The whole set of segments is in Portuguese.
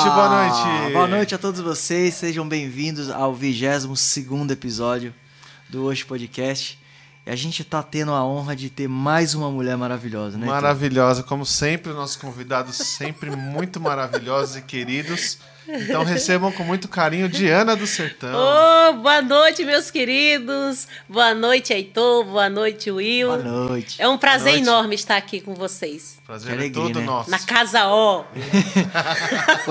noite, boa noite. Boa noite a todos vocês, sejam bem-vindos ao 22 episódio do Hoje Podcast. E a gente tá tendo a honra de ter mais uma mulher maravilhosa, né? Heitor? Maravilhosa, como sempre, nossos convidados sempre muito maravilhosos e queridos. Então recebam com muito carinho Diana do Sertão. Oh, boa noite, meus queridos. Boa noite, Heitor. Boa noite, Will. Boa noite. É um prazer enorme estar aqui com vocês. Prazer é alegria, todo né? nosso. Na Casa O.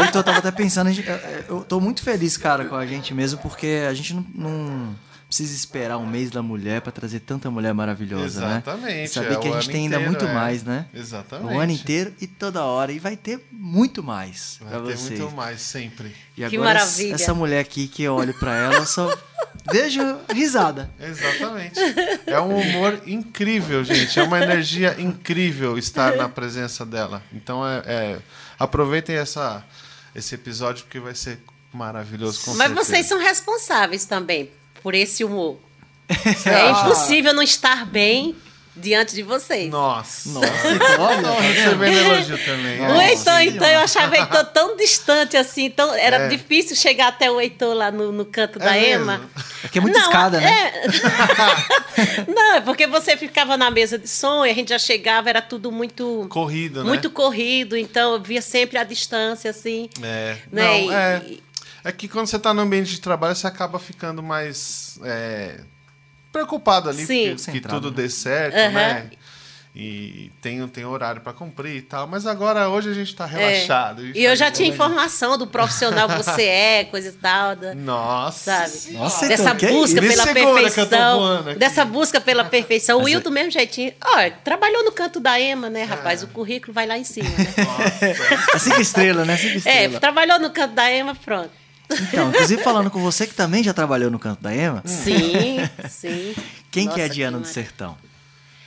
Então eu tava até pensando, gente- eu- eu tô muito feliz, cara, com a gente mesmo, porque a gente não, não precisa esperar um mês da mulher pra trazer tanta mulher maravilhosa, né? Exatamente. Saber é que a gente tem ainda inteiro, muito é. mais, né? Exatamente. O ano inteiro e toda hora. E vai ter muito mais Vai ter vocês. muito mais, sempre. E Que agora, maravilha. essa mulher aqui que eu olho pra ela, eu só vejo risada. Exatamente. É um humor incrível, gente. É uma energia incrível estar na presença dela. Então, é, é- aproveitem essa, esse episódio porque vai ser maravilhoso. Com Mas certeza. vocês são responsáveis também por esse humor. É impossível não estar bem diante de vocês. Nossa. Nossa, olha. Tô recebendo elogio também. O Nossa, É. Heitor, então, eu achava o Heitor tão distante assim, tão, era É. difícil chegar até o Heitor lá no, no canto da mesmo? Ema. Aqui é muita Não, escada, né? é. Não, é porque você ficava na mesa de som e a gente já chegava, era tudo muito, Corrido, né? muito corrido, então eu via sempre a distância, assim. É. Né? Não, E- é. É que quando você tá no ambiente de trabalho, você acaba ficando mais é, preocupado ali Sim. porque, que tudo né? dê certo, Aham. né? E tem, tem horário pra cumprir e tal. Mas agora, hoje, a gente tá relaxado. a gente É. E eu tá já de tinha informação do profissional que você é, coisa e tal. Da, Nossa. sabe? Nossa, dessa então, busca pela eu perfeição. Dessa busca pela perfeição. O Will é- do mesmo jeitinho. Ó, trabalhou no canto da Ema, É. né, rapaz? O currículo vai lá em cima, né? É cinco estrelas, né? Cinco É, estrelas. trabalhou no canto da Ema, pronto. Então, inclusive falando com você que também já trabalhou no canto da Ema, Sim, sim. quem que é a Nossa, Diana do. Sertão?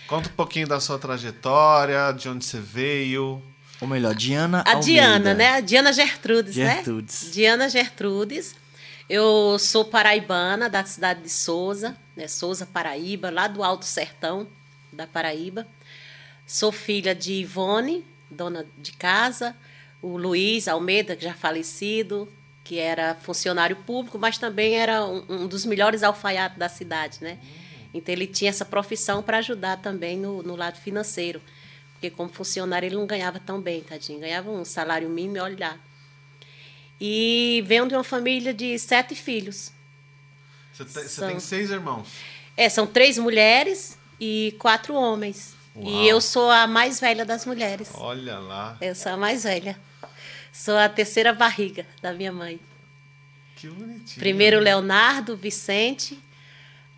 Conta um pouquinho da sua trajetória, de onde você veio. Ou melhor, Diana A Almeida. Diana, né? A Diana Gertrudes, Gertrudes. né? Diana Gertrudes. Eu sou paraibana, da cidade de Souza, né? Souza, Paraíba, lá do Alto Sertão da Paraíba. Sou filha de Ivone, dona de casa, o Luiz Almeida, que já falecido, que era funcionário público, mas também era um, um dos melhores alfaiates da cidade, né? Então ele tinha essa profissão para ajudar também no, no lado financeiro. Porque como funcionário ele não ganhava tão bem, tadinho. Ganhava um salário mínimo, olha lá. E venho de uma família de sete filhos. Você, tem- São- tem seis irmãos. É, são três mulheres e quatro homens. Uau. E eu sou a mais velha das mulheres. Olha lá. Eu sou a mais velha. Sou a terceira barriga da minha mãe. Que bonitinho. Primeiro Leonardo, Vicente,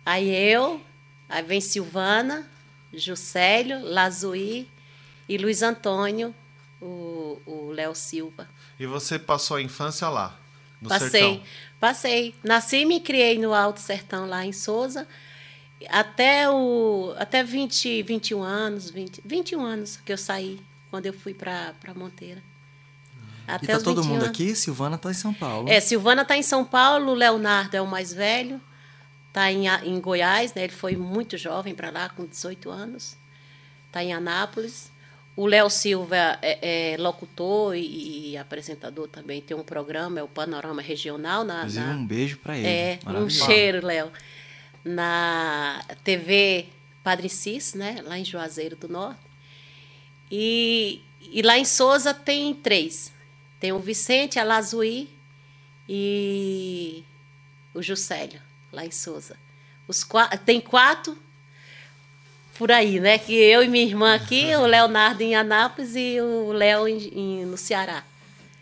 aí eu, aí vem Silvana, Juscelio, Lazuí e Luiz Antônio, o Léo Silva. E você passou a infância lá, no passei, sertão. passei. Nasci e me criei no Alto Sertão, lá em Souza, até, o, até 20, 21 anos, 20, 21 anos que eu saí, quando eu fui para Monteira. E Até tá os todo 21 mundo aqui, Silvana tá em São Paulo. É, Silvana está em São Paulo, o Leonardo é o mais velho, está em, em Goiás, né? Ele foi muito jovem para lá, com 18 anos. Está em Anápolis. O Léo Silva é, é locutor e, e apresentador também. Tem um programa, é o Panorama Regional. Na, na- um beijo pra ele. é, um cheiro, Léo. Na TV Padre Cis, né? Lá em Juazeiro do Norte. E, e lá em Souza tem três. Tem o Vicente, a Lazuí e o Juscelio, lá em Souza. Os qua- tem quatro por aí, né? Que eu e minha irmã aqui, o Leonardo em Anápolis e o Léo no Ceará.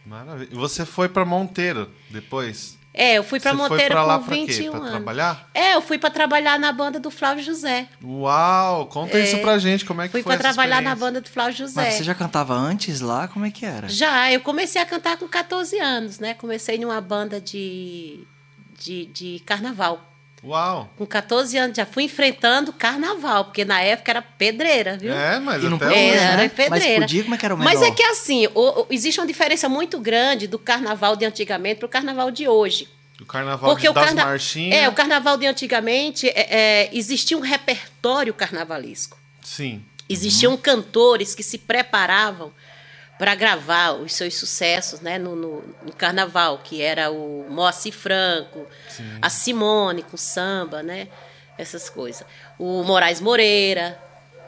Maravilha. E você foi pra Monteiro depois? É, eu fui para Monteiro pra lá com pra 21 quê? Pra anos. trabalhar? É, eu fui para trabalhar na banda do Flávio José. Uau! Conta isso pra gente, como é que Fui foi para essa trabalhar na banda do Flávio José. Mas você já cantava antes lá? Como é que era? Já, eu comecei a cantar com 14 anos, né? Comecei numa banda de, de, de carnaval. Uau! Com 14 anos já fui enfrentando carnaval, porque na época era pedreira, viu? É, mas E não até podia, hoje, É, né? era Mas pedreira. podia, como é que era o Mas menor? é que assim, o- o- existe uma diferença muito grande do carnaval de antigamente para o carnaval de hoje. O carnaval Porque o, das carna... marchinhas. é, o carnaval de antigamente é, é, existia um repertório carnavalesco. Sim. Existiam cantores que se preparavam para gravar os seus sucessos né, no, no, no, carnaval, que era o Moacir Franco, Sim. a Simone com samba, né? Essas coisas. O Moraes Moreira.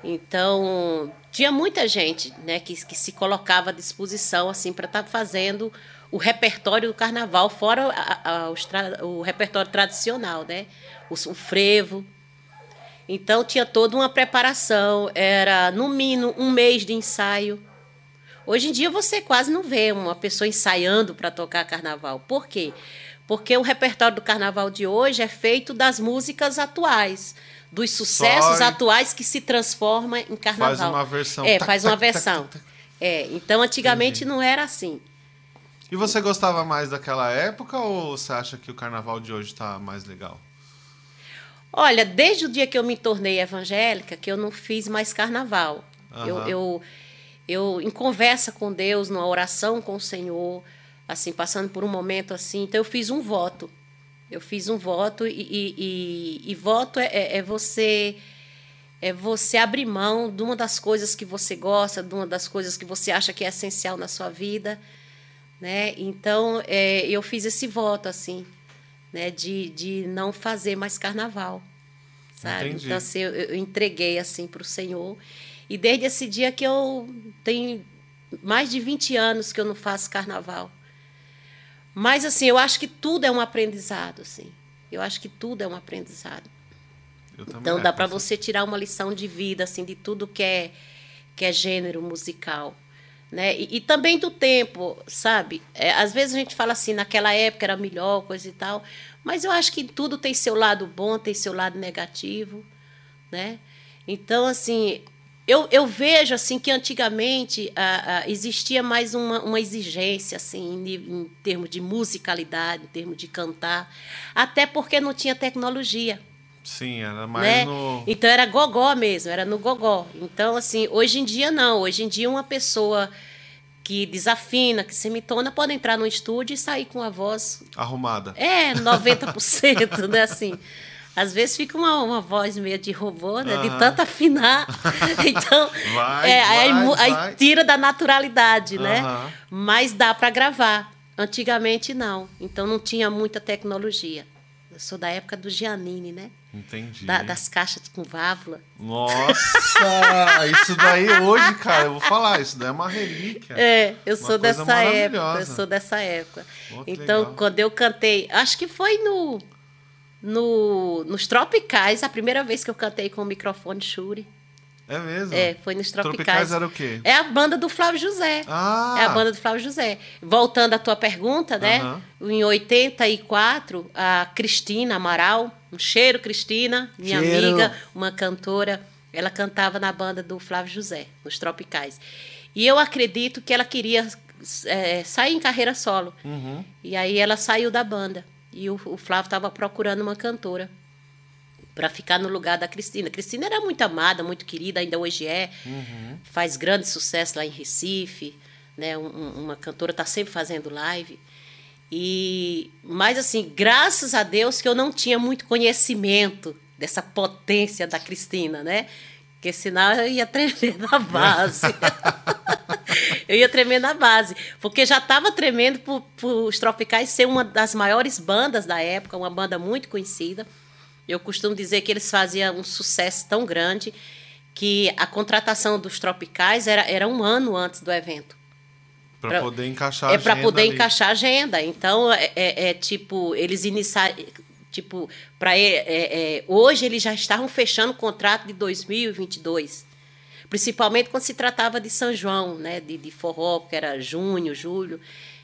Então, tinha muita gente né, que, que se colocava à disposição assim para estar tá fazendo o repertório do carnaval, fora a, a, o, o, repertório tradicional, né? O, o frevo. Então tinha toda uma preparação, era no mínimo um mês de ensaio. Hoje em dia você quase não vê uma pessoa ensaiando para tocar carnaval. Por quê? Porque o repertório do carnaval de hoje é feito das músicas atuais, dos sucessos atuais que se transformam em carnaval. Faz uma versão. É, faz uma versão. É, então antigamente Entendi. não era assim. E você gostava mais daquela época ou você acha que o carnaval de hoje está mais legal? Olha, desde o dia que eu me tornei evangélica, que eu não fiz mais carnaval. Uhum. Eu, eu, eu, em conversa com Deus, numa oração com o Senhor, assim, passando por um momento assim, então eu fiz um voto. Eu fiz um voto e, e, e, e voto é, é, é você é você abrir mão de uma das coisas que você gosta, de uma das coisas que você acha que é essencial na sua vida, né? Então é, eu fiz esse voto assim, né? De, de não fazer mais carnaval, sabe? Entendi. Então assim, eu, eu entreguei assim para o Senhor e desde esse dia que eu tenho mais de 20 anos que eu não faço carnaval. Mas assim, eu acho que tudo é um aprendizado, assim. Eu acho que tudo é um aprendizado. Então dá para você tirar uma lição de vida assim de tudo que é que é gênero musical. Né? E, e também do tempo, sabe? É, às vezes a gente fala assim, naquela época era melhor, coisa e tal, mas eu acho que tudo tem seu lado bom, tem seu lado negativo, né? Então, assim, eu, eu vejo assim que antigamente ah, ah, existia mais uma, uma exigência assim em, em termos de musicalidade, em termos de cantar, até porque não tinha tecnologia. Sim, era mais né? no. Então era gogó mesmo, era no gogó. Então, assim, hoje em dia não. Hoje em dia, uma pessoa que desafina, que semitona, pode entrar no estúdio e sair com a voz. Arrumada. É, 90%, né? Assim. Às vezes fica uma, uma voz meio de robô, né? De tanto afinar. Então, vai, é, vai, aí, vai. aí, tira da naturalidade, né? Mas dá para gravar. Antigamente não. Então não tinha muita tecnologia. Eu sou da época do Giannini, né? Entendi. Da, das caixas com válvula. Nossa! isso daí hoje, cara, eu vou falar, isso daí é uma relíquia. É, eu sou dessa época. Eu sou dessa época. Oh, então, legal. quando eu cantei, acho que foi no no, nos Tropicais, a primeira vez que eu cantei com o microfone Shuri. É mesmo? É, foi nos Tropicais. Tropicais era o quê? É a banda do Flávio José. Ah! É a banda do Flávio José. Voltando à tua pergunta, né? Uhum. Em 84, a Cristina Amaral, um cheiro, Cristina, minha cheiro. amiga, uma cantora, ela cantava na banda do Flávio José, nos Tropicais. E eu acredito que ela queria é, sair em carreira solo. Uhum. E aí ela saiu da banda. E o, o Flávio estava procurando uma cantora para ficar no lugar da Cristina. Cristina era muito amada, muito querida, ainda hoje é. Uhum. Faz grande sucesso lá em Recife, né? Um, uma cantora está sempre fazendo live. E mas assim, graças a Deus que eu não tinha muito conhecimento dessa potência da Cristina, né? Porque senão eu ia tremer na base. eu ia tremer na base. Porque já estava tremendo por, por os Tropicais ser uma das maiores bandas da época, uma banda muito conhecida. Eu costumo dizer que eles faziam um sucesso tão grande que a contratação dos Tropicais era, era um ano antes do evento. Para poder encaixar é a agenda. É para poder ali. encaixar a agenda. Então, é, é, é tipo, eles iniciaram Tipo, para é, é, hoje eles já estavam fechando o contrato de 2022. Principalmente quando se tratava de São João, né? De, de forró, que era junho, julho.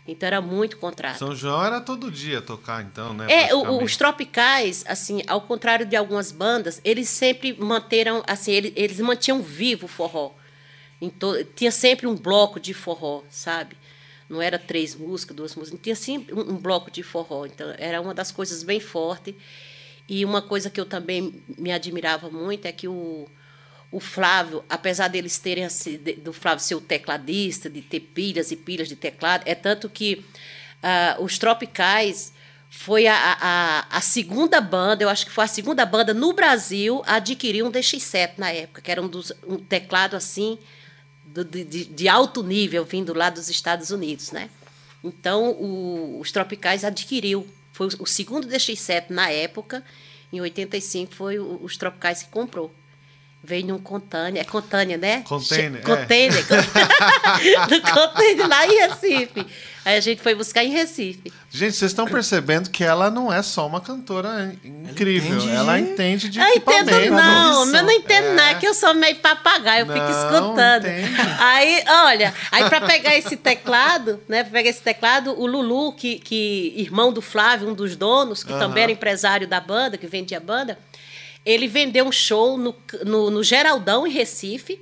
Então era muito contrato. São João era todo dia tocar, então, né? É, os tropicais, assim, ao contrário de algumas bandas, eles sempre manteram, assim, eles, eles mantinham vivo o forró. Então, tinha sempre um bloco de forró, sabe? Não era três músicas, duas músicas, tinha sempre um, bloco de forró. Então, era uma das coisas bem fortes. E uma coisa que eu também me admirava muito é que o, o Flávio, apesar deles terem assim, do Flávio ser o tecladista, de ter pilhas e pilhas de teclado, é tanto que uh, os Tropicais foi a, a, a, segunda banda, eu acho que foi a segunda banda no Brasil a adquirir um DX7 na época, que era um, dos, um teclado assim do, de, de, alto nível vindo lá dos Estados Unidos, né? Então, o, os Tropicais adquiriu. Foi o, o segundo DX7 na época. Em 85 foi o, os Tropicais que comprou. Veio num container, é container, né? Container. Container. É. do container lá em Recife. Aí a gente foi buscar em Recife. Gente, vocês estão percebendo que ela não é só uma cantora incrível. Ela entende, ela entende de eu equipamento. Entendo, não, eu não entendo é. não. É que eu sou meio papagaio, eu não, fico escutando. Entende. Aí, olha, aí para pegar esse teclado, né? Pra pegar esse teclado, o Lulu, que, que irmão do Flávio, um dos donos, que uh -huh. também era empresário da banda, que vendia a banda, ele vendeu um show no, no, no Geraldão, em Recife,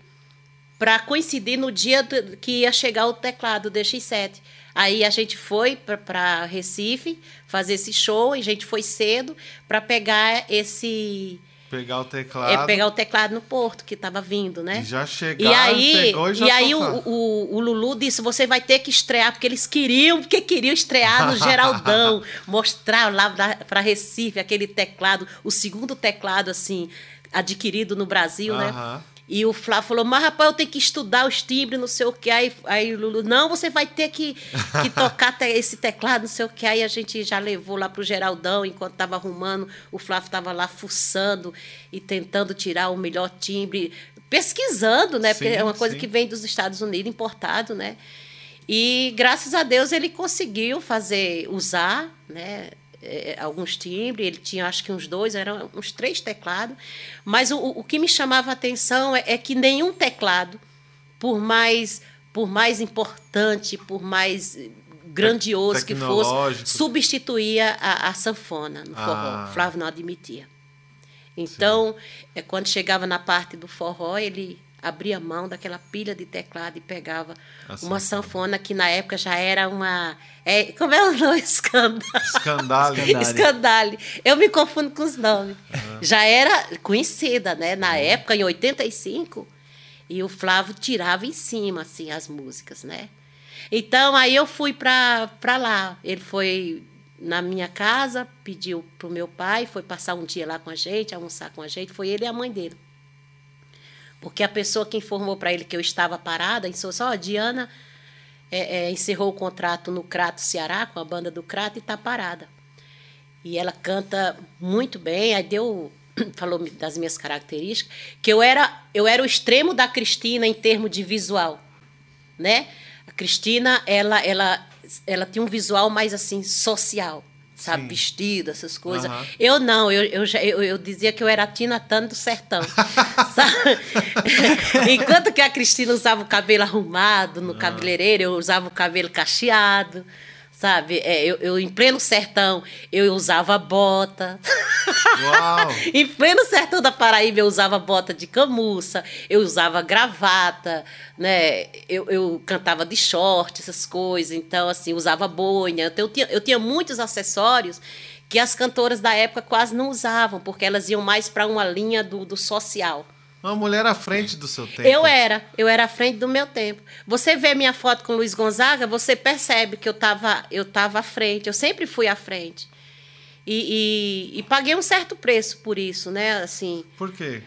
para coincidir no dia do, que ia chegar o teclado DX7. Aí a gente foi para Recife fazer esse show, e a gente foi cedo para pegar esse Pegar o teclado. É pegar o teclado no porto que estava vindo, né? E já chegaram, e aí, pegou e já E aí o, o, o, Lulu disse: você vai ter que estrear, porque eles queriam, porque queriam estrear no Geraldão, mostrar lá para Recife aquele teclado, o segundo teclado, assim, adquirido no Brasil, uh -huh. né? E o Flávio falou, mas rapaz, eu tenho que estudar os timbres, não sei o que. Aí, aí o Lulu, não, você vai ter que, que tocar esse teclado, não sei o que. Aí a gente já levou lá para o Geraldão, enquanto estava arrumando, o Flávio estava lá fuçando e tentando tirar o melhor timbre, pesquisando, né? Sim, porque é uma coisa sim. que vem dos Estados Unidos, importado, né? E graças a Deus ele conseguiu fazer, usar, né? É, alguns timbres, ele tinha acho que uns dois, eram uns três teclados. Mas o, o que me chamava a atenção é, é, que nenhum teclado, por mais, por mais importante, por mais grandioso que fosse, substituía a, a sanfona no forró. Ah. Flávio não admitia. Então, é, quando chegava na parte do forró, ele abria mão daquela pilha de teclado e pegava a uma sanfona que na época já era uma. É, como é o nome? Escandale. Escandale. Escandale. Eu me confundo com os nomes. Uhum. Já era conhecida, né? Na uhum. época, em 85, e o Flávio tirava em cima, assim, as músicas, né? Então, aí eu fui para lá. Ele foi na minha casa, pediu para o meu pai, foi passar um dia lá com a gente, almoçar com a gente. Foi ele e a mãe dele. Porque a pessoa que informou para ele que eu estava parada, em só, a Diana é, é, encerrou o contrato no Crato Ceará, com a banda do Crato, e está parada. E ela canta muito bem, aí deu falou das minhas características, que eu era eu era o extremo da Cristina em termos de visual, né? A Cristina, ela ela ela tinha um visual mais assim social sabe, Sim. vestido, essas coisas. Uhum. Eu não, eu, eu, eu, eu, dizia que eu era a Tina Turner do sertão. Enquanto que a Cristina usava o cabelo arrumado no uhum. cabeleireiro, eu usava o cabelo cacheado sabe? É, eu, eu, em pleno sertão, eu usava bota. Uau. em pleno sertão da Paraíba, eu usava bota de camuça, eu usava gravata, né? Eu, eu cantava de short, essas coisas. Então, assim, usava boina. Então, eu, tinha, eu tinha muitos acessórios que as cantoras da época quase não usavam, porque elas iam mais para uma linha do, do social. Uma mulher à frente do seu tempo. Eu era, eu era à frente do meu tempo. Você vê minha foto com o Luiz Gonzaga, você percebe que eu estava eu tava à frente, eu sempre fui à frente. E, e, e, paguei um certo preço por isso, né? Assim, por quê?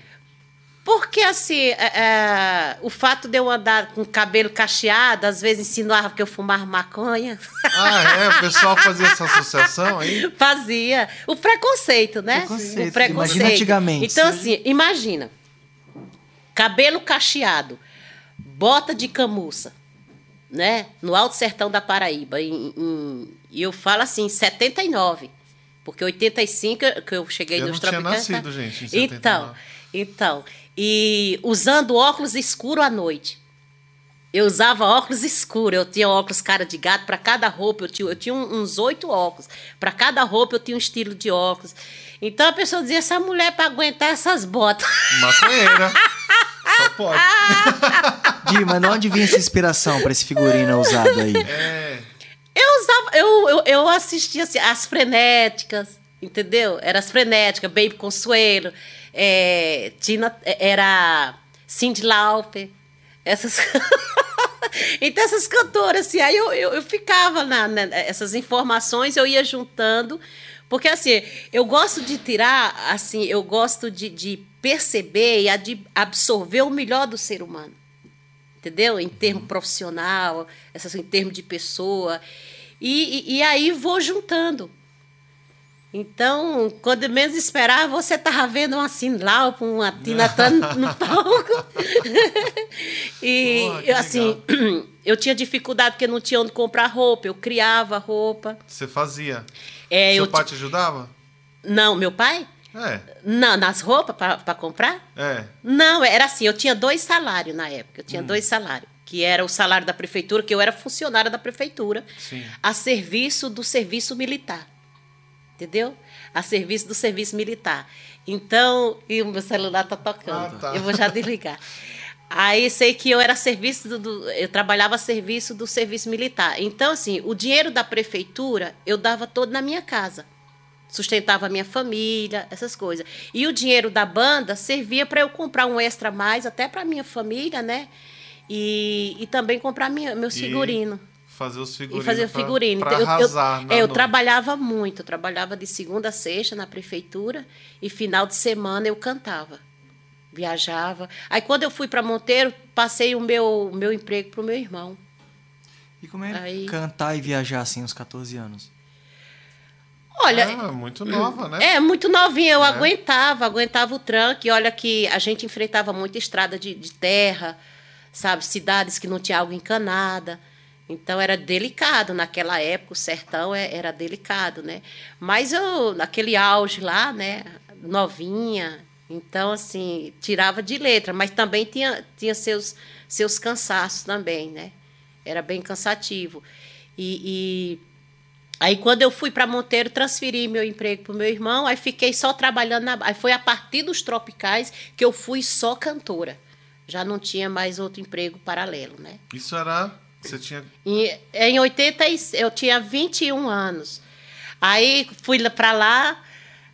Porque, assim, é, é, o fato de eu andar com cabelo cacheado, às vezes insinuava que eu fumava maconha. Ah, é? O pessoal fazia essa associação aí? Fazia. O preconceito, né? Preconceito. O preconceito. Imagina antigamente. Então, assim, imagina cabelo cacheado, bota de camuça, né? No Alto Sertão da Paraíba. E eu falo assim, 79. Porque 85 que eu cheguei eu nos não tropicais. Tinha nascido, gente, em 79. Então, então, e usando óculos escuro à noite. Eu usava óculos escuros, eu tinha óculos cara de gato para cada roupa, eu tinha, eu tinha uns oito óculos. Para cada roupa eu tinha um estilo de óculos. Então a pessoa dizia: essa mulher para aguentar essas botas. Maconheira. Só pode. Di, mas de onde vinha essa inspiração para esse figurino usado aí? É. Eu usava, eu, eu, eu assistia assim, as frenéticas, entendeu? Era as frenéticas, Baby Consuelo, é, Tina, era Cindy Lauper, essas. então, essas cantoras, assim, aí eu, eu, eu ficava na, na, essas informações, eu ia juntando, porque assim, eu gosto de tirar, assim, eu gosto de, de perceber e de absorver o melhor do ser humano. entendeu? Em termo profissional, essas, em termos de pessoa. E, e, e aí vou juntando. Então, quando menos esperar, você estava vendo uma Sinlaupa, uma Tina Turner no palco. e, Porra, assim, eu tinha dificuldade porque não tinha onde comprar roupa. Eu criava roupa. Você fazia. É, Seu eu pai te ajudava? Não, meu pai? É, Não, nas roupas para comprar? é. Não, era assim, eu tinha dois salários na época. Eu tinha dois salários. Que era o salário da prefeitura, que eu era funcionária da prefeitura, Sim. a serviço do serviço militar. Entendeu? A serviço do serviço militar. Então, e o meu celular tá tocando. Ah, tá. Eu vou já desligar. Aí sei que eu era serviço do, do- eu trabalhava a serviço do serviço militar. Então, assim, o dinheiro da prefeitura eu dava todo na minha casa. Sustentava a minha família, essas coisas. E o dinheiro da banda servia para eu comprar um extra mais, até para minha família, né? E, e também comprar minha, meus E figurinos. Fazer os figurinos. E fazer pra- figurino. Pra Então, eu, eu, arrasar na é, eu noite. trabalhava muito. Eu trabalhava de segunda a sexta na prefeitura e final de semana eu cantava. Viajava. Aí quando eu fui para Monteiro, passei o meu, o meu emprego para o meu irmão. E como é Aí- cantar e viajar assim aos 14 anos? Olha, Ah, muito nova, né? É, muito novinha, eu É. aguentava, aguentava o tranque. Olha que a gente enfrentava muita estrada de, de terra, sabe? Cidades que não tinha água encanada. Então era delicado naquela época, o sertão é- era delicado, né? Mas eu, naquele auge lá, né? Novinha, então assim, tirava de letra, mas também tinha, tinha seus, seus cansaços também, né? Era bem cansativo. E- e Aí quando eu fui para Monteiro, transferi meu emprego para meu irmão, aí fiquei só trabalhando na. Aí foi a partir dos tropicais que eu fui só cantora. Já não tinha mais outro emprego paralelo, né? Isso era. Você tinha. Em, em 80, e- eu tinha 21 anos. Aí fui para lá,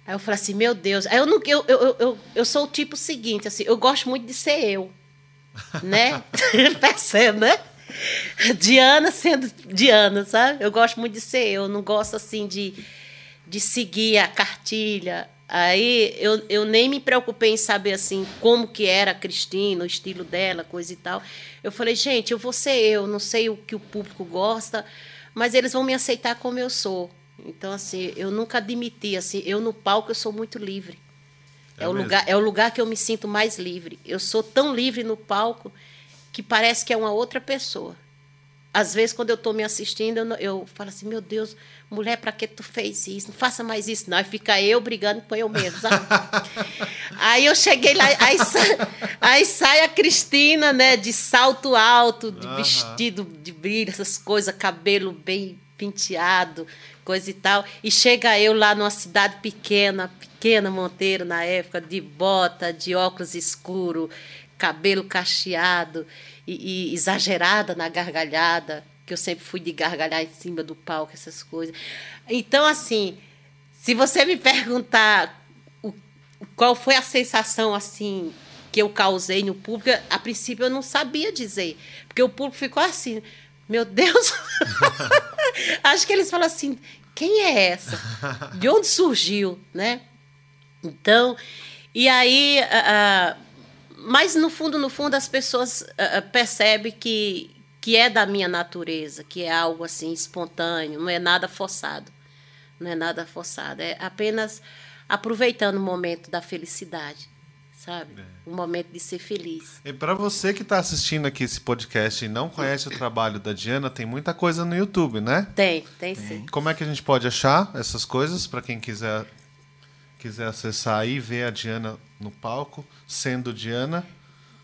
aí eu falei assim, meu Deus. Aí eu, não, eu, eu, eu, eu sou o tipo seguinte, assim, eu gosto muito de ser eu. Né? Percebe, né? Diana sendo Diana, sabe? Eu gosto muito de ser eu, não gosto assim de, de seguir a cartilha. Aí eu, eu nem me preocupei em saber assim como que era a Cristina, o estilo dela, coisa e tal. Eu falei, gente, eu vou ser eu, não sei o que o público gosta, mas eles vão me aceitar como eu sou. Então, assim, eu nunca admiti, assim, eu no palco eu sou muito livre. É É, o mesmo? lugar, é o lugar que eu me sinto mais livre. Eu sou tão livre no palco que parece que é uma outra pessoa. Às vezes, quando eu estou me assistindo, eu, eu falo assim, meu Deus, mulher, para que tu fez isso? Não faça mais isso, não. Aí fica eu brigando com eu mesmo, sabe? aí eu cheguei lá, aí sai, aí sai a Cristina, né, de salto alto, de vestido de brilho, essas coisas, cabelo bem penteado, coisa e tal. E chega eu lá numa cidade pequena, pequena Monteiro na época, de bota, de óculos escuro, cabelo cacheado e, e exagerada na gargalhada, que eu sempre fui de gargalhar em cima do palco, essas coisas. Então, assim, se você me perguntar o, qual foi a sensação assim que eu causei no público, a princípio eu não sabia dizer, porque o público ficou assim, meu Deus. Acho que eles falam assim, quem é essa? De onde surgiu, né? Então, e aí, ah, mas no fundo, no fundo, as pessoas ah, percebem que, que é da minha natureza, que é algo assim espontâneo, não é nada forçado. Não é nada forçado, é apenas aproveitando o momento da felicidade, sabe? O momento de ser feliz. E para você que está assistindo aqui esse podcast e não conhece o trabalho da Diana, tem muita coisa no YouTube, né? Tem, tem sim. Como é que a gente pode achar essas coisas para quem quiser quiser acessar aí, ver a Diana no palco, sendo Diana?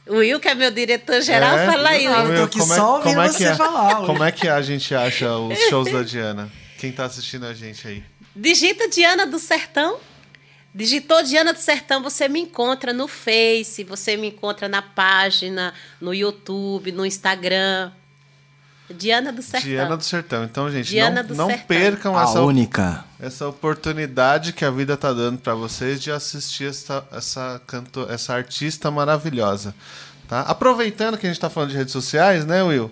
O Will, que é meu diretor-geral, É, fala aí, Ah, Will. eu tô aqui só ouvindo é você é, falar. Como é que a gente acha os shows da Diana? Quem tá assistindo a gente aí? Digita Diana do Sertão. Digitou Diana do Sertão, você me encontra no Face, você me encontra na página, no YouTube, no Instagram. Diana do Sertão. Diana do Sertão. Então, gente, Diana não, do não percam A essa, única. essa oportunidade que a vida tá dando para vocês de assistir essa, essa, canto, essa artista maravilhosa. Tá? Aproveitando que a gente tá falando de redes sociais, né, Will?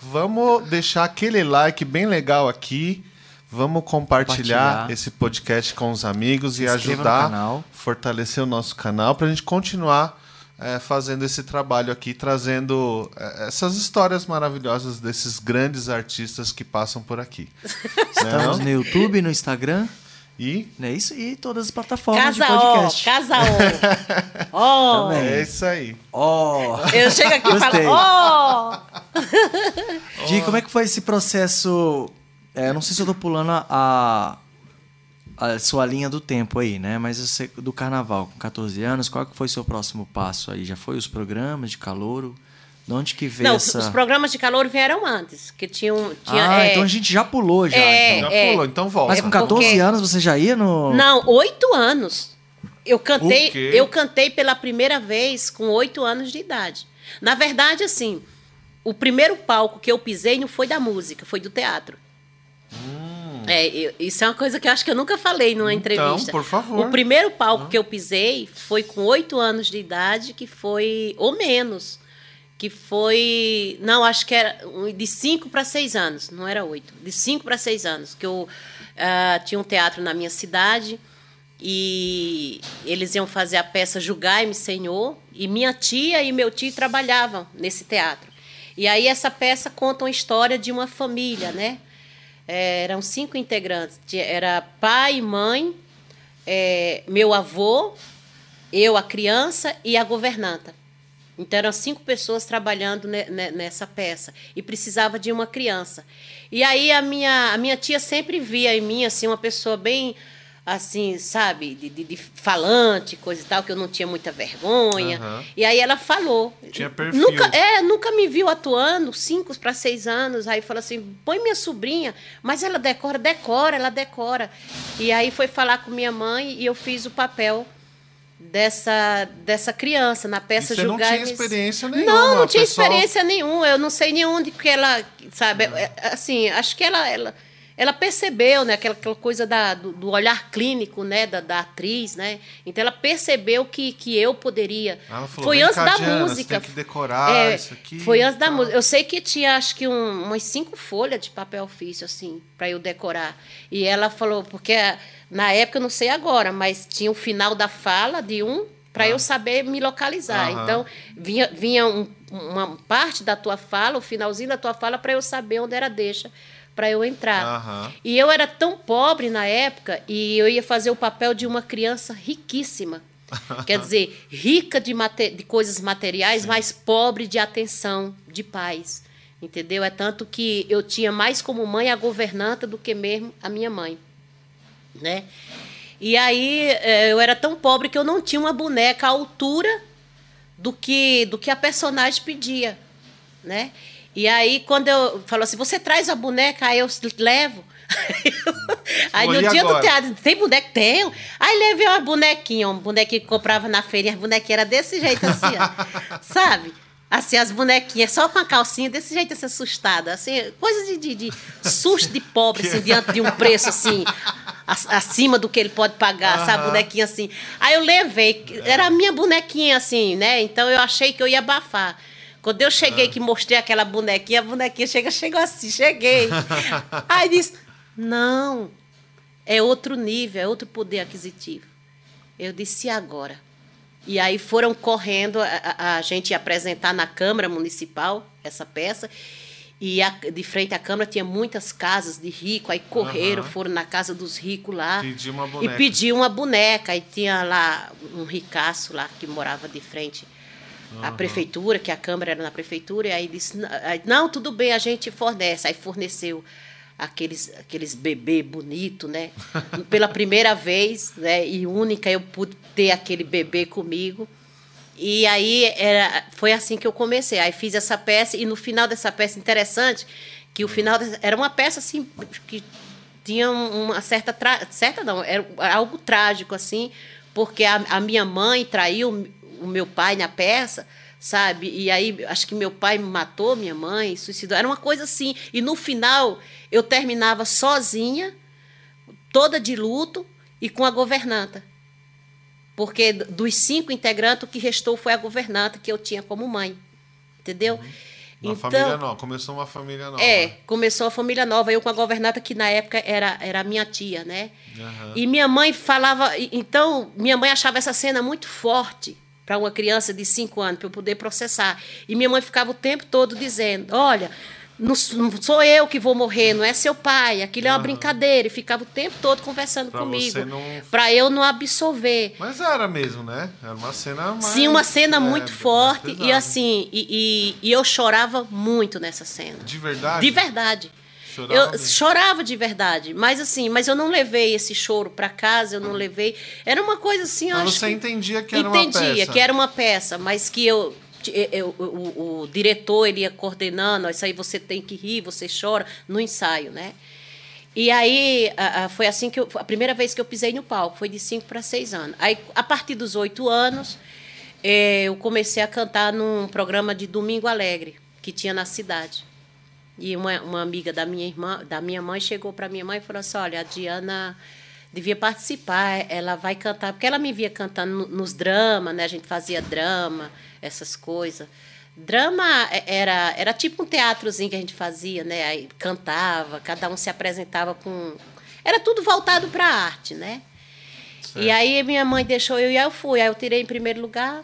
Vamos deixar aquele like bem legal aqui. Vamos compartilhar, Compartilhar. esse podcast com os amigos Se e ajudar canal. fortalecer o nosso canal para a gente continuar é, fazendo esse trabalho aqui, trazendo é, essas histórias maravilhosas desses grandes artistas que passam por aqui. Estamos Não? no YouTube, no Instagram, E né? Isso e todas as plataformas Casa de ó, podcast. casa ó. Ó. Também. é isso aí. Ó. Eu chego aqui e falo, ó. Di, como é que foi esse processo? É, não sei se eu tô pulando a, a, sua linha do tempo aí, né? Mas sei, do carnaval, com 14 anos, qual que foi o seu próximo passo aí? Já foi os programas de calouro? De onde que veio Não, essa... os programas de calor vieram antes, que tinham... Tinha, ah, é, então a gente já pulou já. É, então. Já pulou, então volta. Mas com 14 porque- anos você já ia no... Não, oito anos. Eu cantei, eu cantei pela primeira vez com oito anos de idade. Na verdade, assim, o primeiro palco que eu pisei não foi da música, foi do teatro. É, eu- isso é uma coisa que eu acho que eu nunca falei numa Então, entrevista. por favor. O primeiro palco que eu pisei foi com oito anos de idade, que foi, ou menos, que foi, não, acho que era de cinco para seis anos, não era oito, de cinco para seis anos, que eu ah, tinha um teatro na minha cidade e eles iam fazer a peça Julgai-me, Senhor, e minha tia e meu tio trabalhavam nesse teatro. E aí essa peça conta uma história de uma família, né? É, eram cinco integrantes. Era pai, mãe, é, meu avô, eu, a criança e a governanta. Então eram cinco pessoas trabalhando ne- ne- nessa peça e precisava de uma criança. E aí a minha, a minha tia sempre via em mim assim uma pessoa bem assim, sabe, de, de- de falante, coisa e tal, que eu não tinha muita vergonha. Aham. E aí ela falou. Tinha perfil. Nunca, é, nunca me viu atuando, cinco para seis anos. Aí falou assim: põe minha sobrinha, mas ela decora, decora, ela decora. E aí foi falar com minha mãe e eu fiz o papel dessa, dessa criança na peça E você não Julgai tinha experiência nenhuma, Não, não tinha pessoal- experiência nenhuma. Eu não sei nenhum de que ela, sabe, é, assim, acho que ela, ela, ela percebeu, né, aquela, aquela coisa da, do, do olhar clínico, né, da, da atriz, né. Então ela percebeu que, que eu poderia. Ela falou, foi "Vem antes cá, da Diana, você música. tem que decorar É, isso aqui Foi antes da tal." música. Eu sei que tinha acho que um, umas cinco folhas de papel ofício assim para eu decorar. E ela falou porque na época eu não sei agora, mas tinha o final da fala de um para eu saber me localizar. Aham. Então vinha, vinha um- uma parte da tua fala, o finalzinho da tua fala para eu saber onde era deixa para eu entrar. Aham. E eu era tão pobre na época e eu ia fazer o papel de uma criança riquíssima. Quer dizer, rica de, mate- de coisas materiais, mas pobre de atenção, de paz. Entendeu? É tanto que eu tinha mais como mãe a governanta do que mesmo a minha mãe. Né? E aí eh, eu era tão pobre que eu não tinha uma boneca à altura do que, do que a personagem pedia, né? E aí, quando eu falou assim, você traz a boneca, aí eu levo. aí Foi, no dia agora? do teatro, tem boneca? Tenho. Aí levei uma bonequinha, uma bonequinha que comprava na feira, a bonequinha era desse jeito assim, ó. sabe? Assim, as bonequinhas só com a calcinha, desse jeito assim, assustada. Assim, coisa de, de, de susto de pobre, assim, diante de um preço, assim, acima do que ele pode pagar, sabe? Bonequinha assim. Aí eu levei, era a minha bonequinha, assim, né? Então eu achei que eu ia abafar. Quando eu cheguei, que mostrei aquela bonequinha, a bonequinha chega, chegou assim, cheguei. Aí disse: não, é outro nível, é outro poder aquisitivo. Eu disse: e agora? E aí foram correndo a, a- gente ia apresentar na Câmara Municipal essa peça. E a- de frente à Câmara tinha muitas casas de rico. Aí correram, Aham. foram na casa dos ricos lá. Pediu uma E boneca. pediu uma boneca. E tinha lá um ricaço lá que morava de frente à prefeitura, que a Câmara era na prefeitura. E aí disse: "Não, tudo bem, a gente fornece. Aí forneceu aqueles, aqueles bebê bonito, né? Pela primeira vez, né? E única, eu pude ter aquele bebê comigo. E aí era, foi assim que eu comecei. Aí fiz essa peça e no final dessa peça interessante que o final dessa- era uma peça assim que tinha um- uma certa certa não era algo trágico assim porque a, a minha mãe traiu o meu pai na peça sabe e aí acho que meu pai matou minha mãe suicidou era uma coisa assim e no final eu terminava sozinha toda de luto e com a governanta porque dos cinco integrantes, o que restou foi a governanta que eu tinha como mãe. Entendeu? Uma então, família nova. Começou uma família nova. é, começou a família nova, eu com a governanta que na época era, era minha tia, né? Aham. E minha mãe falava, então, minha mãe achava essa cena muito forte, para uma criança de 5 anos, para eu poder processar. E minha mãe ficava o tempo todo dizendo: Olha, não, não sou eu que vou morrer, não é seu pai, aquilo é uma brincadeira. E ficava o tempo todo conversando Pra comigo, não- para eu não absorver. Mas era mesmo, né? Era uma cena mais... Sim, uma cena é, muito forte. E assim, e, e- e eu chorava muito nessa cena. De verdade? De verdade. Chorava eu chorava de verdade, mas assim, mas eu não levei esse choro para casa, eu não levei. Era uma coisa assim, eu Mas você que- entendia que era uma entendia peça. que era uma peça, mas que eu, eu- o, o- o diretor ele ia coordenando, "Ó, isso aí você tem que rir, você chora no ensaio, né? E aí a- a- foi assim que eu, a primeira vez que eu pisei no palco, foi de 5 para 6 anos. Aí a partir dos 8 anos, eh, eu comecei a cantar num programa de Domingo Alegre que tinha na cidade. E uma, uma amiga da minha irmã, da minha mãe, chegou para minha mãe e falou assim: Olha, a Diana devia participar, ela vai cantar, porque ela me via cantando no- nos dramas, né? A gente fazia drama, essas coisas. Drama é- era, era tipo um teatrozinho que a gente fazia, né? Aí cantava, cada um se apresentava com. Era tudo voltado para a arte, né? E aí minha mãe deixou eu e aí eu fui. Aí eu tirei em primeiro lugar.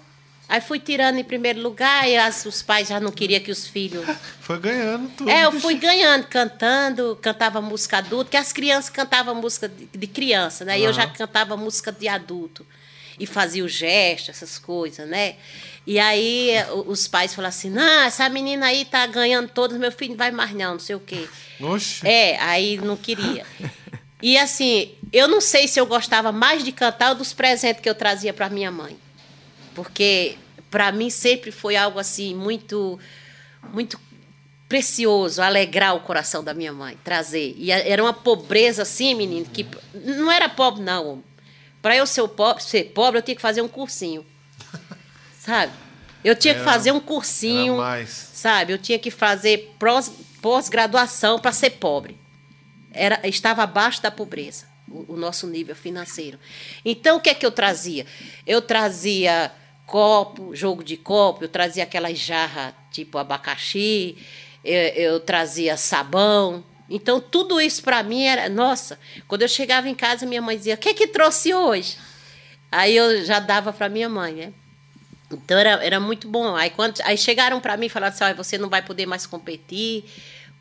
Aí fui tirando em primeiro lugar e as- os pais já não queriam que os filhos Foi ganhando tudo. é, eu fui ganhando, cantando, cantava música adulta, que as crianças cantavam música de, de criança, né? E eu já cantava música de adulto. E fazia o gesto, essas coisas, né? E aí os pais falaram assim: não, essa menina aí tá ganhando todos, meu filho não vai mais não, não sei o quê. Oxe. É, aí não queria. E assim, eu não sei se eu gostava mais de cantar ou dos presentes que eu trazia para minha mãe. Porque para mim sempre foi algo assim muito muito precioso, alegrar o coração da minha mãe, trazer. E era uma pobreza assim, menino, que não era pobre não. Para eu ser pobre, ser pobre, eu tinha que fazer um cursinho. Sabe? Eu tinha que Era- fazer um cursinho sabe? Eu tinha que fazer pós- pós-graduação para ser pobre. Era, estava abaixo da pobreza, o, o nosso nível financeiro. Então, o que é que eu trazia? Eu trazia copo, jogo de copo, eu trazia aquelas jarras tipo abacaxi, eu, eu trazia sabão. Então, tudo isso para mim era. Nossa, quando eu chegava em casa, minha mãe dizia: O que é que trouxe hoje? Aí eu já dava para minha mãe, né? Então era, era muito bom. Aí, quando, aí chegaram para mim e falaram assim: "Olha, você não vai poder mais competir,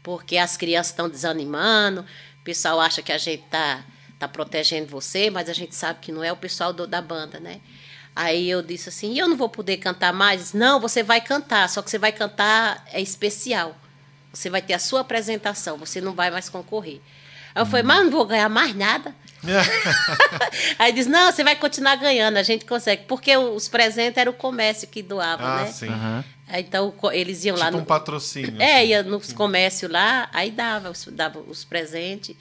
porque as crianças estão desanimando, o pessoal acha que a gente tá, tá protegendo você, mas a gente sabe que não é o pessoal do- da banda, né? Aí eu disse assim: e eu não vou poder cantar mais? Não, você vai cantar, só que você vai cantar é especial. Você vai ter a sua apresentação, você não vai mais concorrer. Aí eu falei, mas eu não vou ganhar mais nada. Aí diz, não, você vai continuar ganhando, a gente consegue. Porque os presentes era o comércio que doava, Ah, né? sim. Aí, Então eles iam lá Tipo no. um patrocínio. É, assim. ia nos comércios lá, aí dava, dava os presentes,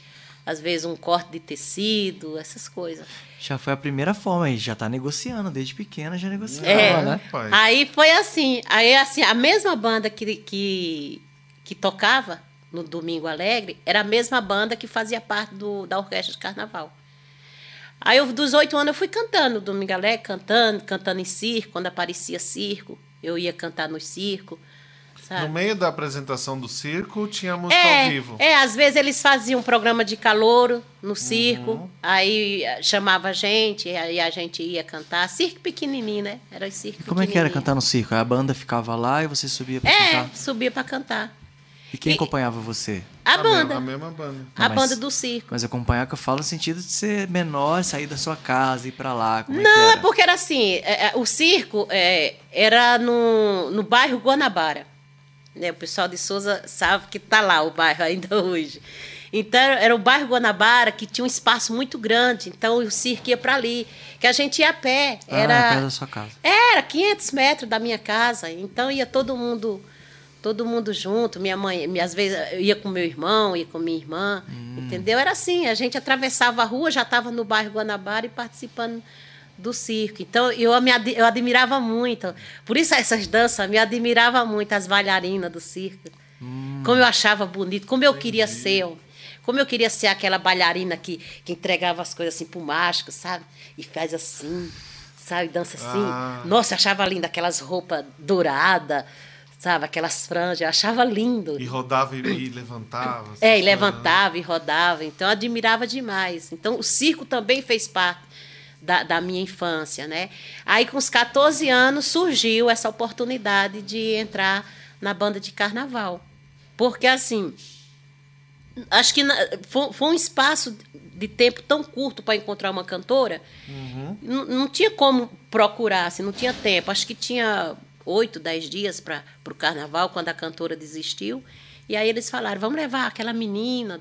às vezes um corte de tecido, essas coisas. Já foi a primeira forma aí, já tá negociando, desde pequena já negociava, É. né? pai. Aí foi assim, aí assim, a mesma banda que, que, que tocava no Domingo Alegre era a mesma banda que fazia parte do, da orquestra de carnaval. Aí eu, dos oito anos eu fui cantando no Domingo Alegre, cantando, cantando em circo, quando aparecia circo, eu ia cantar no circo, sabe? No meio da apresentação do circo, tinha música É, ao vivo. é, às vezes eles faziam um programa de calouro no circo, Uhum. aí eh, chamava a gente, e aí a gente ia cantar. Circo pequenininho, né? Era o circo Como é que era cantar no circo? A banda ficava lá e você subia pra É, cantar? subia para cantar. E quem e- acompanhava você? A, me- banda, A mesma banda. a Não, mas- banda do circo. Mas acompanhar que eu falo no sentido de ser menor, sair da sua casa, ir pra lá, como é Não, que era? porque era assim, é, é, o circo é, era no, no bairro Guanabara. Né? O pessoal de Souza sabe que está lá o bairro ainda hoje. Então, era o bairro Guanabara que tinha um espaço muito grande. Então, o circo ia para ali. Que a gente ia a pé. Ah, Era, perto da sua casa. era 500 metros da minha casa. Então, ia todo mundo todo mundo junto. Minha mãe, às vezes, eu ia com meu irmão, ia com minha irmã. Entendeu? Era assim. A gente atravessava a rua, já estava no bairro Guanabara e participando do circo. Então, eu, me, eu admirava muito. Por isso, essas danças, me admirava muito, as bailarinas do circo. Como eu achava bonito, como eu queria ser. Como eu queria ser aquela bailarina que, que entregava as coisas assim pro mágico, sabe? E faz assim, sabe? Dança assim. Ah. Nossa, eu achava linda aquelas roupas douradas, sabe? Aquelas franjas, eu achava lindo. E rodava e, e levantava. É, e né? levantava e rodava, então eu admirava demais. Então o circo também fez parte da, da minha infância, né? Aí, com os 14 anos, surgiu essa oportunidade de entrar na banda de carnaval. Porque, assim, acho que na, foi, foi, um espaço de tempo tão curto para encontrar uma cantora, uhum. não, tinha como procurar, assim, não tinha tempo. Acho que tinha oito, dez dias para o carnaval, quando a cantora desistiu. E aí eles falaram: vamos levar aquela menina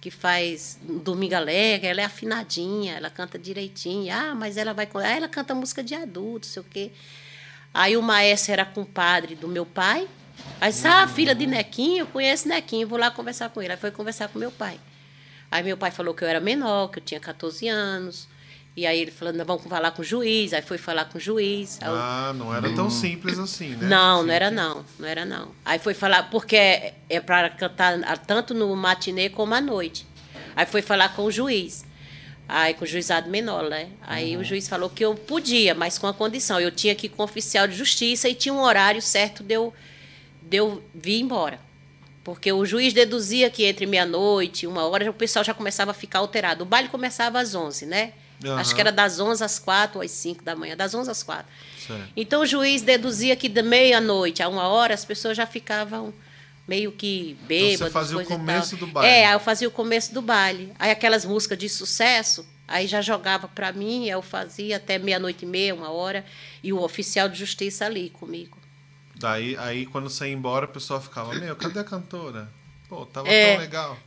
que faz Domingo Alegre, ela é afinadinha, ela canta direitinho. Ah, mas ela vai. Ah, ela canta música de adulto, sei o quê. Aí o maestro era compadre do meu pai. Aí disse, ah, filha de Nequinho, eu conheço Nequinho, vou lá conversar com ele. Aí foi conversar com meu pai. Aí meu pai falou que eu era menor, que eu tinha 14 anos. E aí ele falou, vamos falar com o juiz. Aí foi falar com o juiz. Ah, não era tão simples assim, né? Não, não era não. Não era não. Aí foi falar, porque é, é para cantar tanto no matinê como à noite. Aí foi falar com o juiz. Aí com o juizado menor, né? Aí uhum. o juiz falou que eu podia, mas com a condição. Eu tinha que ir com o oficial de justiça e tinha um horário certo de eu, de eu vir embora. Porque o juiz deduzia que entre meia-noite e uma hora o pessoal já começava a ficar alterado. O baile começava às 11, né? Uhum. Acho que era das 11 às 4 ou às 5 da manhã, das 11 às 4. Certo. Então o juiz deduzia que de meia-noite a uma hora as pessoas já ficavam meio que bêbadas. Então você fazia o começo do baile. É, eu fazia o começo do baile. Aí aquelas músicas de sucesso, aí já jogava para mim, eu fazia até meia-noite e meia, uma hora, e o oficial de justiça ali comigo. Daí, aí quando você ia embora, o pessoal ficava, meu, cadê a cantora? Pô, tava é. tão legal.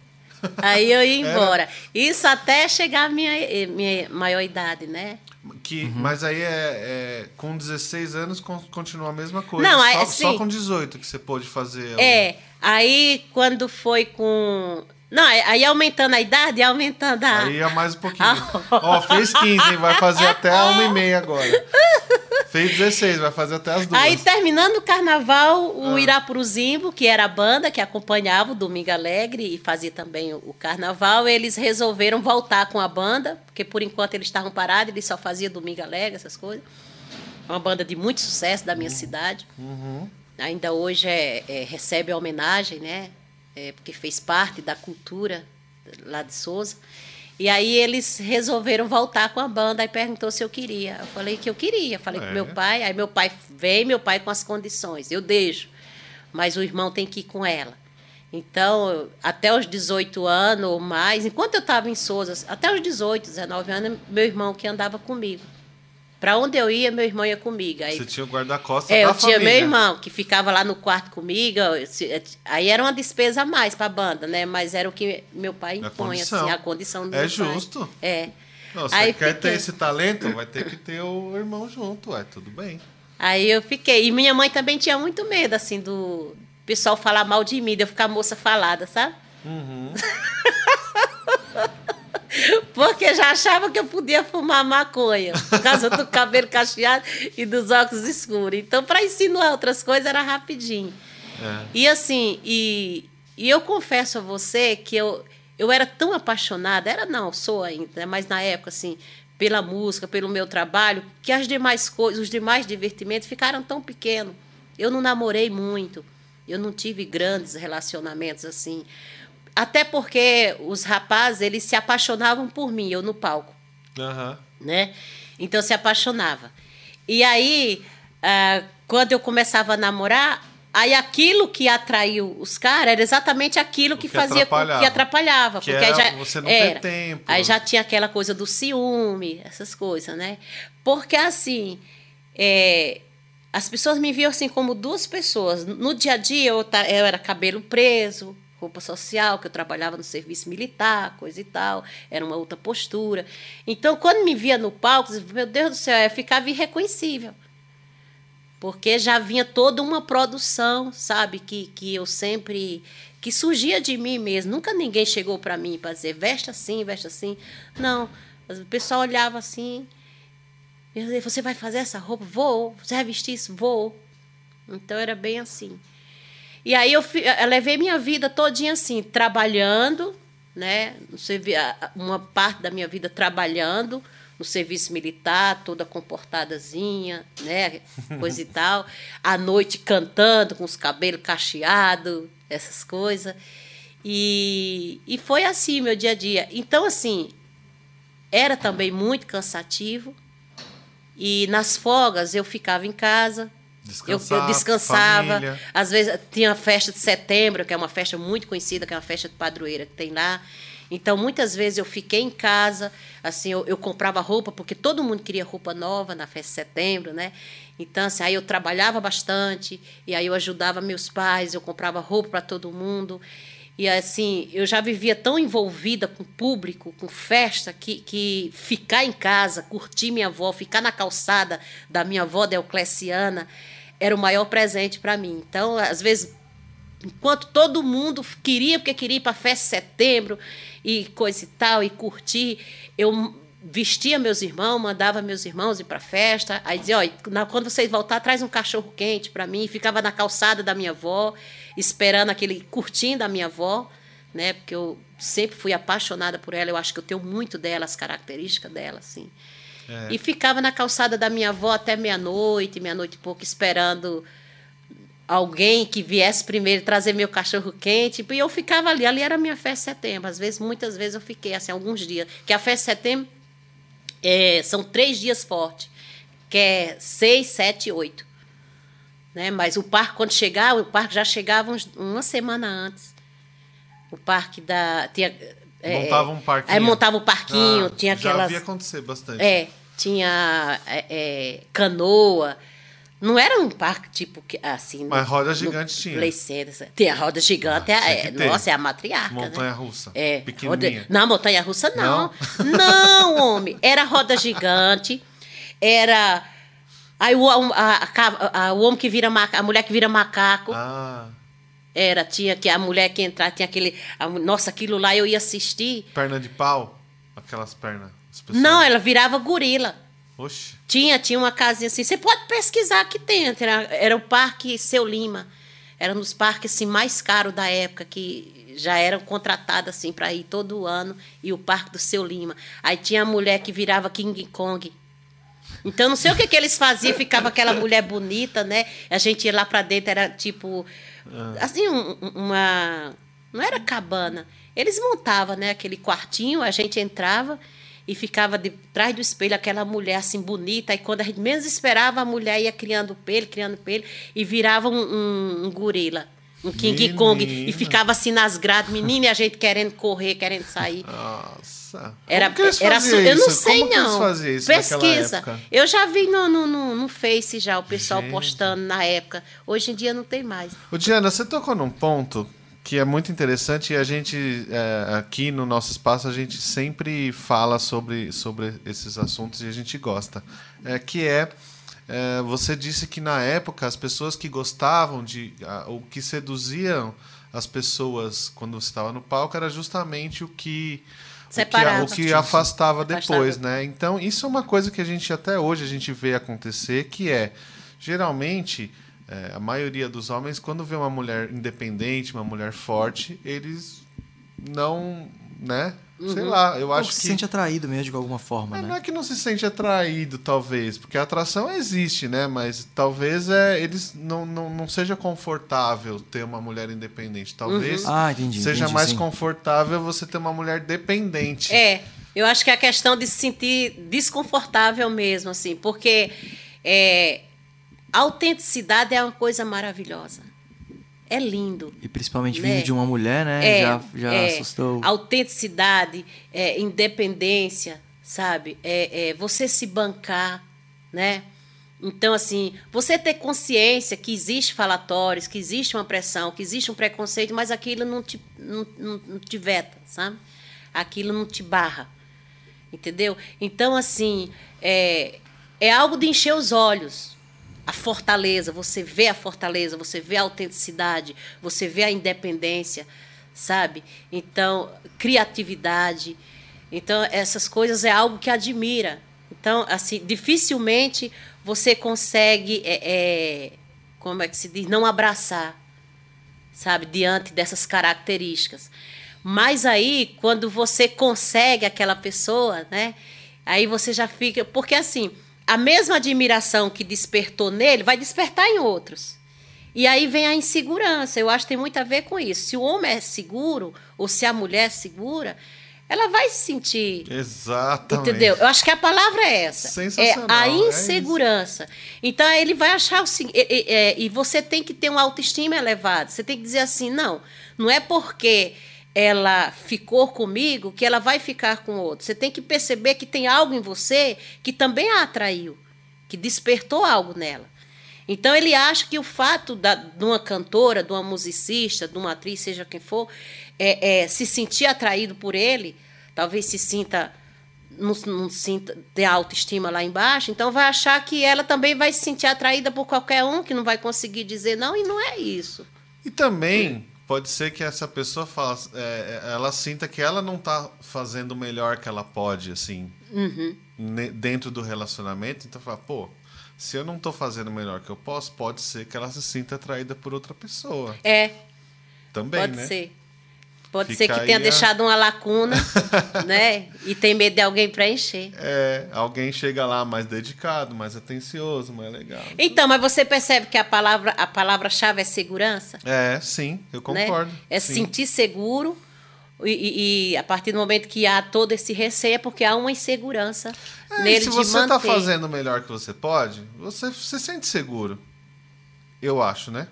Aí eu ia embora. Era... Isso até chegar à minha, minha maior idade, né? Que, uhum. Mas aí é, é, com 16 anos continua a mesma coisa. Não, só, assim, só com 18 que você pôde fazer. É. Aí quando foi com. Não, aí aumentando a idade, aumentando a. Aí é mais um pouquinho. Ó, oh, fez 15, hein? Vai fazer até a uma e meia agora. Fez 16, vai fazer até as duas. Aí, terminando o carnaval, o ah. Irapuruzimbo, que era a banda que acompanhava o Domingo Alegre e fazia também o carnaval, eles resolveram voltar com a banda, porque por enquanto eles estavam parados, eles só faziam Domingo Alegre, essas coisas. Uma banda de muito sucesso da minha uhum. cidade. Uhum. Ainda hoje é, é, recebe a homenagem, né? É, porque fez parte da cultura lá de Souza. E aí eles resolveram voltar com a banda e perguntou se eu queria. Eu falei que eu queria. Falei é. com meu pai. Aí meu pai veio, meu pai com as condições. Eu deixo. Mas o irmão tem que ir com ela. Então, até os 18 anos ou mais, enquanto eu estava em Souza, até os 18, 19 anos, meu irmão que andava comigo. Para onde eu ia, meu irmão ia comigo. Aí, Você tinha o guarda-costas é, da eu família. tinha meu irmão, que ficava lá no quarto comigo. Aí era uma despesa a mais para a banda, né? Mas era o que meu pai impõe, a assim, a condição do É justo. Pai. É. Não, você aí quer fiquei... ter esse talento, vai ter que ter o irmão junto, é tudo bem. Aí eu fiquei. E minha mãe também tinha muito medo, assim, do pessoal falar mal de mim, de eu ficar moça falada, sabe? Uhum. Porque já achava que eu podia fumar maconha, por causa do cabelo cacheado e dos óculos escuros. Então, para ensinar outras coisas, era rapidinho. É. E assim, e, e eu confesso a você que eu, eu era tão apaixonada, era não, sou ainda, né? mas na época, assim, pela música, pelo meu trabalho, que as demais coisas, os demais divertimentos ficaram tão pequenos. Eu não namorei muito, eu não tive grandes relacionamentos assim. Até porque os rapazes, eles se apaixonavam por mim, eu no palco. Uhum. Né? Então, se apaixonava. E aí, uh, quando eu começava a namorar, aí aquilo que atraiu os caras era exatamente aquilo que, que fazia atrapalhava. que atrapalhava. Que porque era, já, você não era, tempo. Aí já tinha aquela coisa do ciúme, essas coisas, né? Porque assim, é, as pessoas me viam assim como duas pessoas. No dia a dia eu, eu era cabelo preso, roupa social, que eu trabalhava no serviço militar, coisa e tal, era uma outra postura. Então, quando me via no palco, meu Deus do céu, eu ficava irreconhecível. Porque já vinha toda uma produção, sabe, que, que eu sempre que surgia de mim mesmo. Nunca ninguém chegou para mim para dizer veste assim, veste assim. Não, o pessoal olhava assim, você vai fazer essa roupa? Vou. Você vai vestir isso? Vou. Então era bem assim. E aí eu, eu levei minha vida todinha assim, trabalhando, né? Uma parte da minha vida trabalhando no serviço militar, toda comportadazinha, né? Coisa e tal. À noite cantando, com os cabelos cacheados, essas coisas. E, e foi assim meu dia a dia. Então, assim, era também muito cansativo. E nas folgas eu ficava em casa, eu, eu, descansava. família. Às vezes tinha a festa de setembro, que é uma festa muito conhecida, que é uma festa de padroeira que tem lá. Então, muitas vezes eu fiquei em casa, assim, eu, eu comprava roupa, porque todo mundo queria roupa nova na festa de setembro, né? Então, assim, aí eu trabalhava bastante, e aí eu ajudava meus pais, eu comprava roupa para todo mundo. E assim, eu já vivia tão envolvida com o público, com festa, que, que ficar em casa, curtir minha avó, ficar na calçada da minha avó Deocleciana, era o maior presente para mim. Então, às vezes, enquanto todo mundo queria, porque queria ir para a festa de setembro e coisa e tal, e curtir, eu vestia meus irmãos, mandava meus irmãos ir para a festa, aí dizia, olha, quando vocês voltar, traz um cachorro quente para mim, ficava na calçada da minha avó, esperando aquele curtindo a minha avó, né? Porque eu sempre fui apaixonada por ela, eu acho que eu tenho muito dela, as características dela, assim. É. E ficava na calçada da minha avó até meia-noite, meia-noite e pouco, esperando alguém que viesse primeiro trazer meu cachorro quente. E eu ficava ali. Ali era a minha festa de setembro. Às vezes, muitas vezes eu fiquei assim, alguns dias. Que a festa de setembro é, são três dias fortes, que é seis, sete oito. Né? Mas o parque, quando chegava, o parque já chegava uns- uma semana antes. O parque da. Tinha, é, Montava um parquinho. Aí montava o parquinho, Ah, tinha Já aquelas. vi acontecer bastante. É, tinha é, é, canoa. Não era um parque tipo assim. Mas no- roda gigante tinha. Play Center. Tem a roda gigante, Ah, é, é- nossa, é a matriarca. Montanha né? russa. É, Pequenininha. roda- não, montanha russa não. Não, homem. Era roda gigante. Era. Aí o, a, a- a- o homem que vira macaco, a mulher que vira macaco. Ah, Era, tinha que a mulher que entrar, tinha aquele. a- nossa, aquilo lá eu ia assistir. perna de pau. Aquelas pernas. Não, ela virava gorila. Oxe. Tinha, tinha uma casinha assim. Você pode pesquisar aqui dentro. Era, era o Parque Seu Lima. Era um dos parques assim, mais caros da época, que já eram contratados assim, para ir todo ano. E o Parque do Seu Lima. Aí tinha a mulher que virava King Kong. Então, não sei o que, que eles faziam, ficava aquela mulher bonita, né? A gente ia lá para dentro, era tipo. Assim, um- um- uma. Não era cabana. Eles montavam, né? Aquele quartinho, a gente entrava e ficava de trás do espelho aquela mulher assim bonita. E quando a gente menos esperava, a mulher ia criando pelo, criando pelo, e virava um, um- um gorila. Um King Kong. E Menina. ficava assim nas grades, menina, e a gente querendo correr, querendo sair. Nossa. Era, Como que eles era su- Eu não isso? sei, Como que eles não. faziam isso Pesquisa. Eu já vi no, no, no, no Face já o pessoal Gente. postando na época. Hoje em dia não tem mais. Ô, Diana, você tocou num ponto que é muito interessante e a gente, é, aqui no nosso espaço, a gente sempre fala sobre, sobre esses assuntos e a gente gosta. É, que é, é, você disse que na época as pessoas que gostavam de. a- o que seduziam as pessoas quando você estava no palco era justamente o que. O que, o que afastava depois, Afastava. né? Então, isso é uma coisa que a gente até hoje a gente vê acontecer, que é geralmente é, a maioria dos homens quando vê uma mulher independente, uma mulher forte, eles não, né? Uhum. Sei lá, eu Ou acho se que sente atraído mesmo de alguma forma, é, né? não é que não se sente atraído, talvez, porque a atração existe, né? Mas talvez é, eles não, não, não seja confortável ter uma mulher independente. Talvez Ah, entendi. seja entendi, mais sim. confortável você ter uma mulher dependente. É, eu acho que é a questão de se sentir desconfortável mesmo, assim, porque é, a autenticidade é uma coisa maravilhosa. É lindo. E principalmente Né? vindo de uma mulher, né? É, já já é, assustou. Autenticidade, é, independência, sabe? É, é, você se bancar, né? Então, assim, você ter consciência que existe falatórios, que existe uma pressão, que existe um preconceito, mas aquilo não te, não, não, não te veta, sabe? Aquilo não te barra, entendeu? Então, assim, é, é algo de encher os olhos. A fortaleza, você vê a fortaleza, você vê a autenticidade, você vê a independência, sabe? Então, criatividade. Então, essas coisas é algo que admira. Então, assim, dificilmente você consegue, é, é, como é que se diz, não abraçar, sabe, diante dessas características. Mas aí, quando você consegue aquela pessoa, né? Aí você já fica. Porque assim, a mesma admiração que despertou nele vai despertar em outros. E aí vem a insegurança. Eu acho que tem muito a ver com isso. Se o homem é seguro, ou se a mulher é segura, ela vai se sentir. Exatamente. Entendeu? Eu acho que a palavra é essa. Sensacional, É a é insegurança. então ele vai achar o seguinte. E, e- é, e você tem que ter uma autoestima elevada. Você tem que dizer assim: não, não é porque ela ficou comigo que ela vai ficar com outro. Você tem que perceber que tem algo em você que também a atraiu, que despertou algo nela. Então ele acha que o fato da, de uma cantora, de uma musicista, de uma atriz, seja quem for, é, é, se sentir atraído por ele, talvez se sinta não, não sinta ter autoestima lá embaixo, então vai achar que ela também vai se sentir atraída por qualquer um que não vai conseguir dizer não e não é isso. E também pode ser que essa pessoa fala, é, ela sinta que ela não tá fazendo o melhor que ela pode, assim, Uhum. dentro do relacionamento. Então fala, pô, se eu não tô fazendo o melhor que eu posso, pode ser que ela se sinta atraída por outra pessoa. É, Também, pode né? ser. Pode ser que tenha deixado uma lacuna, né? E tem medo de alguém preencher. É, alguém chega lá mais dedicado, mais atencioso, mais legal. Então, mas você percebe que a palavra a palavra-chave é segurança? É, sim, eu né? concordo. É sim. sentir seguro e, e- e a partir do momento que há todo esse receio é porque há uma insegurança É, nele se você manter. tá fazendo o melhor que você pode, você se sente seguro. Eu acho, né?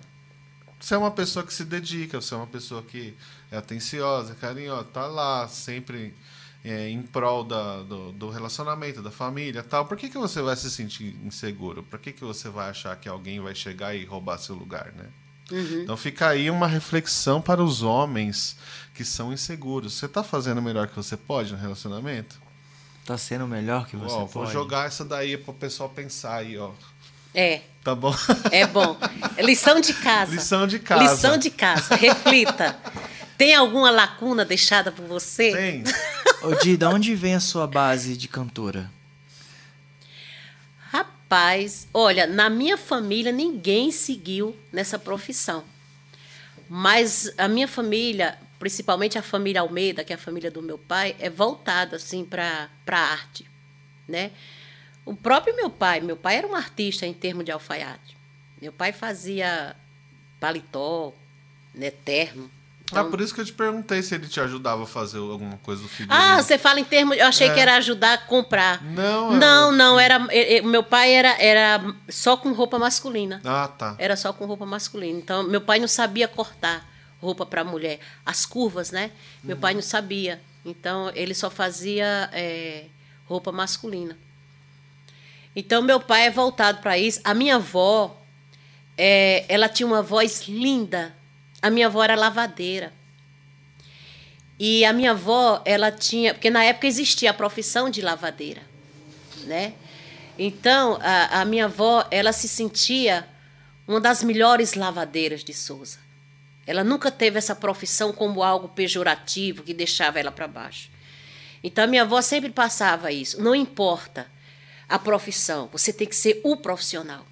Você é uma pessoa que se dedica, você é uma pessoa que é atenciosa, carinhosa, tá lá sempre é, em prol da, do, do relacionamento, da família tal. Por que, que você vai se sentir inseguro? Por que, que você vai achar que alguém vai chegar e roubar seu lugar, né? Uhum. Então fica aí uma reflexão para os homens que são inseguros. Você tá fazendo o melhor que você pode no relacionamento? Tá sendo o melhor que você Ó, vou pode. jogar essa daí pro pessoal pensar aí, ó. É, Tá bom? é bom. Lição de casa. Lição de casa. Lição de casa. Reflita. Tem alguma lacuna deixada por você? Tem. Ô, Di, da onde vem a sua base de cantora? Rapaz, olha, na minha família ninguém seguiu nessa profissão. Mas a minha família, principalmente a família Almeida, que é a família do meu pai, é voltada assim para a arte, né? O próprio meu pai, meu pai era um artista em termos de alfaiate. Meu pai fazia paletó, né, terno. Ah, por isso que eu te perguntei se ele te ajudava a fazer alguma coisa do figurino. Ah, você fala em termos. Eu achei É. que era ajudar a comprar. Não, é- não, não. Era, e- e- meu pai era, era só com roupa masculina. Ah, tá. Era só com roupa masculina. Então, meu pai não sabia cortar roupa para mulher. As curvas, né? Meu pai não sabia. Então, ele só fazia é, roupa masculina. Então, meu pai é voltado para isso. A minha avó, é, ela tinha uma voz linda. A minha avó era lavadeira. E a minha avó, ela tinha. Porque na época existia a profissão de lavadeira, né? Então, a, a minha avó, ela se sentia uma das melhores lavadeiras de Souza. Ela nunca teve essa profissão como algo pejorativo que deixava ela para baixo. Então, a minha avó sempre passava isso. Não importa a profissão, você tem que ser o profissional.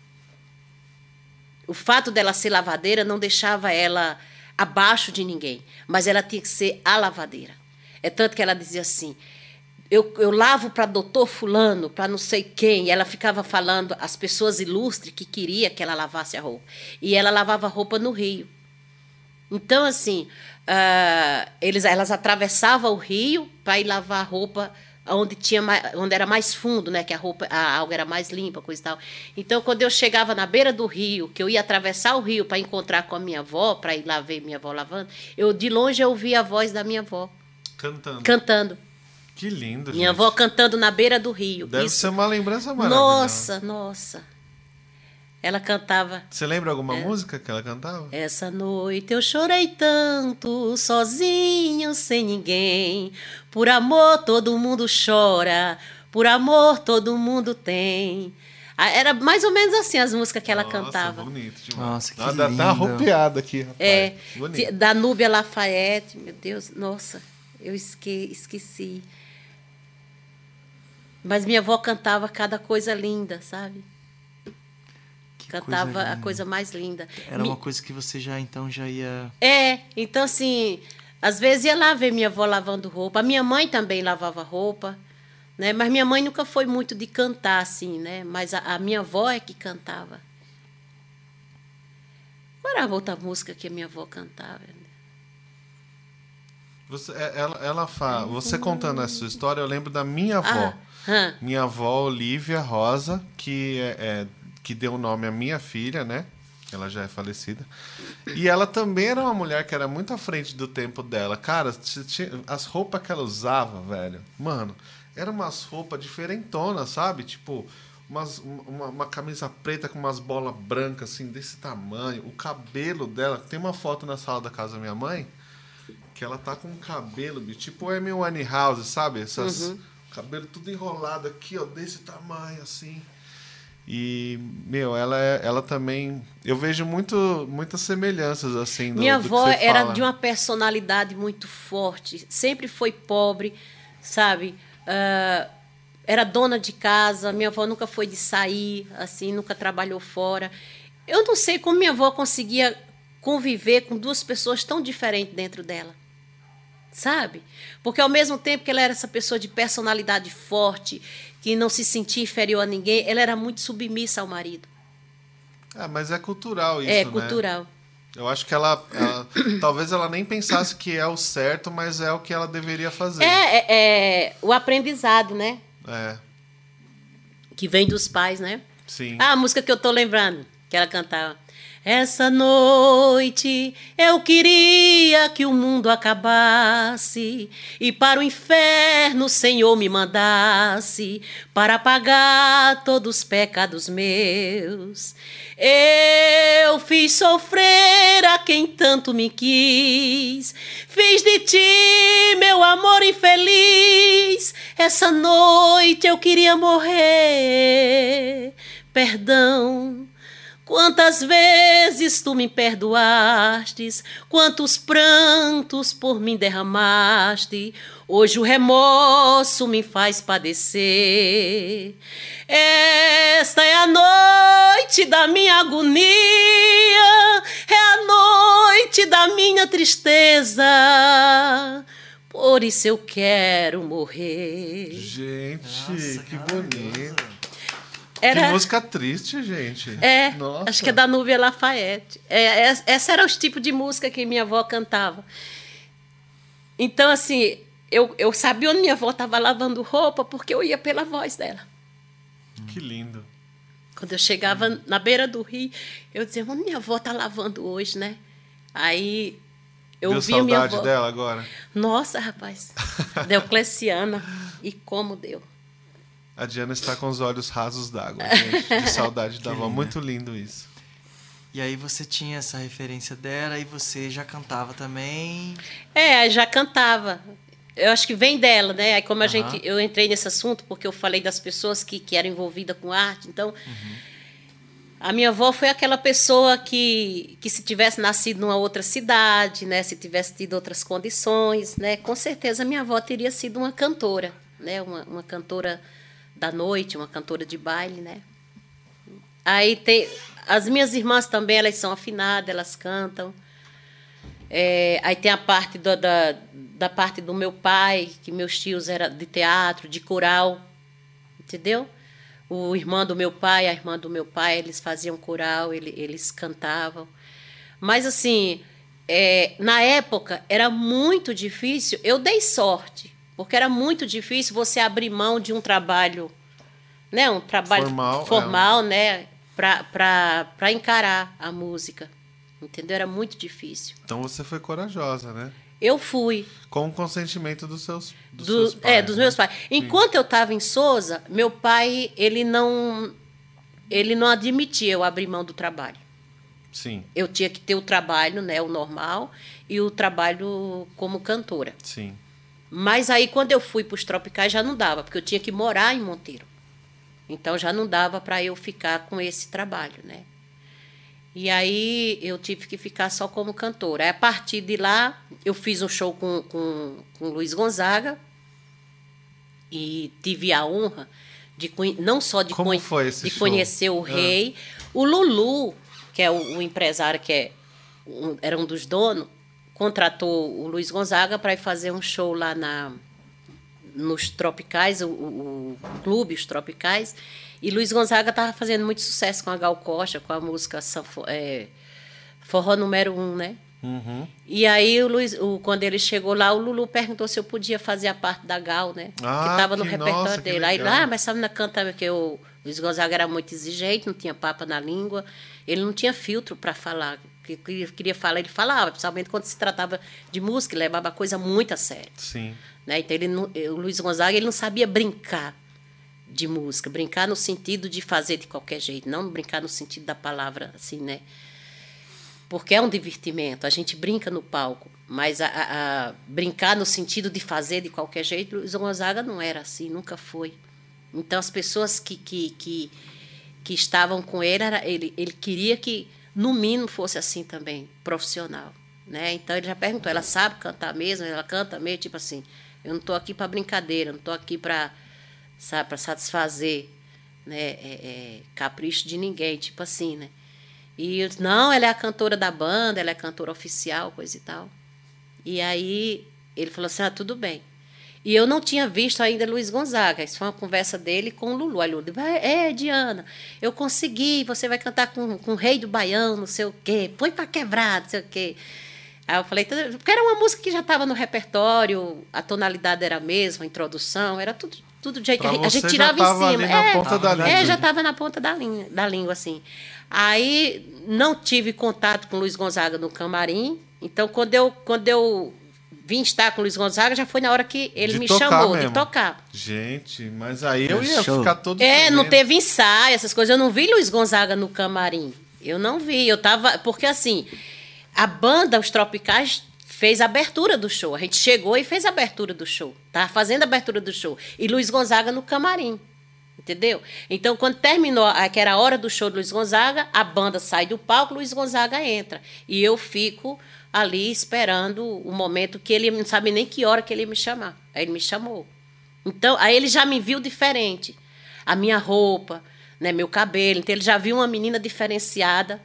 O fato dela ser lavadeira não deixava ela abaixo de ninguém, mas ela tinha que ser a lavadeira. É tanto que ela dizia assim: eu, eu lavo para doutor Fulano, para não sei quem. E ela ficava falando as pessoas ilustres que queria que ela lavasse a roupa. E ela lavava roupa no rio. Então, assim, ah, eles, elas atravessavam o rio para ir lavar a roupa onde, tinha mais, onde era mais fundo, né? Que a roupa, a água era mais limpa, coisa e tal. Então, quando eu chegava na beira do rio, que eu ia atravessar o rio para encontrar com a minha avó, para ir lá ver minha avó lavando, eu de longe eu ouvia a voz da minha avó Cantando. cantando. Que lindo, Minha gente. avó cantando na beira do rio. Deve Isso- ser uma lembrança maravilhosa. Nossa, nossa. Ela cantava. Você lembra alguma É. música que ela cantava? Essa noite eu chorei tanto, sozinho, sem ninguém. Por amor todo mundo chora, por amor todo mundo tem. Ah, Era mais ou menos assim as músicas que ela Nossa, cantava. bonito demais. Nossa, que dá lindo. até arrupiado aqui, rapaz. É, Bonito. da Núbia Lafayette, meu Deus, nossa, eu esque, esqueci. Mas minha avó cantava cada coisa linda, sabe? Cantava coisa a coisa mais linda. Era Mi- uma coisa que você já então já ia. É, então assim, às vezes ia lá ver minha avó lavando roupa. A minha mãe também lavava roupa, né? Mas minha mãe nunca foi muito de cantar assim, né? Mas a, a minha avó é que cantava. Qual era a outra música que a minha avó cantava? Você, é, ela, ela fala, você contando essa história, eu lembro da minha avó. Ah, Minha avó, Olivia Rosa, que, é, é- que deu o nome à minha filha, né? Ela já é falecida. E ela também era uma mulher que era muito à frente do tempo dela. Cara, as roupas que ela usava, velho, mano, eram umas roupas diferentonas, sabe? Tipo, umas, uma, uma camisa preta com umas bolas brancas, assim, desse tamanho. O cabelo dela, tem uma foto na sala da casa da minha mãe, que ela tá com um cabelo, tipo o Amy Winehouse, sabe? Essas, Cabelo tudo enrolado aqui, ó, desse tamanho, assim. E, meu, ela, é- ela também. Eu vejo muito, muitas semelhanças, assim. Do, Minha do avó era fala. de uma personalidade muito forte, sempre foi pobre, sabe? Ah, era dona de casa, minha avó nunca foi de sair, assim, nunca trabalhou fora. Eu não sei como minha avó conseguia conviver com duas pessoas tão diferentes dentro dela. Sabe? Porque ao mesmo tempo que ela era essa pessoa de personalidade forte, que não se sentia inferior a ninguém, ela era muito submissa ao marido. É, mas é cultural isso, é né? cultural. Eu acho que ela, ela- Talvez ela nem pensasse que é o certo, mas é o que ela deveria fazer. É, é, é o aprendizado, né? É, Que vem dos pais, né? sim. Ah, a música que eu tô lembrando, que ela cantava. Essa noite eu queria que o mundo acabasse e para o inferno o Senhor me mandasse para pagar todos os pecados meus. Eu fiz sofrer a quem tanto me quis, fiz de ti meu amor infeliz. Essa noite eu queria morrer. Perdão. Quantas vezes tu me perdoastes, quantos prantos por mim derramaste, hoje o remorso me faz padecer. Esta é a noite da minha agonia, é a noite da minha tristeza, por isso eu quero morrer. Gente, Nossa, que bonito. Era- Que música triste, gente. É, Nossa. acho que é da Núbia Lafayette. É, é, essa era os tipos de música que minha avó cantava. Então, assim, eu, eu sabia onde minha avó estava lavando roupa porque eu ia pela voz dela. Que lindo. Quando eu chegava na beira do rio, eu dizia, onde minha avó está lavando hoje, né? Aí eu Deu minha saudade avó. dela agora? Nossa, rapaz, Deocleciana. E como deu. A Diana está com os olhos rasos d'água, gente. De saudade da avó. Muito lindo isso. E aí você tinha essa referência dela e você já cantava também. É, já cantava. Eu acho que vem dela, né? Aí como a gente, eu entrei nesse assunto porque eu falei das pessoas que, que eram envolvidas com arte, então a minha avó foi aquela pessoa que, que se tivesse nascido numa outra cidade, né, se tivesse tido outras condições, né, com certeza a minha avó teria sido uma cantora, né, uma, uma cantora da noite, uma cantora de baile, né. Aí tem as minhas irmãs também, elas são afinadas, elas cantam. É, aí tem a parte do- da, da parte do meu pai, que meus tios eram de teatro, de coral, entendeu? O irmão do meu pai, a irmã do meu pai, eles faziam coral, ele- eles cantavam. Mas assim, é, na época era muito difícil. Eu dei sorte, porque era muito difícil você abrir mão de um trabalho, né, um trabalho Formal, é. formal, né, para encarar a música. Entendeu? Era muito difícil. Então você foi corajosa, né? Eu fui. Com o consentimento dos seus, dos Do- seus pais. é, dos né? meus pais. Enquanto eu estava em Souza, meu pai, ele não ele não admitia eu abrir mão do trabalho. Sim, Eu tinha que ter o trabalho, né, o normal, e o trabalho como cantora. sim. Mas aí quando eu fui para os tropicais já não dava, porque eu tinha que morar em Monteiro. Então já não dava para eu ficar com esse trabalho, né? E aí eu tive que ficar só como cantora. Aí, a partir de lá, eu fiz um show com, com, com o Luiz Gonzaga e tive a honra de não só de, Como conhe- de show? conhecer o Ah. rei, o Lulu, que é o, o empresário que é um- era um dos donos, contratou o Luiz Gonzaga para ir fazer um show lá na nos Tropicais, o, o, o clube, os Tropicais. E Luiz Gonzaga estava fazendo muito sucesso com a Gal Costa, com a música Sanfo, é, Forró número um, né? Uhum. E aí, o Luiz, o, quando ele chegou lá, o Lulu perguntou se eu podia fazer a parte da Gal, né? Ah, que estava no que- repertório nossa, dele. Aí, ah, mas sabe na canta que o Luiz Gonzaga era muito exigente, não tinha papa na língua, ele não tinha filtro para falar. Que queria, queria falar, ele falava, principalmente quando se tratava de música, ele levava a coisa muito a sério. Sim. Né? Então, ele não, o Luiz Gonzaga ele não sabia brincar de música, brincar no sentido de fazer de qualquer jeito, não brincar no sentido da palavra assim, né? Porque é um divertimento, a gente brinca no palco, mas a, a- a brincar no sentido de fazer de qualquer jeito, Luiz Gonzaga não era assim, nunca foi. Então, as pessoas que, que, que, que estavam com ele, era, ele, ele queria que, no mínimo, fosse assim também, profissional. Né? Então, ele já perguntou, ela sabe cantar mesmo? Ela canta mesmo, tipo assim, eu não estou aqui para brincadeira, não estou aqui para para satisfazer né, é, é, capricho de ninguém, tipo assim, né? E eu disse, não, ela é a cantora da banda, ela é cantora oficial, coisa e tal. E aí ele falou assim, ah, tudo bem. E eu não tinha visto ainda Luiz Gonzaga. Isso foi uma conversa dele com o Lulu. Aí Lulu, "Vai, é, Diana, eu consegui, você vai cantar com, com o rei do Baião, não sei o quê, põe para quebrar, não sei o quê. Aí eu falei, "Tudo- porque era uma música que já estava no repertório, a tonalidade era a mesma, a introdução, era tudo, tudo do jeito que Pra a gente, a gente já tirava tava em cima. ali na é, ponta da é, língua. já estava na ponta da língua, da língua, assim. Aí não tive contato com o Luiz Gonzaga no camarim. Então, quando eu, quando eu vim estar com o Luiz Gonzaga, já foi na hora que ele De me chamou mesmo. de tocar. Gente, mas aí eu ia Show. ficar todo. É, não tremendo. teve ensaio, essas coisas. Eu não vi Luiz Gonzaga no camarim. Eu não vi. Eu tava. Porque assim, a banda, os Tropicais, fez a abertura do show. A gente chegou e fez a abertura do show. Tava fazendo a abertura do show. E Luiz Gonzaga no camarim. Entendeu? Então, quando terminou, a- que era a hora do show do Luiz Gonzaga, a banda sai do palco, Luiz Gonzaga entra. E eu fico ali esperando o momento que ele não sabe nem que hora que ele ia me chamar. Aí ele me chamou. Então, aí ele já me viu diferente. A minha roupa, né, meu cabelo. Então, ele já viu uma menina diferenciada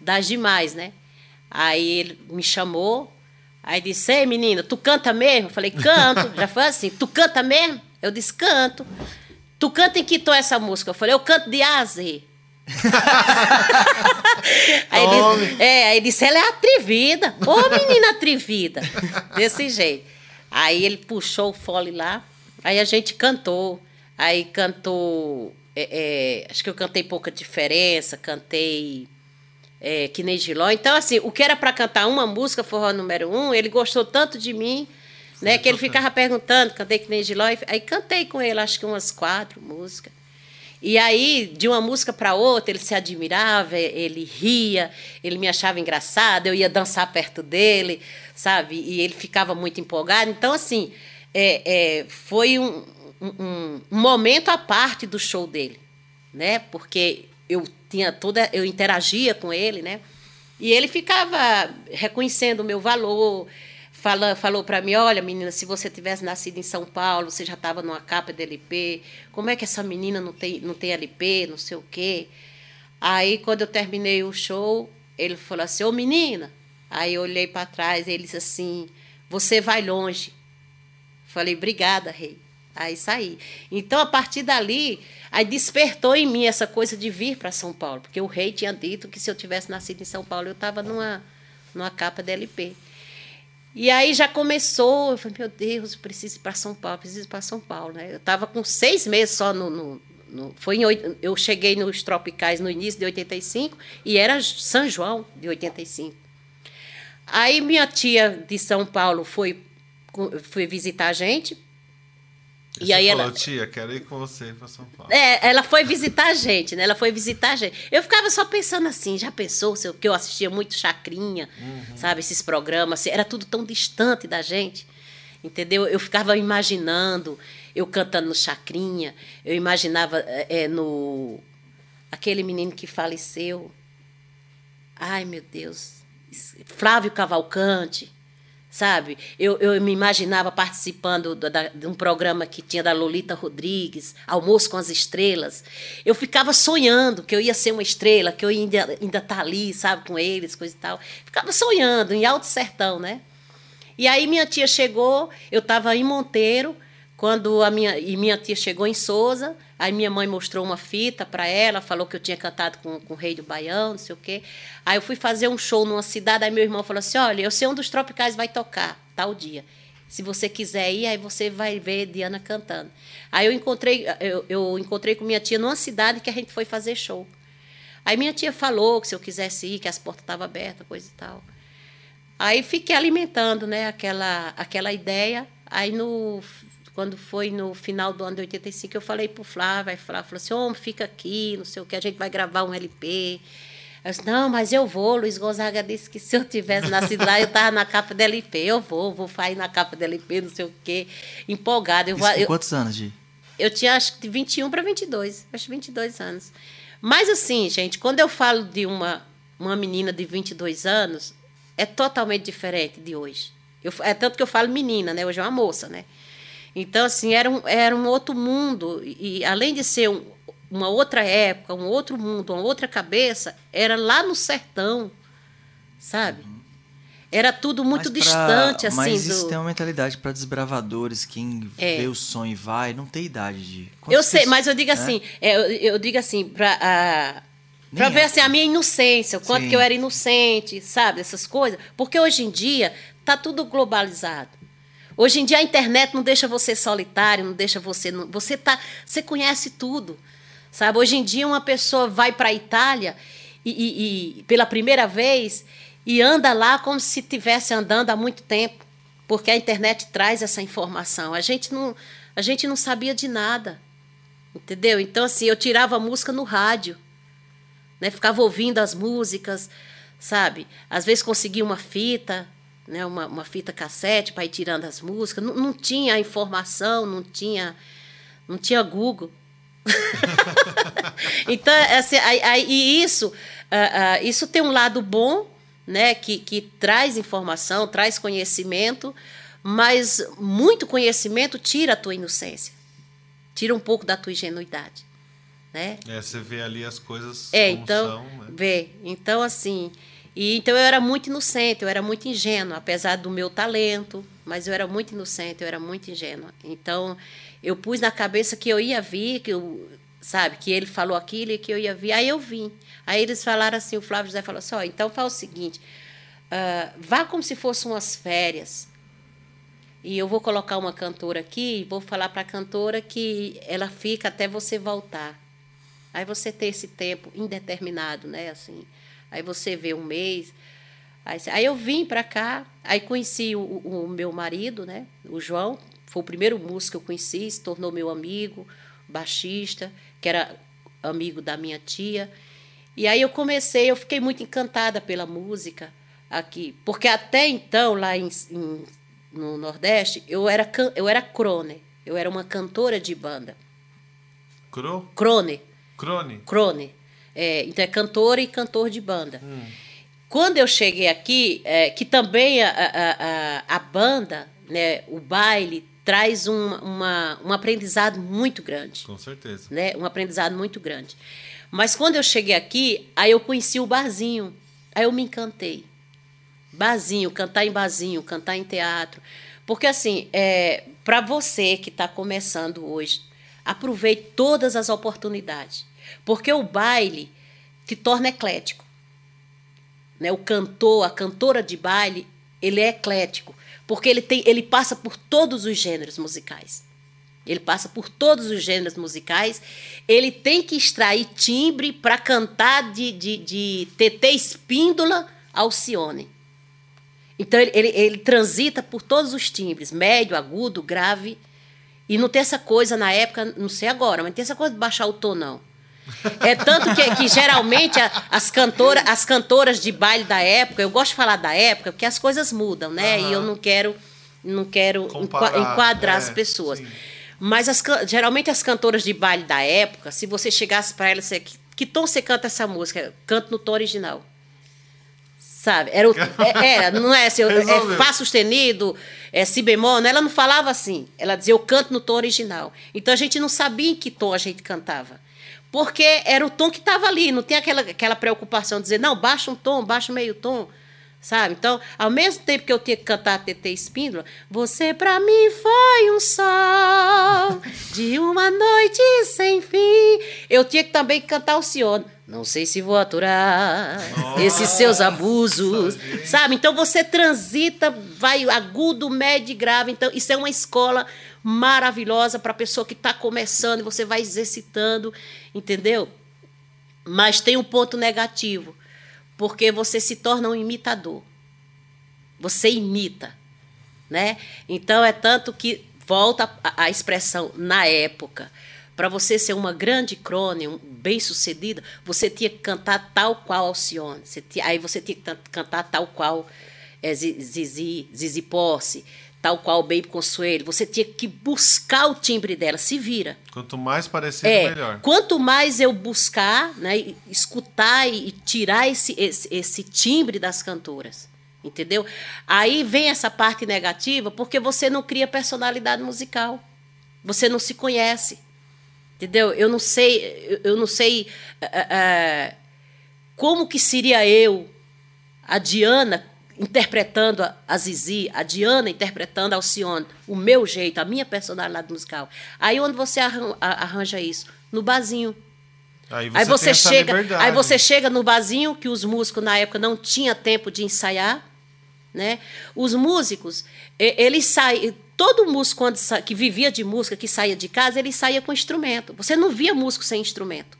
das demais, né? Aí ele me chamou, aí disse, ei, menina, tu canta mesmo? Eu falei, canto. já foi assim, tu canta mesmo? Eu disse, canto. Tu canta em que tom essa música? Eu falei, eu canto de A a Z. aí, ele é, aí ele disse, ela é atrevida. Ô, menina atrevida. Desse jeito. Aí ele puxou o fole lá, aí a gente cantou. Aí cantou, é, é, acho que eu cantei Pouca Diferença, cantei é, que nem Giló. Então, assim, o que era para cantar uma música, forró número um, ele gostou tanto de mim, né, que ele ficava perguntando, cantei que nem Giló. Aí cantei com ele, acho que umas quatro músicas. E aí, de uma música para outra, ele se admirava, ele ria, ele me achava engraçada, eu ia dançar perto dele, sabe? E ele ficava muito empolgado. Então, assim, é, é, foi um, um, um momento à parte do show dele, né? Porque eu tinha toda, eu interagia com ele, né? E ele ficava reconhecendo o meu valor, fala, falou para mim, olha, menina, se você tivesse nascido em São Paulo, você já estava numa capa de LP, como é que essa menina não tem, não tem LP, não sei o quê. Aí, quando eu terminei o show, ele falou assim, ô menina, aí eu olhei para trás, ele disse assim, você vai longe. Falei, obrigada, rei. Aí saí. Então, a partir dali, aí despertou em mim essa coisa de vir para São Paulo, porque o rei tinha dito que se eu tivesse nascido em São Paulo, eu estava numa, numa capa de LP. E aí já começou, eu falei, meu Deus, eu preciso ir para São Paulo, preciso ir para São Paulo. Né? Eu estava com seis meses só no. no, no- foi em, eu cheguei nos Tropicais no início de 85 e era São João de 85. Aí minha tia de São Paulo foi, foi visitar a gente. E Você aí falou, ela. tia, quero ir com você para São Paulo. É, ela foi visitar a gente, né? Ela foi visitar a gente. Eu ficava só pensando assim, já pensou, se eu- que eu assistia muito Chacrinha, sabe, esses programas, era tudo tão distante da gente, entendeu? Eu ficava imaginando, eu cantando no Chacrinha, eu imaginava é, é, no... Aquele menino que faleceu, ai meu Deus, Flávio Cavalcante, sabe? Eu, eu me imaginava participando do- da- de um programa que tinha da Lolita Rodrigues, Almoço com as Estrelas. Eu ficava sonhando que eu ia ser uma estrela, que eu ainda ainda estar ali, sabe, com eles, coisa e tal. Ficava sonhando, em Alto Sertão, né? E aí minha tia chegou, eu estava em Monteiro, quando a minha e minha tia chegou em Souza, aí minha mãe mostrou uma fita para ela, falou que eu tinha cantado com, com o Rei do Baião, não sei o quê. Aí eu fui fazer um show numa cidade, aí meu irmão falou assim: "Olha, eu sei onde os Tropicais vai tocar, tal dia. Se você quiser ir, aí você vai ver Diana cantando". Aí eu encontrei eu, eu encontrei com minha tia numa cidade que a gente foi fazer show. Aí minha tia falou que se eu quisesse ir, que as portas estavam abertas, coisa e tal. Aí fiquei alimentando, né, aquela aquela ideia. Aí no quando foi no final do ano de 85, eu falei pro Flávio, aí Flávio falou assim, homem, fica aqui, não sei o que, a gente vai gravar um LP. Eu disse, não, mas eu vou. Luiz Gonzaga disse que se eu tivesse nascido lá, eu estava na capa do LP. Eu vou, vou sair na capa do LP, não sei o quê. Empolgada. Eu, eu, quantos anos, Gi? eu tinha acho que de 21 para 22, acho que 22 anos. Mas assim, gente, quando eu falo de uma, uma menina de 22 anos, é totalmente diferente de hoje. Eu, é tanto que eu falo menina, né? Hoje é uma moça, né? Então, assim, era um, era um outro mundo. E, além de ser um, uma outra época, um outro mundo, uma outra cabeça, era lá no sertão, sabe? Era tudo muito pra- distante, assim. Mas isso do... tem uma mentalidade para desbravadores, quem É. vê o sonho e vai, não tem idade de. Eu sei, pessoas- mas eu digo né? assim, é, eu, eu digo assim, para para ver é. assim, a minha inocência, o quanto Sim. que eu era inocente, sabe, essas coisas. Porque hoje em dia tá tudo globalizado. Hoje em dia a internet não deixa você solitário, não deixa você, não- você tá, você conhece tudo, sabe? Hoje em dia uma pessoa vai para a Itália e, e- e pela primeira vez e anda lá como se estivesse andando há muito tempo, porque a internet traz essa informação. A gente não, a gente não sabia de nada. Entendeu? Então, assim, eu tirava a música no rádio, né? Ficava ouvindo as músicas, sabe? Às vezes conseguia uma fita, né? Uma, uma fita cassete para ir tirando as músicas. Não, não tinha informação, não tinha, não tinha Google. então, assim, aí, aí- e isso, ah, ah, isso tem um lado bom, né? Que, que traz informação, traz conhecimento, mas muito conhecimento tira a tua inocência, tira um pouco da tua ingenuidade, né? É, você vê ali as coisas É, então, são, né? vê. Então, assim. E, então, eu era muito inocente, eu era muito ingênua, apesar do meu talento, mas eu era muito inocente, eu era muito ingênua. Então, eu pus na cabeça que eu ia vir, que eu, sabe, que ele falou aquilo e que eu ia vir. Aí eu vim. Aí eles falaram assim: o Flávio José falou assim: ó, então faz o seguinte, ah, vá como se fossem umas férias. E eu vou colocar uma cantora aqui e vou falar para a cantora que ela fica até você voltar. Aí você tem esse tempo indeterminado, né? Assim, aí você vê um mês. Aí, aí eu vim para cá, aí conheci o, o- meu marido, né? O João, foi o primeiro músico que eu conheci, se tornou meu amigo, baixista, que era amigo da minha tia. E aí eu comecei, eu fiquei muito encantada pela música aqui, porque até então lá em, em- no Nordeste eu era eu era crone, eu era uma cantora de banda, Cro? crone. Crone? Crone. É, então é cantora e cantor de banda. Quando eu cheguei aqui, é, que também a, a, a, a banda, né, o baile, traz um, uma, um aprendizado muito grande. Com certeza. Né, um aprendizado muito grande. Mas quando eu cheguei aqui, aí eu conheci o barzinho. Aí eu me encantei. Barzinho, cantar em barzinho, cantar em teatro. Porque, assim, é, para você que está começando hoje, aproveite todas as oportunidades. Porque o baile te torna eclético. Né? O cantor, a cantora de baile, ele é eclético. Porque ele, tem, ele passa por todos os gêneros musicais. Ele passa por todos os gêneros musicais. Ele tem que extrair timbre para cantar de, de, de TT Espíndola Alcione. Então, ele, ele, ele transita por todos os timbres, médio, agudo, grave. E não tem essa coisa na época, não sei agora, mas não tem essa coisa de baixar o tom, não. É tanto que, que geralmente a- as, cantora, as cantoras de baile da época, eu gosto de falar da época, porque as coisas mudam, né? E eu não quero, não quero Comparar, enquadrar é, as pessoas. sim. Mas as geralmente as cantoras de baile da época, se você chegasse para elas, que, que tom você canta essa música? Canto no tom original. Sabe? Era, o, é- era não é assim, Resolveu. é Fá sustenido, é Si bemol, né? ela não falava assim. Ela dizia, eu canto no tom original. Então a gente não sabia em que tom a gente cantava. Porque era o tom que estava ali, não tem aquela, aquela preocupação de dizer, não, baixa um tom, baixa meio tom, Sabe? Então, ao mesmo tempo que eu tinha que cantar a TT Espíndola, você pra mim foi um sol de uma noite sem fim. Eu tinha que também cantar o Cione. Não sei se vou aturar esses seus abusos. Sabe? Então você transita, vai agudo, médio e grave. Então, isso é uma escola maravilhosa para a pessoa que está começando e você vai exercitando, entendeu? Mas tem um ponto negativo porque você se torna um imitador. Você imita, né? Então é tanto que volta a, expressão na época. Para você ser uma grande crone, um, bem sucedida, você tinha que cantar tal qual Alcione. Você tinha, aí você tinha que cantar tal qual é, Zizi, Zizi Posse, tal qual o Baby Consuelo. Você tinha que buscar o timbre dela, se vira. Quanto mais parecido, é, melhor. Quanto mais eu buscar, né, escutar e tirar esse, esse, esse timbre das cantoras. Entendeu? Aí vem essa parte negativa porque você não cria personalidade musical. Você não se conhece. Entendeu? Eu não sei, eu não sei uh, uh, como que seria eu, a Diana, interpretando a Zizi, a Diana interpretando a Alcione, o meu jeito, a minha personalidade musical. Aí onde você arranja isso? No barzinho. Aí você, aí você chega, aí você chega no barzinho que os músicos na época não tinha tempo de ensaiar, né? Os músicos, eles saem, todo músico quando que vivia de música, que saía de casa, ele saía com instrumento. Você não via músico sem instrumento.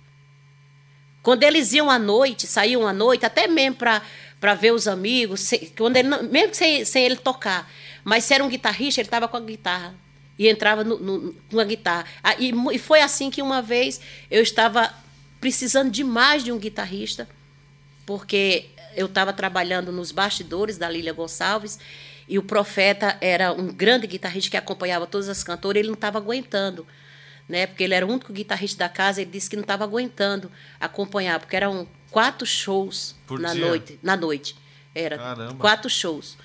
Quando eles iam à noite, saíam à noite, até mesmo para para ver os amigos, quando ele mesmo sem, sem ele tocar. Mas se era um guitarrista, ele estava com a guitarra e entrava no, no, com a guitarra. E, e foi assim que uma vez eu estava precisando demais de um guitarrista, porque eu estava trabalhando nos bastidores da Lília Gonçalves e o Profeta era um grande guitarrista que acompanhava todas as cantoras, ele não estava aguentando, né? Porque ele era o único guitarrista da casa, ele disse que não estava aguentando acompanhar, porque eram quatro shows Por na dia? noite, na noite. Era Caramba. quatro shows.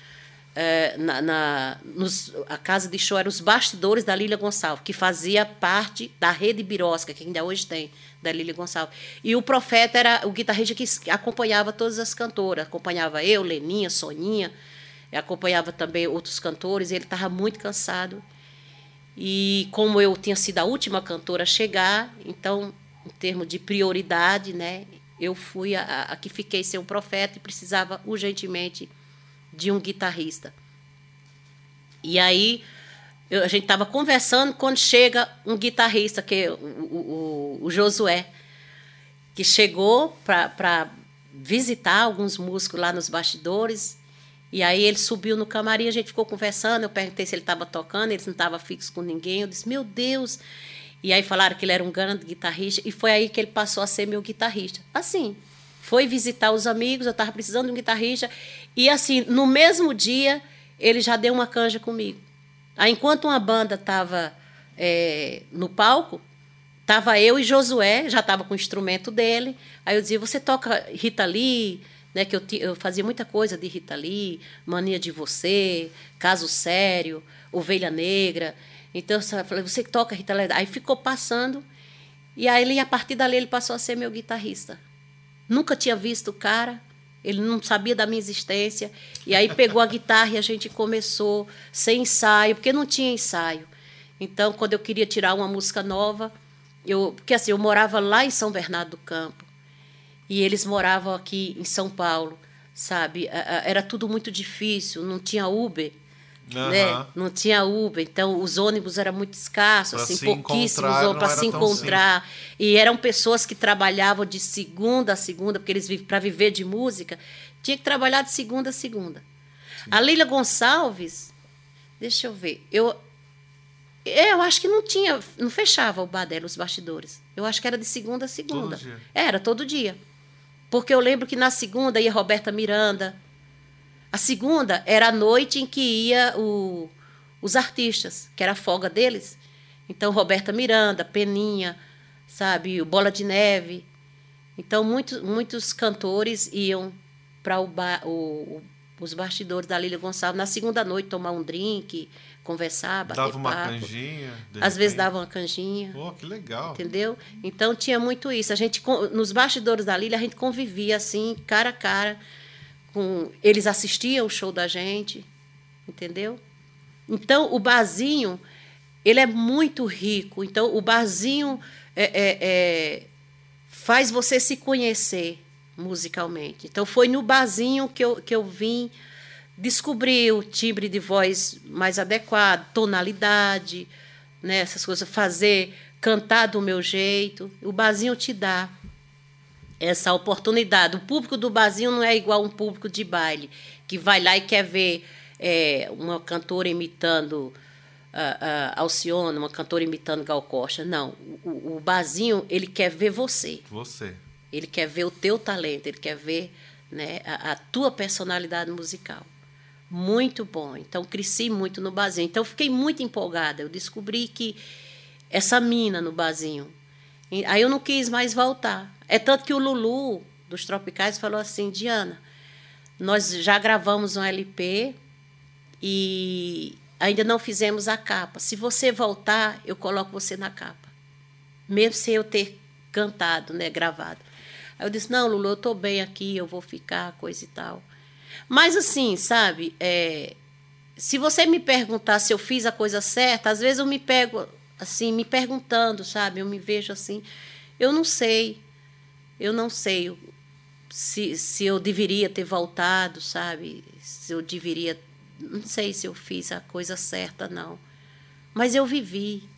É, na, na nos, a casa de show era os bastidores da Lília Gonçalves, que fazia parte da rede Birosca, que ainda hoje tem, da Lília Gonçalves. E o Profeta era o guitarrista que acompanhava todas as cantoras. Acompanhava eu, Leninha, Soninha, acompanhava também outros cantores. Ele estava muito cansado. E como eu tinha sido a última cantora a chegar, então, em termos de prioridade, né, eu fui a, a que fiquei sem um profeta e precisava urgentemente de um guitarrista. E aí eu, a gente estava conversando quando chega um guitarrista, que é o, o, o Josué, que chegou para visitar alguns músicos lá nos bastidores. E aí ele subiu no camarim, a gente ficou conversando. Eu perguntei se ele estava tocando, ele não estava fixo com ninguém. Eu disse: Meu Deus, e aí falaram que ele era um grande guitarrista, e foi aí que ele passou a ser meu guitarrista. Assim, foi visitar os amigos, eu estava precisando de um guitarrista, e assim, no mesmo dia, ele já deu uma canja comigo. Aí, enquanto uma banda estava é, no palco, estava eu e Josué, já estava com o instrumento dele. Aí eu dizia: Você toca Rita Lee? Né, que eu, eu fazia muita coisa de Rita Lee, Mania de Você, Caso Sério, Ovelha Negra. Então eu falei, você toca Rita Lee? Aí ficou passando, e aí ele, a partir dali ele passou a ser meu guitarrista. Nunca tinha visto o cara, ele não sabia da minha existência. E aí pegou a guitarra e a gente começou sem ensaio, porque não tinha ensaio. Então, quando eu queria tirar uma música nova, eu, porque assim, eu morava lá em São Bernardo do Campo, e eles moravam aqui em São Paulo, sabe? Era tudo muito difícil, não tinha Uber. Uhum. Né? Não tinha Uber, então os ônibus eram muito escassos, assim, pouquíssimos para se encontrar. E eram pessoas que trabalhavam de segunda a segunda, porque eles para viver de música, tinha que trabalhar de segunda a segunda. Sim. A Lília Gonçalves, deixa eu ver, eu eu acho que não tinha, não fechava o bar dela, os bastidores. Eu acho que era de segunda a segunda. Todo dia. Era todo dia. Porque eu lembro que na segunda ia Roberta Miranda, a segunda era a noite em que ia o, os artistas, que era a folga deles. Então, Roberta Miranda, Peninha, sabe, o Bola de Neve. Então, muitos, muitos cantores iam para os bastidores da Lília Gonçalves na segunda noite tomar um drink, conversar, bater Dava uma papo. canjinha. Às vezes dava uma canjinha. Pô, que legal. Entendeu? Então tinha muito isso. A gente nos bastidores da Lília a gente convivia assim, cara a cara com eles assistiam o show da gente, entendeu? Então o barzinho ele é muito rico. Então o barzinho é, é, é, faz você se conhecer musicalmente. Então foi no barzinho que eu, que eu vim descobrir o timbre de voz mais adequado, tonalidade, né, essas coisas, fazer, cantar do meu jeito. O barzinho te dá essa oportunidade. O público do barzinho não é igual um público de baile, que vai lá e quer ver é, uma cantora imitando uh, uh, Alcione, uma cantora imitando Gal Costa. Não, o, o barzinho, ele quer ver você. Você. Ele quer ver o teu talento, ele quer ver né, a, a tua personalidade musical. Muito bom. Então, cresci muito no barzinho. Então, fiquei muito empolgada. Eu descobri que essa mina no barzinho. Aí eu não quis mais voltar. É tanto que o Lulu, dos Tropicais, falou assim: Diana, nós já gravamos um LP e ainda não fizemos a capa. Se você voltar, eu coloco você na capa. Mesmo sem eu ter cantado, né, gravado. Aí eu disse: Não, Lulu, eu estou bem aqui, eu vou ficar, coisa e tal. Mas assim, sabe, é, se você me perguntar se eu fiz a coisa certa, às vezes eu me pego assim, me perguntando, sabe? Eu me vejo assim, eu não sei. Eu não sei se, se eu deveria ter voltado, sabe? Se eu deveria. Não sei se eu fiz a coisa certa, não. Mas eu vivi.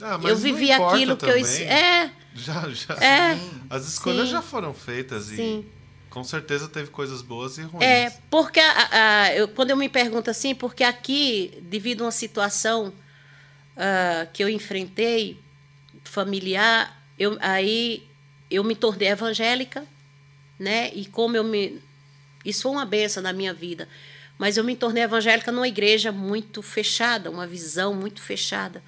Ah, mas eu vivi aquilo que eu. também. É, Já, já. É. As escolhas Sim. já foram feitas Sim. e com certeza teve coisas boas e ruins. É, porque a- a- eu- quando eu me pergunto assim, porque aqui, devido a uma situação ah, que eu enfrentei, familiar, eu, aí eu me tornei evangélica, né? E como eu me. Isso foi uma benção na minha vida. Mas eu me tornei evangélica numa igreja muito fechada, uma visão muito fechada,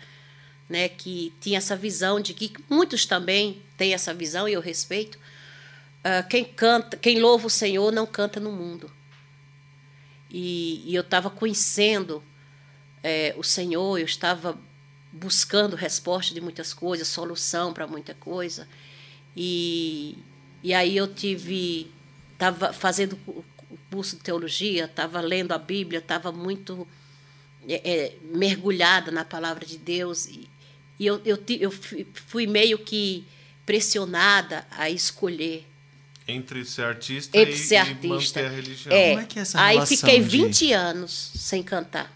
né? Que tinha essa visão de que muitos também têm essa visão e eu respeito. Ah, quem canta, quem louva o Senhor não canta no mundo. E, e eu estava conhecendo eh, o Senhor, eu estava buscando resposta de muitas coisas, solução para muita coisa. E, e aí eu tive, estava fazendo o curso de teologia, estava lendo a Bíblia, estava muito eh, eh, mergulhada na palavra de Deus. E, e eu, eu, eu fui- meio que pressionada a escolher Entre ser artista entre e, ser e artista. manter a religião. É, Como é que é essa aí fiquei de- 20 anos sem cantar.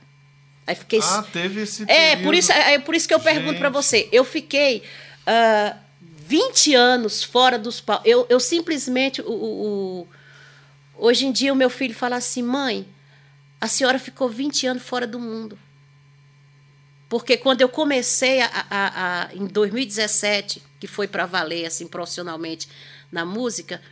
Aí fiquei. Ah, teve esse é, período. por isso, é por isso que eu pergunto para Gente. você. Eu fiquei ah, 20 anos fora dos palcos. Eu, eu simplesmente. O, o- o- hoje em dia, o meu filho fala assim: mãe, a senhora ficou 20 anos fora do mundo. Porque quando eu comecei a, a- a- em 2017, que foi para valer assim profissionalmente na música,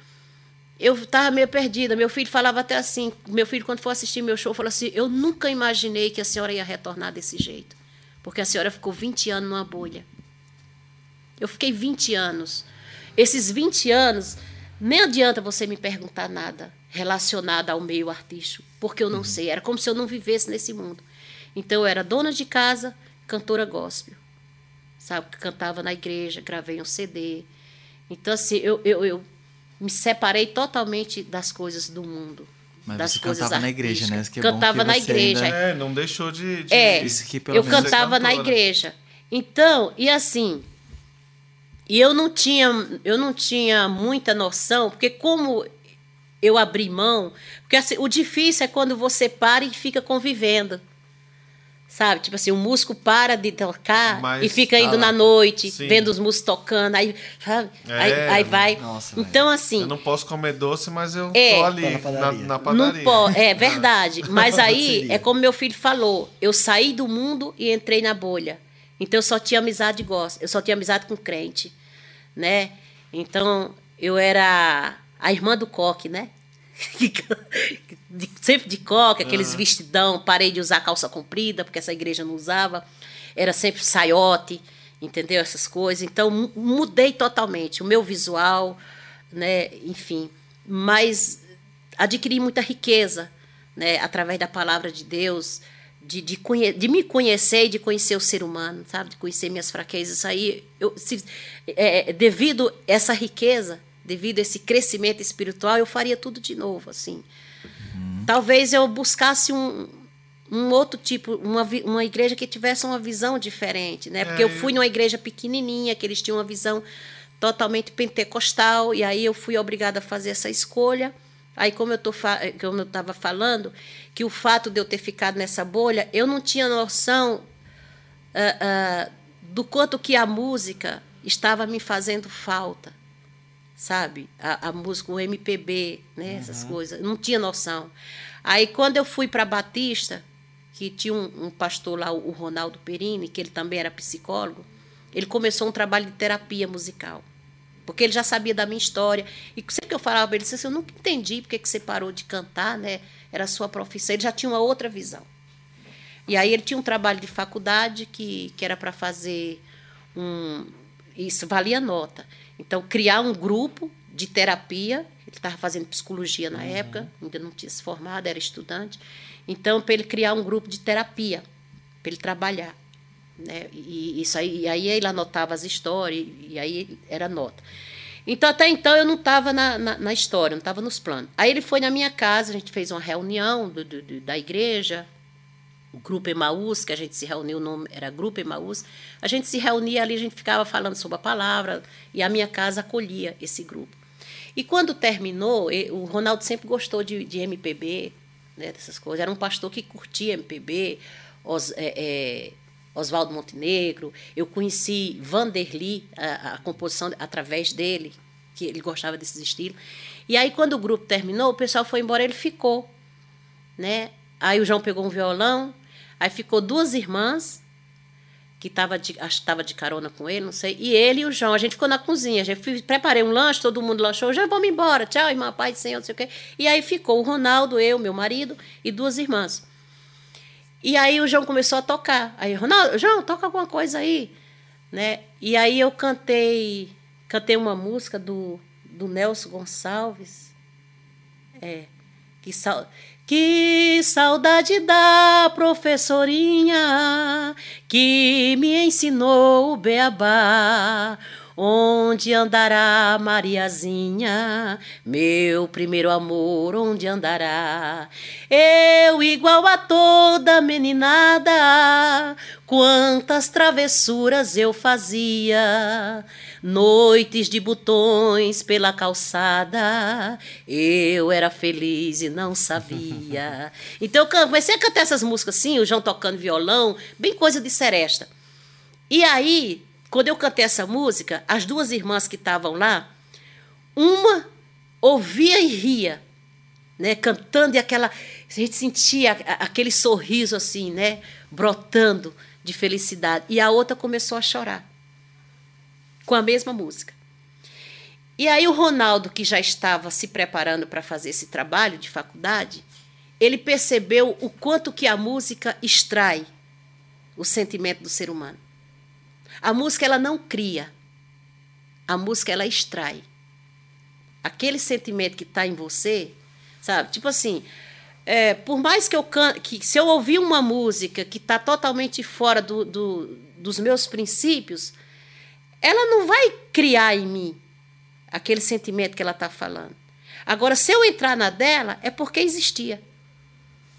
eu estava meio perdida. Meu filho falava até assim, meu filho quando for assistir meu show falou assim: "Eu nunca imaginei que a senhora ia retornar desse jeito, porque a senhora ficou 20 anos numa bolha". Eu fiquei 20 anos. Esses 20 anos, nem adianta você me perguntar nada relacionado ao meio artístico, porque eu não sei. Era como se eu não vivesse nesse mundo. Então, eu era dona de casa, cantora gospel. Sabe? Cantava na igreja, gravei um CD. Então, assim, eu, eu, eu me separei totalmente das coisas do mundo. Mas das você coisas cantava na igreja, né? que é bom cantava que na igreja. ainda- É, não deixou de. de- É, Isso que pelo eu menos- cantava na cantora. igreja. Então, e assim, e eu não tinha, eu não tinha muita noção, porque como eu abri mão, porque assim, o difícil é quando você para e fica convivendo. Sabe? Tipo assim, o músico para de tocar Mas e fica tá indo lá. na noite, Sim. vendo os músicos tocando, aí, sabe? É, aí, aí vai. nossa, então, assim, Eu não posso comer doce, mas eu É. tô ali Tô na na, padaria. na padaria. não pode, é verdade. Mas aí é como meu filho falou: eu saí do mundo e entrei na bolha. Então eu só tinha amizade gospel, eu só tinha amizade com crente, né? Então eu era a irmã do coque, né? De- sempre de coque, aqueles vestidão, parei de usar calça comprida, porque essa igreja não usava. Era sempre saiote, entendeu? Essas coisas. Então mu- mudei totalmente o meu visual, né? Enfim, mas adquiri muita riqueza, né? Através da palavra de Deus, de, de, conhe- de me conhecer e de conhecer o ser humano, sabe? De conhecer minhas fraquezas. Isso aí, eu, se, é, devido a essa riqueza, devido a esse crescimento espiritual, eu faria tudo de novo, assim. talvez eu buscasse um, um outro tipo, uma, uma igreja que tivesse uma visão diferente, né? Porque É, eu fui numa igreja pequenininha, que eles tinham uma visão totalmente pentecostal, e aí eu fui obrigada a fazer essa escolha. Aí, como eu estava falando, que o fato de eu ter ficado nessa bolha, eu não tinha noção ah, ah, do quanto que a música estava me fazendo falta, sabe? A, a música, o MPB, né? Essas coisas. Não tinha noção. Aí, quando eu fui para Batista, que tinha um, um pastor lá, o Ronaldo Perini, que ele também era psicólogo, ele começou um trabalho de terapia musical. Porque ele já sabia da minha história. E sempre que eu falava para ele, ele disse assim, eu nunca entendi porque que você parou de cantar, né? Era a sua profissão. Ele já tinha uma outra visão. E aí ele tinha um trabalho de faculdade que, que era para fazer um. Isso valia nota. Então, criar um grupo de terapia. Ele estava fazendo psicologia na época, ainda não tinha se formado, era estudante. Então, para ele criar um grupo de terapia, para ele trabalhar. Né? E, isso aí, e aí ele anotava as histórias, e aí era nota. Então, até então, eu não estava na, na, na história, não estava nos planos. Aí ele foi na minha casa, a gente fez uma reunião do, do- do- da igreja, o Grupo Emaús, que a gente se reuniu, o nome era Grupo Emaús. A gente se reunia ali, a gente ficava falando sobre a palavra, e a minha casa acolhia esse grupo. E quando terminou, o Ronaldo sempre gostou de, de MPB, né, dessas coisas. Era um pastor que curtia MPB, Os, é, é, Oswaldo Montenegro. Eu conheci Vanderly, a, a composição através dele, que ele gostava desses estilos. E aí, quando o grupo terminou, o pessoal foi embora, ele ficou né? Aí o João pegou um violão, aí ficou duas irmãs que tava de, acho que estava de carona com ele, não sei, e ele e o João. A gente ficou na cozinha, gente fui- preparei um lanche, todo mundo lanchou, já vamos embora, tchau, irmã, pai Senhor, não sei o quê. E aí ficou o Ronaldo, eu, meu marido e duas irmãs. E aí o João começou a tocar. Aí, Ronaldo, João, toca alguma coisa aí, né? E aí eu cantei, cantei uma música do, do Nelson Gonçalves. É. Que, sal... que saudade da professorinha que me ensinou o beabá. Onde andará Mariazinha, meu primeiro amor, onde andará? Eu igual a toda meninada, quantas travessuras eu fazia. Noites de botões pela calçada, eu era feliz e não sabia. Então eu comecei a cantar essas músicas assim, o João tocando violão, bem coisa de seresta. E aí, quando eu cantei essa música, as duas irmãs que estavam lá, uma ouvia e ria, né, cantando e aquela a gente sentia aquele sorriso assim, né, brotando de felicidade, e a outra começou a chorar com a mesma música. E aí o Ronaldo, que já estava se preparando para fazer esse trabalho de faculdade, ele percebeu o quanto que a música extrai o sentimento do ser humano. A música ela não cria. A música ela extrai. Aquele sentimento que está em você, sabe? Tipo assim, é, por mais que eu can que se eu ouvir uma música que está totalmente fora do, do- dos meus princípios, ela não vai criar em mim aquele sentimento que ela está falando. Agora, se eu entrar na dela, é porque existia.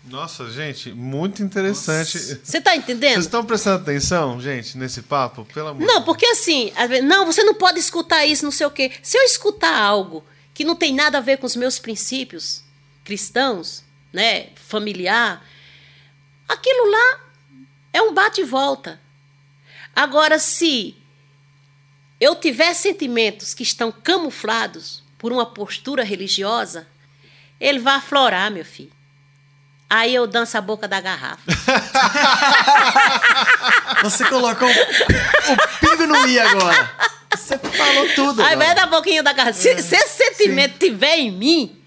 Nossa, gente, muito interessante. Você está entendendo? Vocês estão prestando atenção, gente, nesse papo? Pelo amor Não, porque assim, não, você não pode escutar isso, não sei o quê. Se eu escutar algo que não tem nada a ver com os meus princípios cristãos, né, familiar, aquilo lá é um bate e volta. Agora, se eu tiver sentimentos que estão camuflados por uma postura religiosa, ele vai aflorar, meu filho. Aí eu danço a boca da garrafa. Você colocou o, pingo no i agora. Você falou tudo. Aí vai dar boquinha da garrafa. Se, se esse sentimento tiver em mim,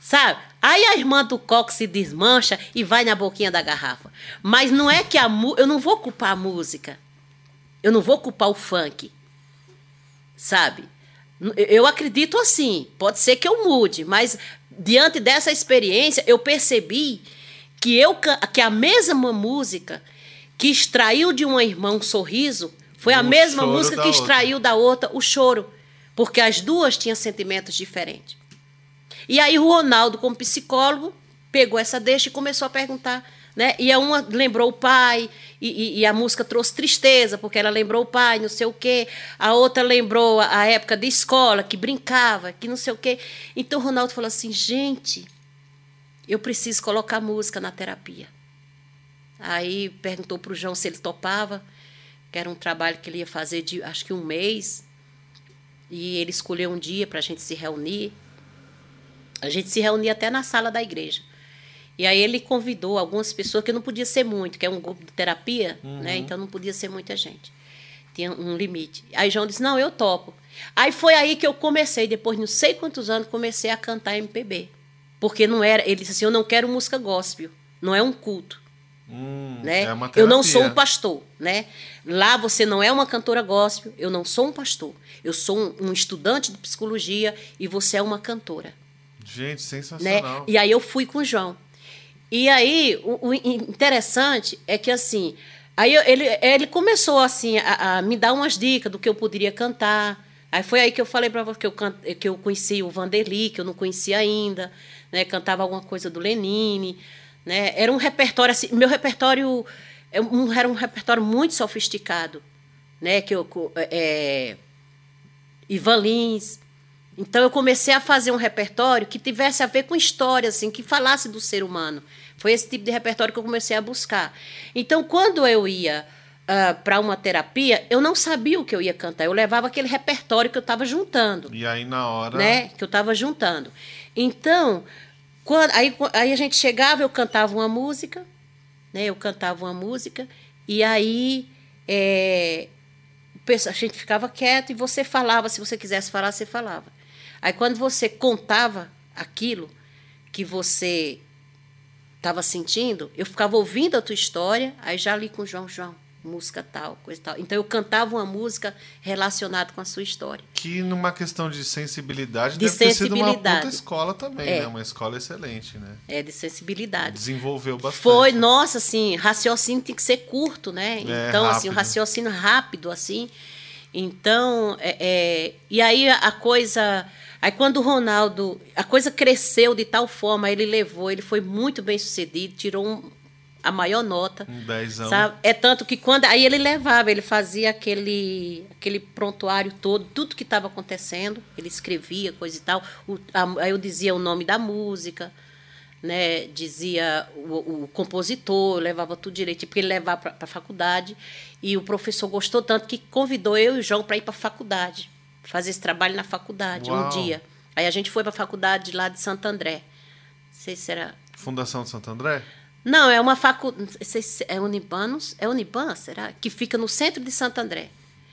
sabe? Aí a irmã do coque se desmancha e vai na boquinha da garrafa. Mas não é que a mu- eu não vou culpar a música. Eu não vou culpar o funk. Sabe? Eu acredito assim. Pode ser que eu mude, mas diante dessa experiência eu percebi que eu que a mesma música que extraiu de uma irmã um sorriso foi a O mesma música que outra. extraiu da outra o choro, porque as duas tinham sentimentos diferentes. E aí o Ronaldo, como psicólogo, pegou essa deixa e começou a perguntar. Né? E a uma lembrou o pai, e, e, e, a música trouxe tristeza, porque ela lembrou o pai, não sei o quê. A outra lembrou a, a época de escola, que brincava, que não sei o quê. Então o Ronaldo falou assim: gente, eu preciso colocar música na terapia. Aí perguntou para o João se ele topava, que era um trabalho que ele ia fazer de acho que um mês. E ele escolheu um dia para a gente se reunir. A gente se reunia até na sala da igreja. E aí ele convidou algumas pessoas, que não podia ser muito, que é um grupo de terapia, uhum. né? Então não podia ser muita gente. Tinha um limite. Aí João disse: Não, eu topo. Aí foi aí que eu comecei, depois de não sei quantos anos, comecei a cantar MPB. Porque não era. Ele disse assim: Eu não quero música gospel. Não é um culto. Hum, né? É eu não sou um pastor, né? Lá você não é uma cantora gospel, eu não sou um pastor. Eu sou um, um estudante de psicologia e você é uma cantora. Gente, sensacional. Né? E aí eu fui com o João. E aí, o, o interessante é que, assim, aí ele, ele começou, assim, a, a, me dar umas dicas do que eu poderia cantar. Aí foi aí que eu falei para você que eu, que eu conheci o Vanderly, que eu não conhecia ainda, né? Cantava alguma coisa do Lenine, né? Era um repertório, assim, meu repertório é era um repertório muito sofisticado, né? Que eu... É, Ivan Lins, então eu comecei a fazer um repertório que tivesse a ver com história, assim, que falasse do ser humano. Foi esse tipo de repertório que eu comecei a buscar. Então, quando eu ia uh, para uma terapia, eu não sabia o que eu ia cantar. Eu levava aquele repertório que eu estava juntando. E aí na hora. Né? Que eu estava juntando. Então, quando, aí, aí a gente chegava, eu cantava uma música, né? Eu cantava uma música, e aí é, a gente ficava quieto e você falava, se você quisesse falar, você falava. Aí quando você contava aquilo que você estava sentindo, eu ficava ouvindo a tua história, aí já li com o João João, música tal, coisa tal. Então eu cantava uma música relacionada com a sua história. Que numa questão de sensibilidade de deve sensibilidade. ter sido uma puta escola também, é. né? Uma escola excelente, né? É, de sensibilidade. Desenvolveu bastante. Foi, nossa, assim, raciocínio tem que ser curto, né? É, então, rápido. assim, um raciocínio rápido, assim. Então, é, é, e aí a coisa Aí quando o Ronaldo, a coisa cresceu de tal forma, ele levou, ele foi muito bem sucedido, tirou um, a maior nota. Um dezão. Sabe? É tanto que quando aí ele levava, ele fazia aquele aquele prontuário todo, tudo que estava acontecendo, ele escrevia coisa e tal. O, a, aí eu dizia o nome da música, né? Dizia o, o compositor, levava tudo direitinho, porque ele levava para a faculdade. E o professor gostou tanto que convidou eu e o João para ir para a faculdade fazer esse trabalho na faculdade, Uau. um dia. Aí a gente foi para a faculdade lá de Santo André. Não sei se era. Fundação de Santo André? Não, é uma faculdade. Se é Unibanos? É Uniban, será? Que fica no centro de Santo André.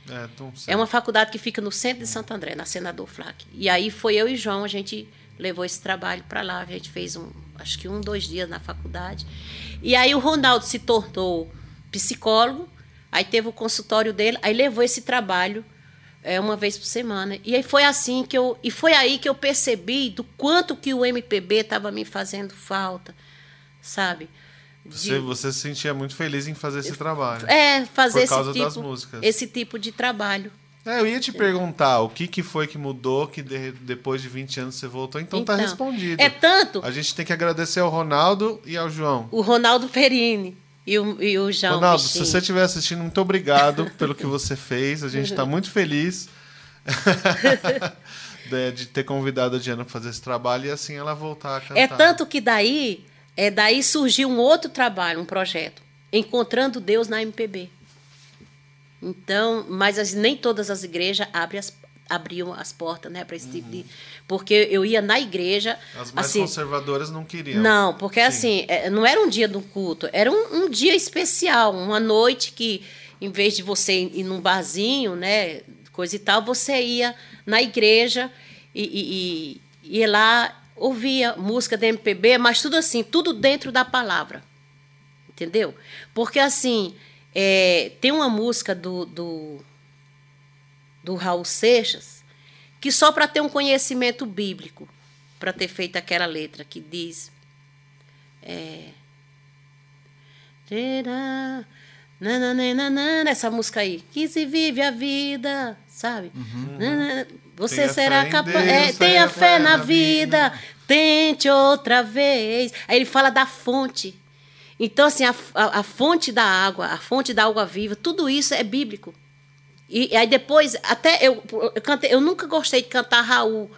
É. É uma faculdade que fica no centro de Santo André, na Senador Flack. E aí foi eu e João, a gente levou esse trabalho para lá. A gente fez um, acho que um, dois dias na faculdade. E aí o Ronaldo se tornou psicólogo. Aí teve o consultório dele, aí levou esse trabalho é, uma vez por semana. E aí foi assim que eu. E foi aí que eu percebi do quanto que o MPB estava me fazendo falta, sabe? De, Você, você se sentia muito feliz em fazer esse trabalho. é, fazer Por causa esse das tipo, músicas. esse tipo de trabalho. É, eu ia te perguntar o que, que foi que mudou que de- depois de 20 anos você voltou. Então, tá Então, respondido. É tanto A gente tem que agradecer ao Ronaldo e ao João. o Ronaldo Perini e o, e o João. Ronaldo, se você estiver assistindo, muito obrigado pelo que você fez. A gente está muito feliz de, de ter convidado a Diana para fazer esse trabalho e assim ela voltar a cantar. É tanto que daí, é daí surgiu um outro trabalho, um projeto, Encontrando Deus na MPB. Então, mas as- nem todas as igrejas abrem as, abriam as portas, né, para esse tipo de, porque eu ia na igreja, As mais assim, conservadoras não queriam. não, porque Sim. assim, é, não era um dia do culto, era um, um dia especial, uma noite que, em vez de você ir num barzinho, né, coisa e tal, você ia na igreja e, e, e ia lá, ouvia música da MPB, mas tudo assim, tudo dentro da palavra. Entendeu? Porque assim, é, tem uma música do, do, do Raul Seixas que só para ter um conhecimento bíblico, para ter feito aquela letra que diz. É, essa música aí, que se vive a vida, sabe? Nanana, Você Tenha será fé capaz. É, tenha fé na vida, tente outra vez. Aí ele fala da fonte. Então, assim, a, a, a fonte da água, a fonte da água viva, tudo isso é bíblico. E, e aí depois, até eu, eu, cantei, eu nunca gostei de cantar Raul.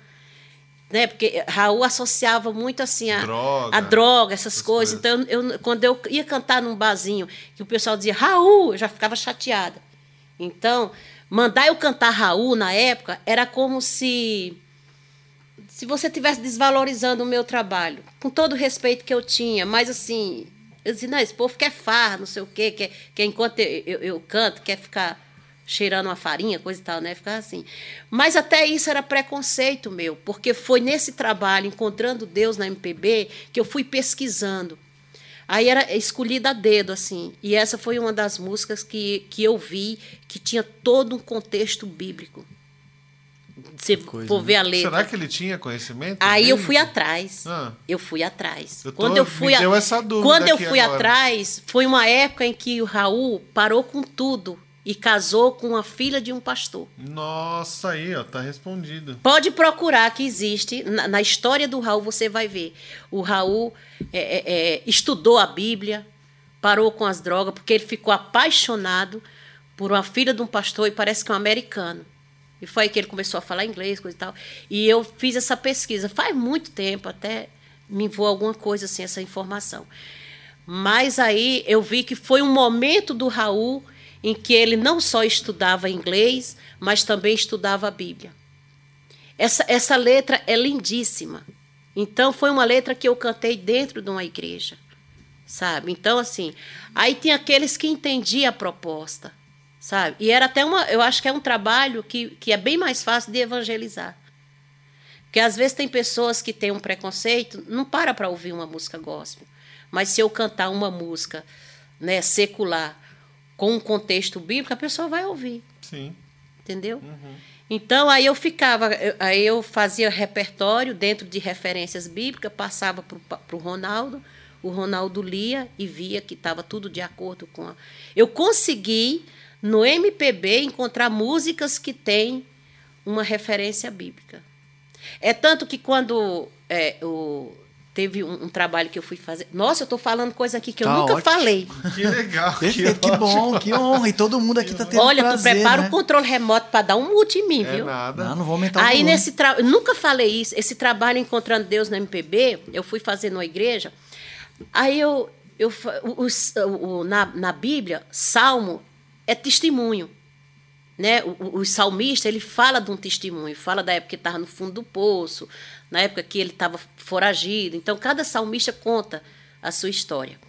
Né? Porque Raul associava muito assim a Droga. a droga essas, Essas coisas. coisas. Então, eu, quando eu ia cantar num barzinho, que o pessoal dizia Raul, eu já ficava chateada. Então, mandar eu cantar Raul na época era como se se você estivesse desvalorizando o meu trabalho, com todo o respeito que eu tinha, mas assim, eu dizia, não, esse povo quer farra, não sei o quê, quer, quer enquanto eu, eu, eu canto, quer ficar cheirando uma farinha, coisa e tal, né? Ficar assim. Mas até isso era preconceito meu, porque foi nesse trabalho, encontrando Deus na MPB, que eu fui pesquisando. Aí era escolhida a dedo, assim. E essa foi uma das músicas que, que eu vi que tinha todo um contexto bíblico. Você coisa, for né? ver a letra. Será que ele tinha conhecimento? Aí eu fui atrás. Ah. Eu fui atrás. Eu tô- quando eu fui, a- quando eu fui agora. atrás, foi uma época em que o Raul parou com tudo e casou com a filha de um pastor. Nossa, aí, ó, tá respondido. Pode procurar que existe. Na, na história do Raul você vai ver. O Raul é, é, é, estudou a Bíblia, parou com as drogas, porque ele ficou apaixonado por uma filha de um pastor e parece que é um americano. E foi aí que ele começou a falar inglês, coisa e tal. E eu fiz essa pesquisa. Faz muito tempo, até me voou alguma coisa assim, essa informação. Mas aí eu vi que foi um momento do Raul em que ele não só estudava inglês, mas também estudava a Bíblia. Essa, essa letra é lindíssima. Então, foi uma letra que eu cantei dentro de uma igreja, sabe? Então, assim, aí tem aqueles que entendiam a proposta, sabe? E era até uma, eu acho que é um trabalho que, que é bem mais fácil de evangelizar. Porque às vezes tem pessoas que têm um preconceito, não para para ouvir uma música gospel. Mas se eu cantar uma música né, secular com um contexto bíblico, a pessoa vai ouvir Sim. entendeu? Então aí eu ficava, eu- aí eu fazia repertório dentro de referências bíblicas, passava para o Ronaldo, o Ronaldo lia e via que estava tudo de acordo com a. Eu consegui no MPB encontrar músicas que têm uma referência bíblica. É tanto que quando é, o, teve um, um trabalho que eu fui fazer. Nossa, eu estou falando coisa aqui que eu Tá nunca ótimo. falei. Que legal. Perfeito, que ótimo. bom, que honra. E todo mundo aqui tá tendo Olha, prazer, tu prepara né? o controle remoto para dar um mute em mim, É viu? nada. Não, não vou aumentar o Aí volume. nesse trabalho, nunca falei isso, esse trabalho encontrando Deus na MPB, eu fui fazer numa igreja. Aí eu, eu o- os- o- o- na, na Bíblia, salmo é testemunho. Né? O, o- o salmista ele fala de um testemunho, fala da época que estava no fundo do poço, na época que ele estava foragido. Então, cada salmista conta a sua história.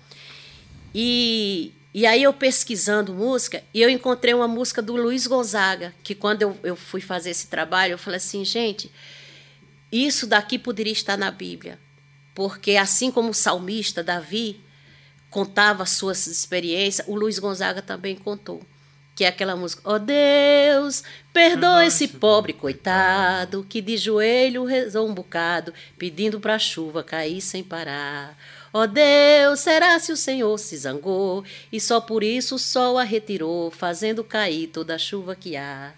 E, e aí eu pesquisando música, e eu encontrei uma música do Luiz Gonzaga, que quando eu, eu fui fazer esse trabalho, eu falei assim, gente, isso daqui poderia estar na Bíblia. Porque assim como o salmista Davi contava as suas experiências, o Luiz Gonzaga também contou. Que é aquela música, ó Deus, perdoa esse pobre coitado que de joelho rezou um bocado, pedindo para a chuva cair sem parar. Ó Deus, será se o Senhor se zangou e só por isso o sol a retirou, fazendo cair toda a chuva que há?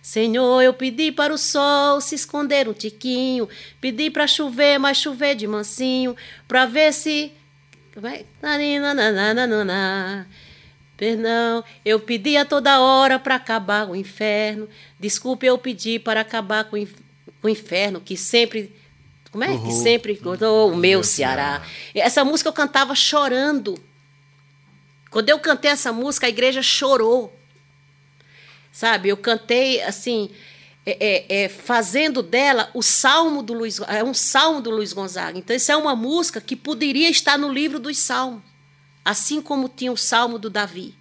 Senhor, eu pedi para o sol se esconder um tiquinho, pedi para chover, mas chover de mansinho, para ver se. Nananana. Perdão, eu pedi a toda hora para acabar o inferno. Desculpe, eu pedi para acabar com o inferno, que sempre. Como é? Que Uhum. sempre cortou o meu Ceará. Essa música eu cantava chorando. Quando eu cantei essa música, a igreja chorou sabe? Eu cantei assim, é, é, é, fazendo dela o salmo do Luiz, é um salmo do Luiz Gonzaga. Então isso é uma música que poderia estar no livro dos salmos, assim como tinha o salmo do Davi,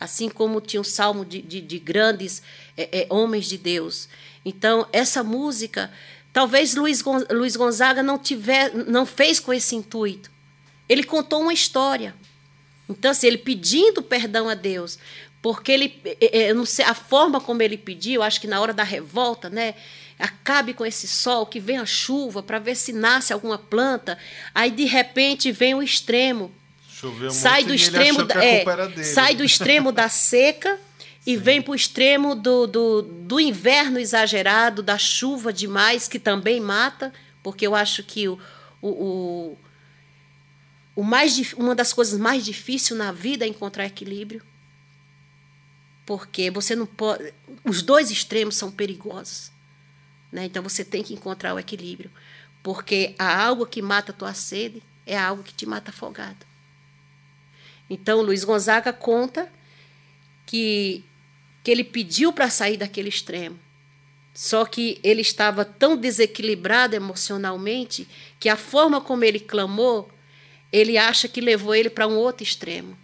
assim como tinha o salmo de, de, de grandes é, é, homens de Deus. Então essa música, talvez Luiz, Luiz Gonzaga não tiver, não fez com esse intuito. Ele contou uma história. Então, assim, ele pedindo perdão a Deus, porque ele, eh, eh, eu não sei, a forma como ele pediu, acho que na hora da revolta, né? Acabe com esse sol, que venha a chuva, para ver se nasce alguma planta. Aí, de repente, vem o extremo. Choveu sai muito do extremo da, é, sai do extremo da seca e vem para o extremo do, do, do inverno exagerado, da chuva demais, que também mata, porque eu acho que o, o, o, mais, uma das coisas mais difíceis na vida é encontrar equilíbrio. Porque você não pode. Os dois extremos são perigosos. Né? Então você tem que encontrar o equilíbrio. Porque a água que mata a tua sede é a água que te mata afogado. Então Luiz Gonzaga conta que que ele pediu para sair daquele extremo. Só que ele estava tão desequilibrado emocionalmente que a forma como ele clamou, ele acha que levou ele para um outro extremo,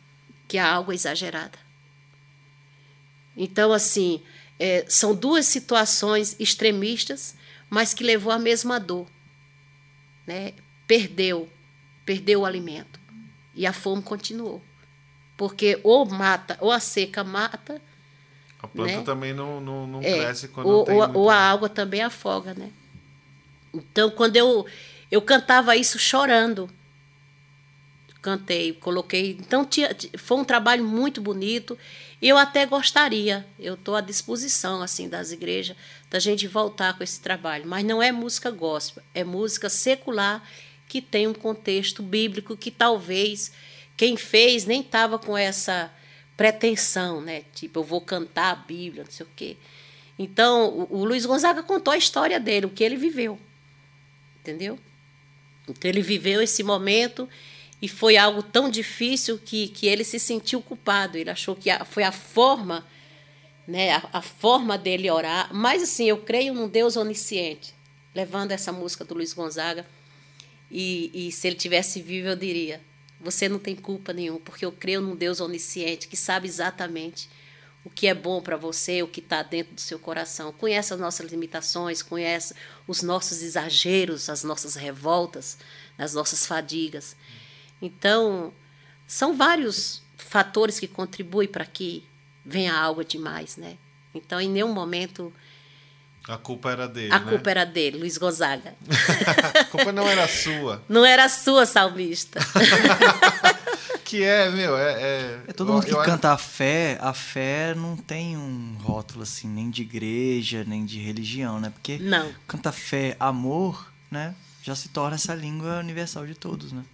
que é a água exagerada. Então, assim, é, são duas situações extremistas, mas que levou à mesma dor. Né? Perdeu, perdeu o alimento. E a fome continuou. Porque ou mata, ou a seca mata, a planta né? também não, não, não É, cresce quando ou, tem ou, ou a água também afoga, né? Então, quando eu, eu cantava isso chorando, cantei, coloquei. Então, tinha, foi um trabalho muito bonito. E eu até gostaria, eu estou à disposição assim das igrejas, da gente voltar com esse trabalho. Mas não é música gospel, é música secular que tem um contexto bíblico que talvez quem fez nem estava com essa pretensão, né? Tipo, eu vou cantar a Bíblia, não sei o quê. Então, o, o Luiz Gonzaga contou a história dele, o que ele viveu. Entendeu? Então, ele viveu esse momento e foi algo tão difícil que, que ele se sentiu culpado. Ele achou que a, foi a forma, né, a, a, forma dele orar. Mas, assim, eu creio num Deus onisciente, levando essa música do Luiz Gonzaga. E, e se ele tivesse vivo, eu diria: você não tem culpa nenhuma, porque eu creio num Deus onisciente que sabe exatamente o que é bom para você, o que está dentro do seu coração. Conhece as nossas limitações, conhece os nossos exageros, as nossas revoltas, as nossas fadigas. Então, são vários fatores que contribuem para que venha algo demais, né? Então, em nenhum momento a culpa era dele, a né? culpa era dele, Luiz Gonzaga. a culpa não era sua. Não era sua, salmista. que é, meu, é... É, é todo mundo que canta a fé, a fé não tem um rótulo assim, nem de igreja, nem de religião, né? Porque não. canta fé, amor, né? Já se torna essa língua universal de todos, né?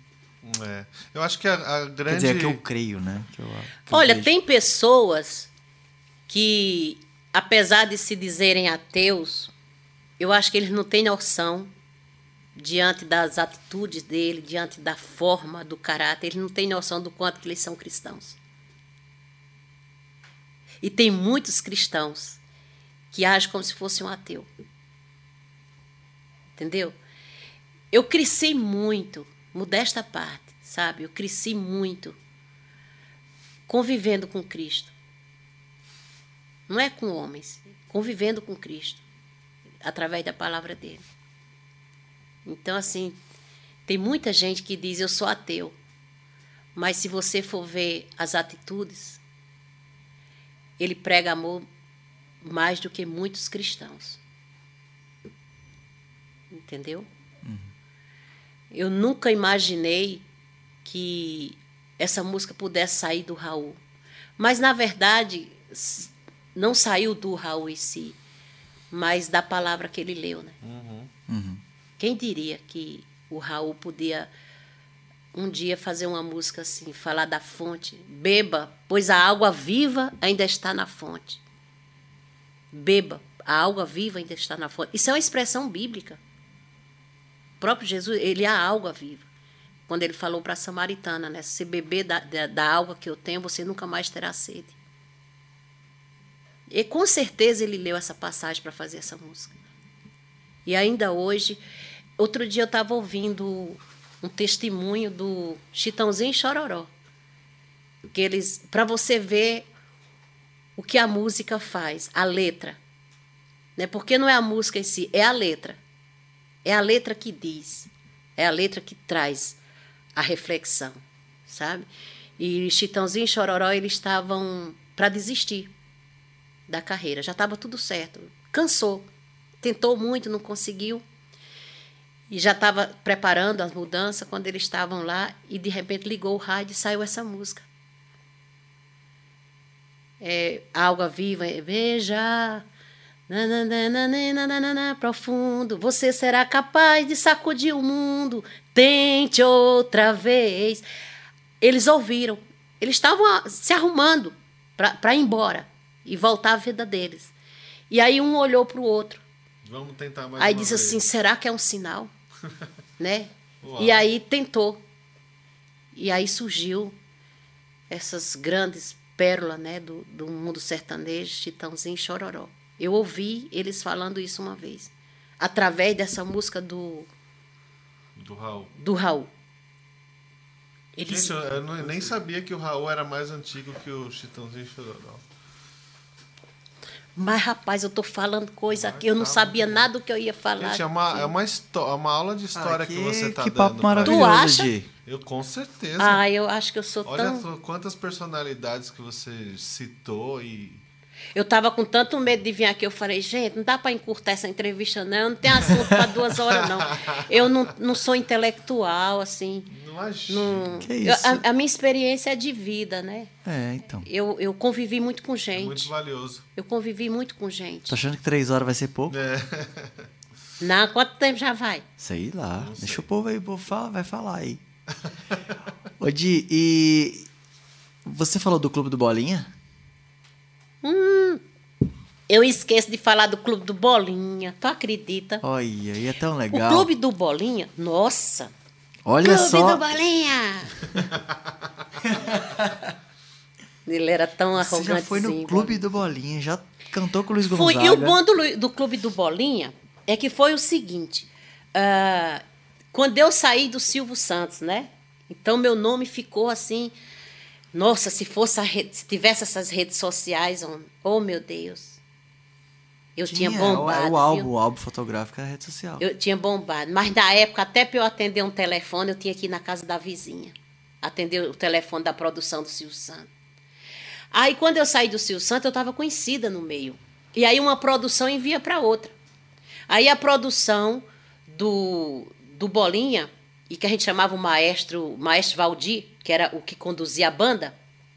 É. Eu acho que a, a grande. Quer dizer, é que eu creio, né? Que eu, que Olha, tem pessoas que, apesar de se dizerem ateus, eu acho que eles não têm noção diante das atitudes dele, diante da forma, do caráter, eles não têm noção do quanto que eles são cristãos. E tem muitos cristãos que agem como se fosse um ateu. Entendeu? Eu cresci muito modesta parte, sabe? Eu cresci muito convivendo com Cristo. Não é com homens, convivendo com Cristo, através da palavra dele. Então, assim, tem muita gente que diz eu sou ateu, mas se você for ver as atitudes, ele prega amor mais do que muitos cristãos. Entendeu? Eu nunca imaginei que essa música pudesse sair do Raul. Mas, na verdade, não saiu do Raul em si, mas da palavra que ele leu. Né? Uhum. Uhum. Quem diria que o Raul podia um dia fazer uma música assim, falar da fonte? Beba, pois a água viva ainda está na fonte. Beba, a água viva ainda está na fonte. Isso é uma expressão bíblica. O próprio Jesus, ele é a água viva. Quando ele falou para a samaritana, né? Se beber da, da, da, água que eu tenho, você nunca mais terá sede. E com certeza ele leu essa passagem para fazer essa música. E ainda hoje, outro dia eu estava ouvindo um testemunho do Chitãozinho e Chororó. Que eles, para você ver o que a música faz, a letra. Né? Porque não é a música em si, é a letra. É a letra que diz, é a letra que traz a reflexão, sabe? E Chitãozinho e Chororó, eles estavam para desistir da carreira, já estava tudo certo. Cansou, tentou muito, não conseguiu. E já estava preparando as mudanças quando eles estavam lá e de repente ligou o rádio e saiu essa música. é, Alga Viva, é, veja. Nananana, profundo, você será capaz de sacudir o mundo. Tente outra vez. Eles ouviram. Eles estavam ah, se arrumando para ir embora e voltar à vida deles. E aí um olhou para o outro. Vamos tentar mais Aí uma disse vez. assim: será que é um sinal? né? Uau. E aí tentou. E aí surgiu essas grandes pérolas né, do, do mundo sertanejo, Chitãozinho e Chororó. Eu ouvi eles falando isso uma vez, através dessa música do, Do Raul. do Raul. Eles, Gente, eu, eu não- nem sabia que o Raul era mais antigo que o Chitãozinho e Chororó. Mas, rapaz, eu tô falando coisa aqui, eu não tá sabia nada do que eu ia falar. Gente, é uma, é uma, histó- é uma aula de história Ah, que, você tá que dando. papo pra maravilhoso, Tu acha? Gi. Eu com certeza. Ah, eu acho que eu sou Olha tão. só quantas personalidades que você citou e. Eu tava com tanto medo de vir aqui, eu falei, gente, não dá para encurtar essa entrevista, não. Eu não tem assunto para duas horas, não. Eu não, não sou intelectual, assim. Não imagina. Não, Que eu- isso? a, a minha experiência é de vida, né? É, então. Eu, eu convivi muito com É gente. muito valioso. Eu convivi muito com gente. Tá achando que três horas vai ser pouco? É. Não, quanto tempo já vai? Sei lá. Deixa o povo aí, o povo fala, vai falar aí. Ô, Di, e. Você falou do Clube do Bolinha? Eu esqueço de falar do Clube do Bolinha. Tu acredita? Olha, e é tão O legal. Clube do Bolinha, nossa. Olha Clube só. do Bolinha. Ele era tão Você arrogante. já foi no Clube do Bolinha, já cantou com o Luiz Fui. Gonzaga. E o bom do, do Clube do Bolinha é que foi o seguinte: ah, quando eu saí do Silvio Santos, né? Então meu nome ficou assim. Nossa, se fosse a rede- se tivesse essas redes sociais, oh, oh, meu Deus. Eu tinha, Tinha, bombado. o, o viu? álbum, o álbum fotográfico era rede social. Eu tinha bombado. Mas na época, até para eu atender um telefone, eu tinha que ir na casa da vizinha. Atender o telefone da produção do Silvio Santos. Aí, quando eu saí do Silvio Santos, eu estava conhecida no meio. E aí, uma produção envia para outra. Aí, a produção do, do Bolinha, e que a gente chamava o maestro, maestro Valdir, que era o que conduzia a banda,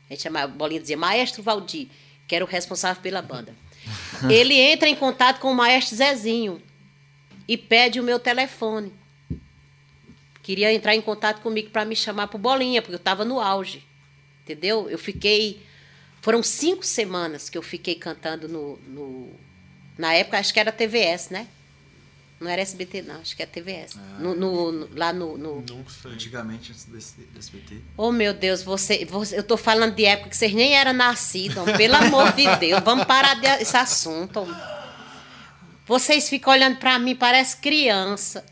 a gente chamava, Bolinha dizia Maestro Valdir, que era o responsável pela banda. Ele entra em contato com o maestro Zezinho e pede o meu telefone. Queria entrar em contato comigo para me chamar para Bolinha, porque eu estava no auge. Entendeu? Eu fiquei. Foram cinco semanas que eu fiquei cantando no, no- Na época, acho que era TVS, né? Não era SBT, não, acho que é TVS. No, no- no- lá no, no- Não sei. Antigamente, antes desse, do SBT. Oh, meu Deus, você, você- eu tô falando de época que vocês nem eram nascidos, pelo amor de Deus, vamos parar desse assunto. Vocês ficam olhando pra mim, parece criança.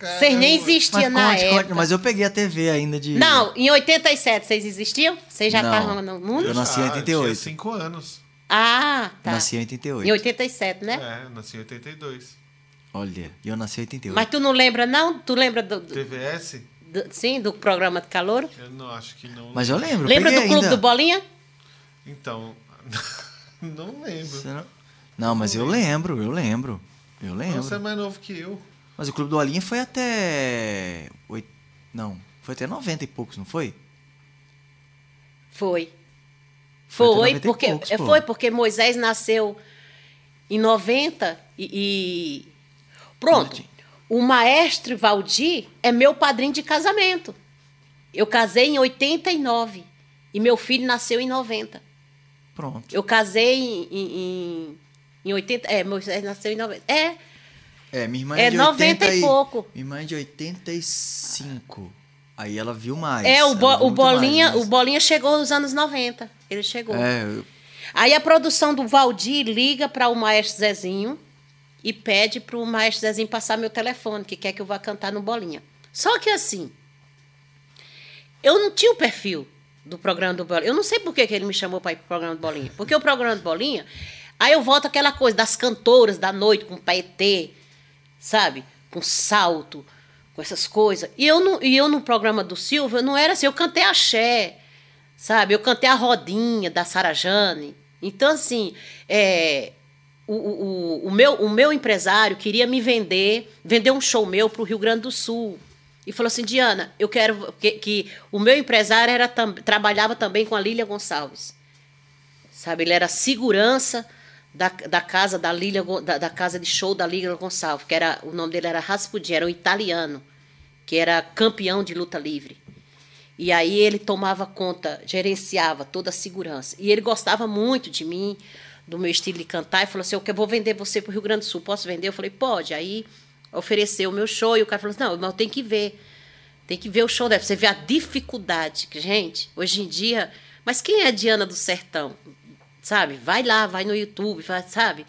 Vocês nem existiam Mas na conte, época. conte, mas eu peguei a TV ainda de. Não, em 87 vocês existiam? Vocês já estavam no mundo? Eu nasci em Ah, 88. Tinha 5 anos. Ah, tá. Nasci em 88. Em 87, né? É, nasci em 82. Olha, eu nasci em 88. Mas tu não lembra, não? Tu lembra do, do- TVS? do- sim, do programa de calor? Eu não acho que não. Mas eu lembro. Lembra do Clube ainda. do Bolinha? Então. não lembro. Você não... não, mas eu lembro, eu lembro. Eu lembro. Você é mais novo que eu. Mas o Clube do Bolinha foi até. oit- Não, foi até 90 e poucos, não foi? Foi. Foi Foi, 90 porque, poucos, é, foi porque Moisés nasceu em 90 e. e- Pronto. O maestro Valdir é meu padrinho de casamento. Eu casei em 89 e meu filho nasceu em 90. Pronto. Eu casei em, em, em, em 80. É, Moisés nasceu em 90. É, É, minha irmã É é, de 90 80 e pouco. Minha irmã é de 85. Aí ela viu mais. é o, bo, o muito mais, Bolinha, mas- o Bolinha chegou nos anos 90. Ele chegou. É, eu- Aí a produção do Valdir liga para o maestro Zezinho e pede para o maestro Zezinho passar meu telefone, que quer que eu vá cantar no Bolinha. Só que assim, eu não tinha o perfil do programa do Bolinha. Eu não sei por que, que ele me chamou para ir para o programa do Bolinha. Porque o programa do Bolinha, aí eu volto aquela coisa das cantoras da noite com paetê, sabe? Com salto, com essas coisas. E eu, no, e eu no programa do Silvio, eu não era assim, eu cantei axé, sabe? Eu cantei a rodinha da Sarajane. Então, assim, é, o, o, o- meu, o meu empresário queria me vender, vender um show meu para o Rio Grande do Sul. E falou assim, Diana, eu quero que, que o meu empresário era tam, trabalhava também com a Lília Gonçalves. sabe? Ele era segurança da, da casa da Lília, da, da casa de show da Lília Gonçalves, que era o nome dele era Rasputin, era um italiano, que era campeão de luta livre. E aí ele tomava conta, gerenciava toda a segurança. E ele gostava muito de mim, do meu estilo de cantar, e falou assim: Eu vou vender você para o Rio Grande do Sul, posso vender? Eu falei: Pode. Aí ofereceu o meu show, e o cara falou assim: Não, mas tenho que ver. Tem que ver o show deve Você vê a dificuldade. que Gente, hoje em dia. Mas quem é a Diana do Sertão? Sabe? Vai lá, vai no YouTube, sabe?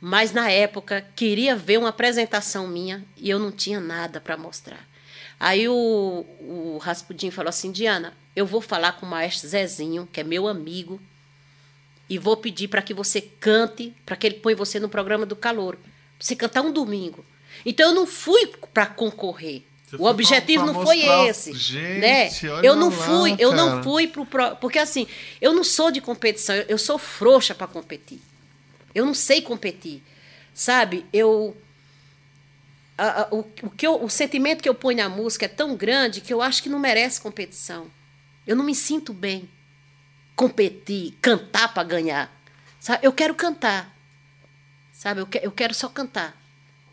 Mas na época queria ver uma apresentação minha e eu não tinha nada para mostrar. Aí o, o Raspudim falou assim: Diana, eu vou falar com o maestro Zezinho, que é meu amigo, e vou pedir para que você cante, para que ele põe você no programa do calor. Você cantar um domingo. Então eu não fui para concorrer. Você o objetivo pra, pra não foi esse, Gente, né? Eu não fui, eu não fui pro porque assim, eu não sou de competição, eu, eu sou frouxa para competir. Eu não sei competir. Sabe? Eu a, a, o, o, que eu, o sentimento que eu ponho na música é tão grande que eu acho que não merece competição. Eu não me sinto bem competir, cantar para ganhar. Sabe? Eu quero cantar. Sabe? Eu, que, eu quero só cantar.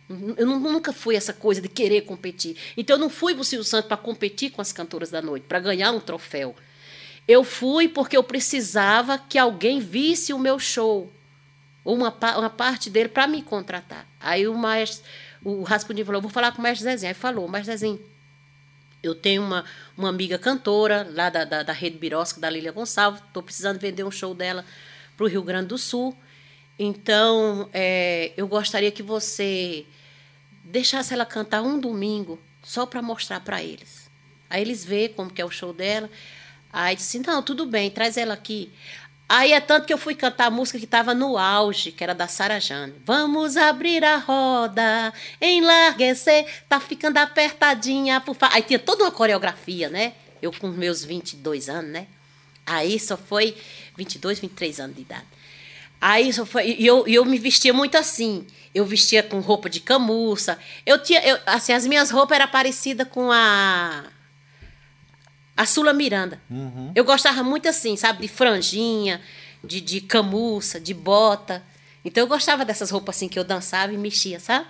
Eu nunca fui essa coisa de querer competir. Então eu não fui para o Silvio Santos para competir com as cantoras da noite, para ganhar um troféu. Eu fui porque eu precisava que alguém visse o meu show, ou uma, uma parte dele, para me contratar. Aí o maestro o Rasputin falou, vou falar com o mestre Zezinho. Aí falou, mestre Zezinho, eu tenho uma, uma amiga cantora lá da, da, da Rede Birosca, da Lília Gonçalves, estou precisando vender um show dela para o Rio Grande do Sul. Então, é, eu gostaria que você deixasse ela cantar um domingo, só para mostrar para eles. Aí eles vê como que é o show dela. Aí disse, não, tudo bem, traz ela aqui. Aí é tanto que eu fui cantar a música que estava no auge, que era da Sara Jane. Vamos abrir a roda, enlarguecer, tá ficando apertadinha. Por Aí tinha toda uma coreografia, né? Eu com meus 22 anos, né? Aí só foi 22, 23 anos de idade. Aí só foi. E eu, eu me vestia muito assim. Eu vestia com roupa de camuça. Eu tinha. Eu, assim, as minhas roupas eram parecidas com a a Sula Miranda. Uhum. Eu gostava muito assim, sabe? De franjinha, de, de camuça, de bota. Então eu gostava dessas roupas assim que eu dançava e mexia, sabe?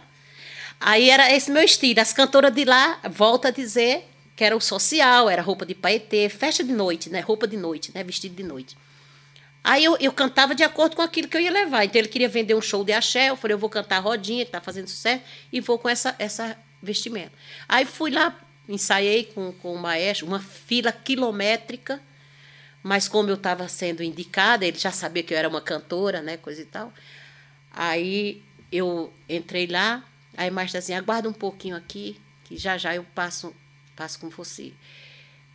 Aí era esse meu estilo. As cantoras de lá, volta a dizer que era o social, era roupa de paetê, festa de noite, né? Roupa de noite, né? Vestido de noite. Aí eu, eu cantava de acordo com aquilo que eu ia levar. Então ele queria vender um show de axé, eu falei, eu vou cantar rodinha, que tá fazendo sucesso, e vou com essa, essa vestimenta. Aí fui lá ensaiei com, com o maestro, uma fila quilométrica, mas como eu estava sendo indicada, ele já sabia que eu era uma cantora, né, coisa e tal. Aí eu entrei lá, aí o maestro assim, aguarda um pouquinho aqui, que já já eu passo, passo com você.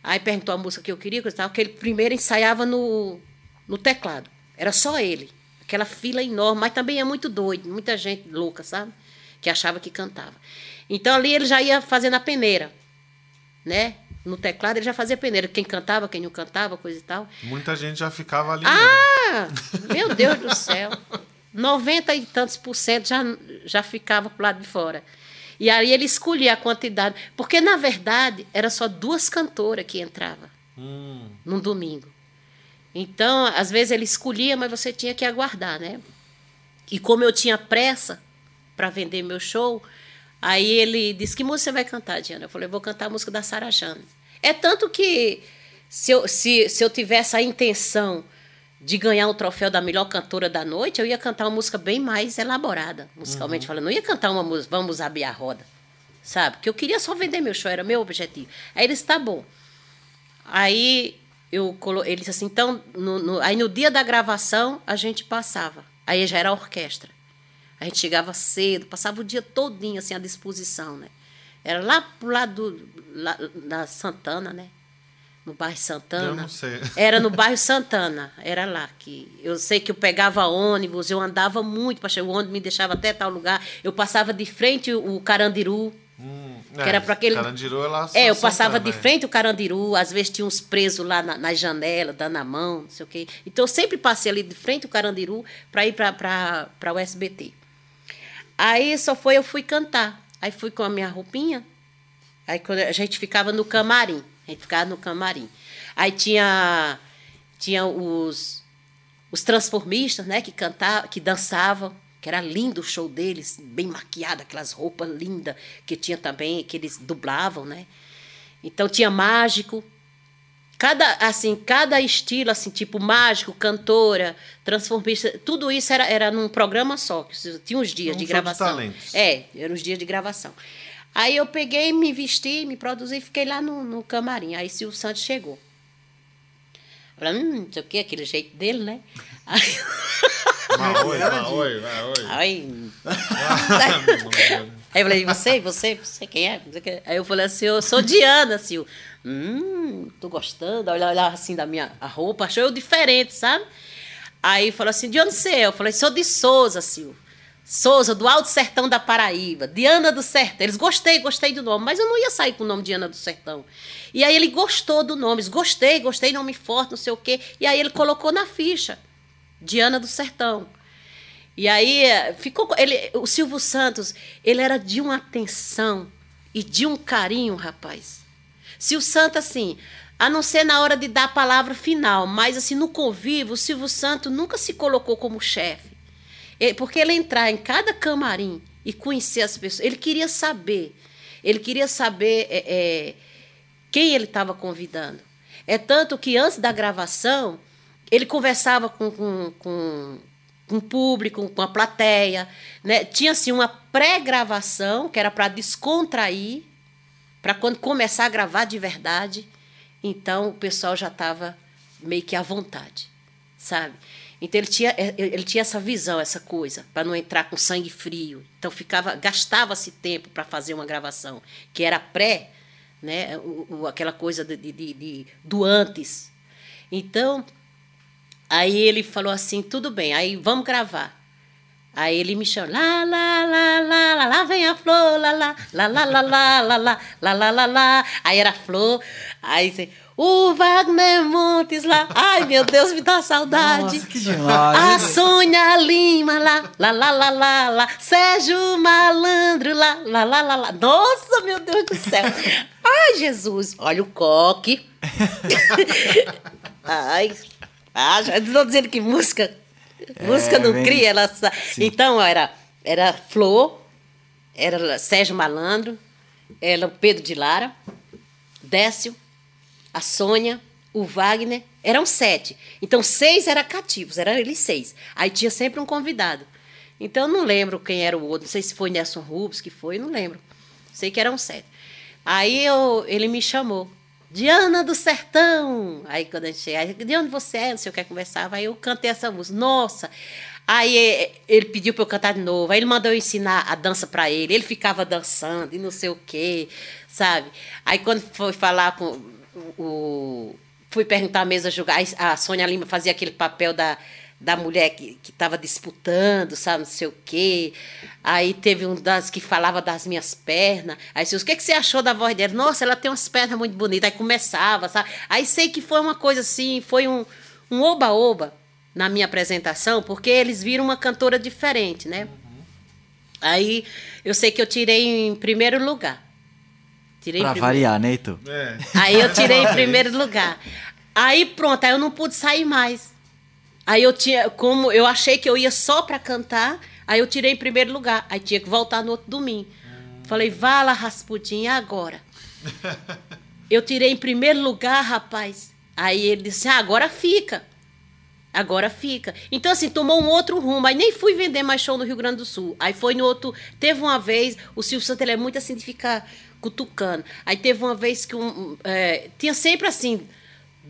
Aí perguntou a música que eu queria, coisa e tal, que ele primeiro ensaiava no, no teclado. Era só ele. Aquela fila enorme, mas também é muito doido, muita gente louca, sabe? Que achava que cantava. Então ali ele já ia fazendo a peneira né? No teclado ele já fazia peneira. Quem cantava, quem não cantava, coisa e tal. Muita gente já ficava ali. Ah! Meu Deus do céu. 90 e tantos por cento já, já ficava pro lado de fora. E aí ele escolhia a quantidade. Porque, na verdade, era só duas cantoras que entravam hum. num domingo. Então, às vezes ele escolhia, mas você tinha que aguardar, né? E como eu tinha pressa para vender meu show, Aí ele disse: Que música você vai cantar, Diana? Eu falei: Vou cantar a música da Sara Jane. É tanto que, se eu, se, se eu tivesse a intenção de ganhar o troféu da melhor cantora da noite, eu ia cantar uma música bem mais elaborada, musicalmente uhum. falando. Não ia cantar uma música, vamos abrir a roda, sabe? Porque eu queria só vender meu show, era meu objetivo. Aí ele disse: Tá bom. Aí eu colo... ele disse assim: Então, no, no... aí no dia da gravação, a gente passava. Aí já era orquestra. A gente chegava cedo, passava o dia todinho assim à disposição, né? Era lá pro lado do, lá, da Santana, né? No bairro Santana. Eu não sei. Era no bairro Santana, era lá que eu sei que eu pegava ônibus, eu andava muito para chegar, o ônibus me deixava até tal lugar. Eu passava de frente o Carandiru, Hum, que é, era para aquele. Carandiru é lá É, eu passava Santana, de né? frente o Carandiru, às vezes tinha uns presos lá na, na janela, dando a mão, não sei o quê. Então eu sempre passei ali de frente o Carandiru para ir para o SBT. Aí só foi, eu fui cantar. Aí fui com a minha roupinha. Aí quando a gente ficava no camarim. A gente ficava no camarim. Aí tinha, tinha os, os transformistas, né, que cantavam, que dançavam, que era lindo o show deles, bem maquiado, aquelas roupas lindas que tinha também, que eles dublavam, né? Então tinha mágico, cada assim, cada estilo assim, tipo mágico, cantora, transformista, tudo isso era, era num programa só, que tinha uns dias Um de show de gravação. talentos. É, eram os dias de gravação. Aí eu peguei, me vesti, me produzi e fiquei lá no, no camarim. Aí Silvio Santos chegou. Falei, hum, não sei o que, aquele jeito dele, né? Aí, Maoi, maoi, maoi. aí, aí eu falei, você, você, você quem é? Aí eu falei assim, eu sou Diana, Sil. Hum, tô gostando. Olha, olha assim da minha roupa, achou eu diferente, sabe? Aí falou assim, de onde você é? Eu falei, sou de Souza, Sil. Souza, do Alto Sertão da Paraíba, Diana do Sertão. Eles gostei, gostei do nome, mas eu não ia sair com o nome Diana do Sertão. E aí ele gostou do nome, eles, gostei, gostei, nome forte, não sei o quê. E aí ele colocou na ficha, Diana do Sertão. E aí ficou. Ele, o Silvio Santos, ele era de uma atenção e de um carinho, rapaz. Silvio Santos, assim, a não ser na hora de dar a palavra final, mas assim, no convívio, o Silvio Santos nunca se colocou como chefe. Porque ele entrar em cada camarim e conhecer as pessoas, ele queria saber. Ele queria saber é, é, quem ele estava convidando. É tanto que antes da gravação, ele conversava com, com, com, com o público, com a plateia. Né? Tinha assim, uma pré-gravação, que era para descontrair, para quando começar a gravar de verdade, então o pessoal já estava meio que à vontade, sabe? Então ele tinha, eh, ele tinha essa visão, essa coisa, para não entrar com sangue frio. Então ficava, gastava-se tempo para fazer uma gravação, que era pré, né? O, o- aquela coisa de- de- de- do antes. Então, aí ele falou assim, tudo bem, aí vamos gravar. Aí ele me chama, lá, lá, lá, lá, lá, lá vem a flor, lá, lá, lá, lá, lá, lá, lá, lá, lá, lá, lá, lá. Aí era flor, aí você, o Wagner Montes lá, ai meu Deus, me dá saudade. Nossa, que demais. A Sônia Lima lá, lá, lá, lá, lá, lá, Sérgio Malandro lá, lá, lá, lá, lá. Nossa, meu Deus do céu. Ai, Jesus, olha o coque. Ai, ah, já estou dizendo que música, música não vem- cria, ela Então, era, era Flor, era Sérgio Malandro, era o Pedro de Lara, Décio, a Sônia, o Wagner, eram sete. Então, seis eram cativos, eram eles seis. Aí tinha sempre um convidado. Então, não lembro quem era o outro, não sei se foi Nelson Rubens que foi, não lembro. Sei que eram sete. Aí eu, ele me chamou. Diana do Sertão. Aí quando a gente chega, aí, de onde você é? Não sei o que conversava. Aí eu cantei essa música. Nossa! Aí eh, ele pediu para eu cantar de novo. Aí ele mandou eu ensinar a dança para ele. Ele ficava dançando e não sei o quê, sabe? Aí quando foi falar com o. fui perguntar a mesa aí A Sônia Lima fazia aquele papel da, da mulher que estava disputando, sabe, não sei o quê. Aí teve um das que falava das minhas pernas. Aí disse, o que, que você achou da voz dela? Nossa, ela tem umas pernas muito bonitas. Aí começava, sabe? Aí sei que foi uma coisa assim, foi um um oba-oba na minha apresentação, porque eles viram uma cantora diferente, né? Aí eu sei que eu tirei em primeiro lugar. Tirei Pra primeiro- variar, né, Heitor? É. Aí eu tirei em primeiro lugar. Aí pronto, aí eu não pude sair mais. Aí eu tinha, como eu achei que eu ia só para cantar, aí eu tirei em primeiro lugar. Aí tinha que voltar no outro domingo. Falei, vá lá, Rasputin, agora? Eu tirei em primeiro lugar, rapaz. Aí ele disse, ah, agora fica. Agora fica. Então, assim, tomou um outro rumo. Aí nem fui vender mais show no Rio Grande do Sul. Aí foi no outro. Teve uma vez, o Silvio Santos ele é muito assim de ficar cutucando. Aí teve uma vez que um. um, é, tinha sempre assim.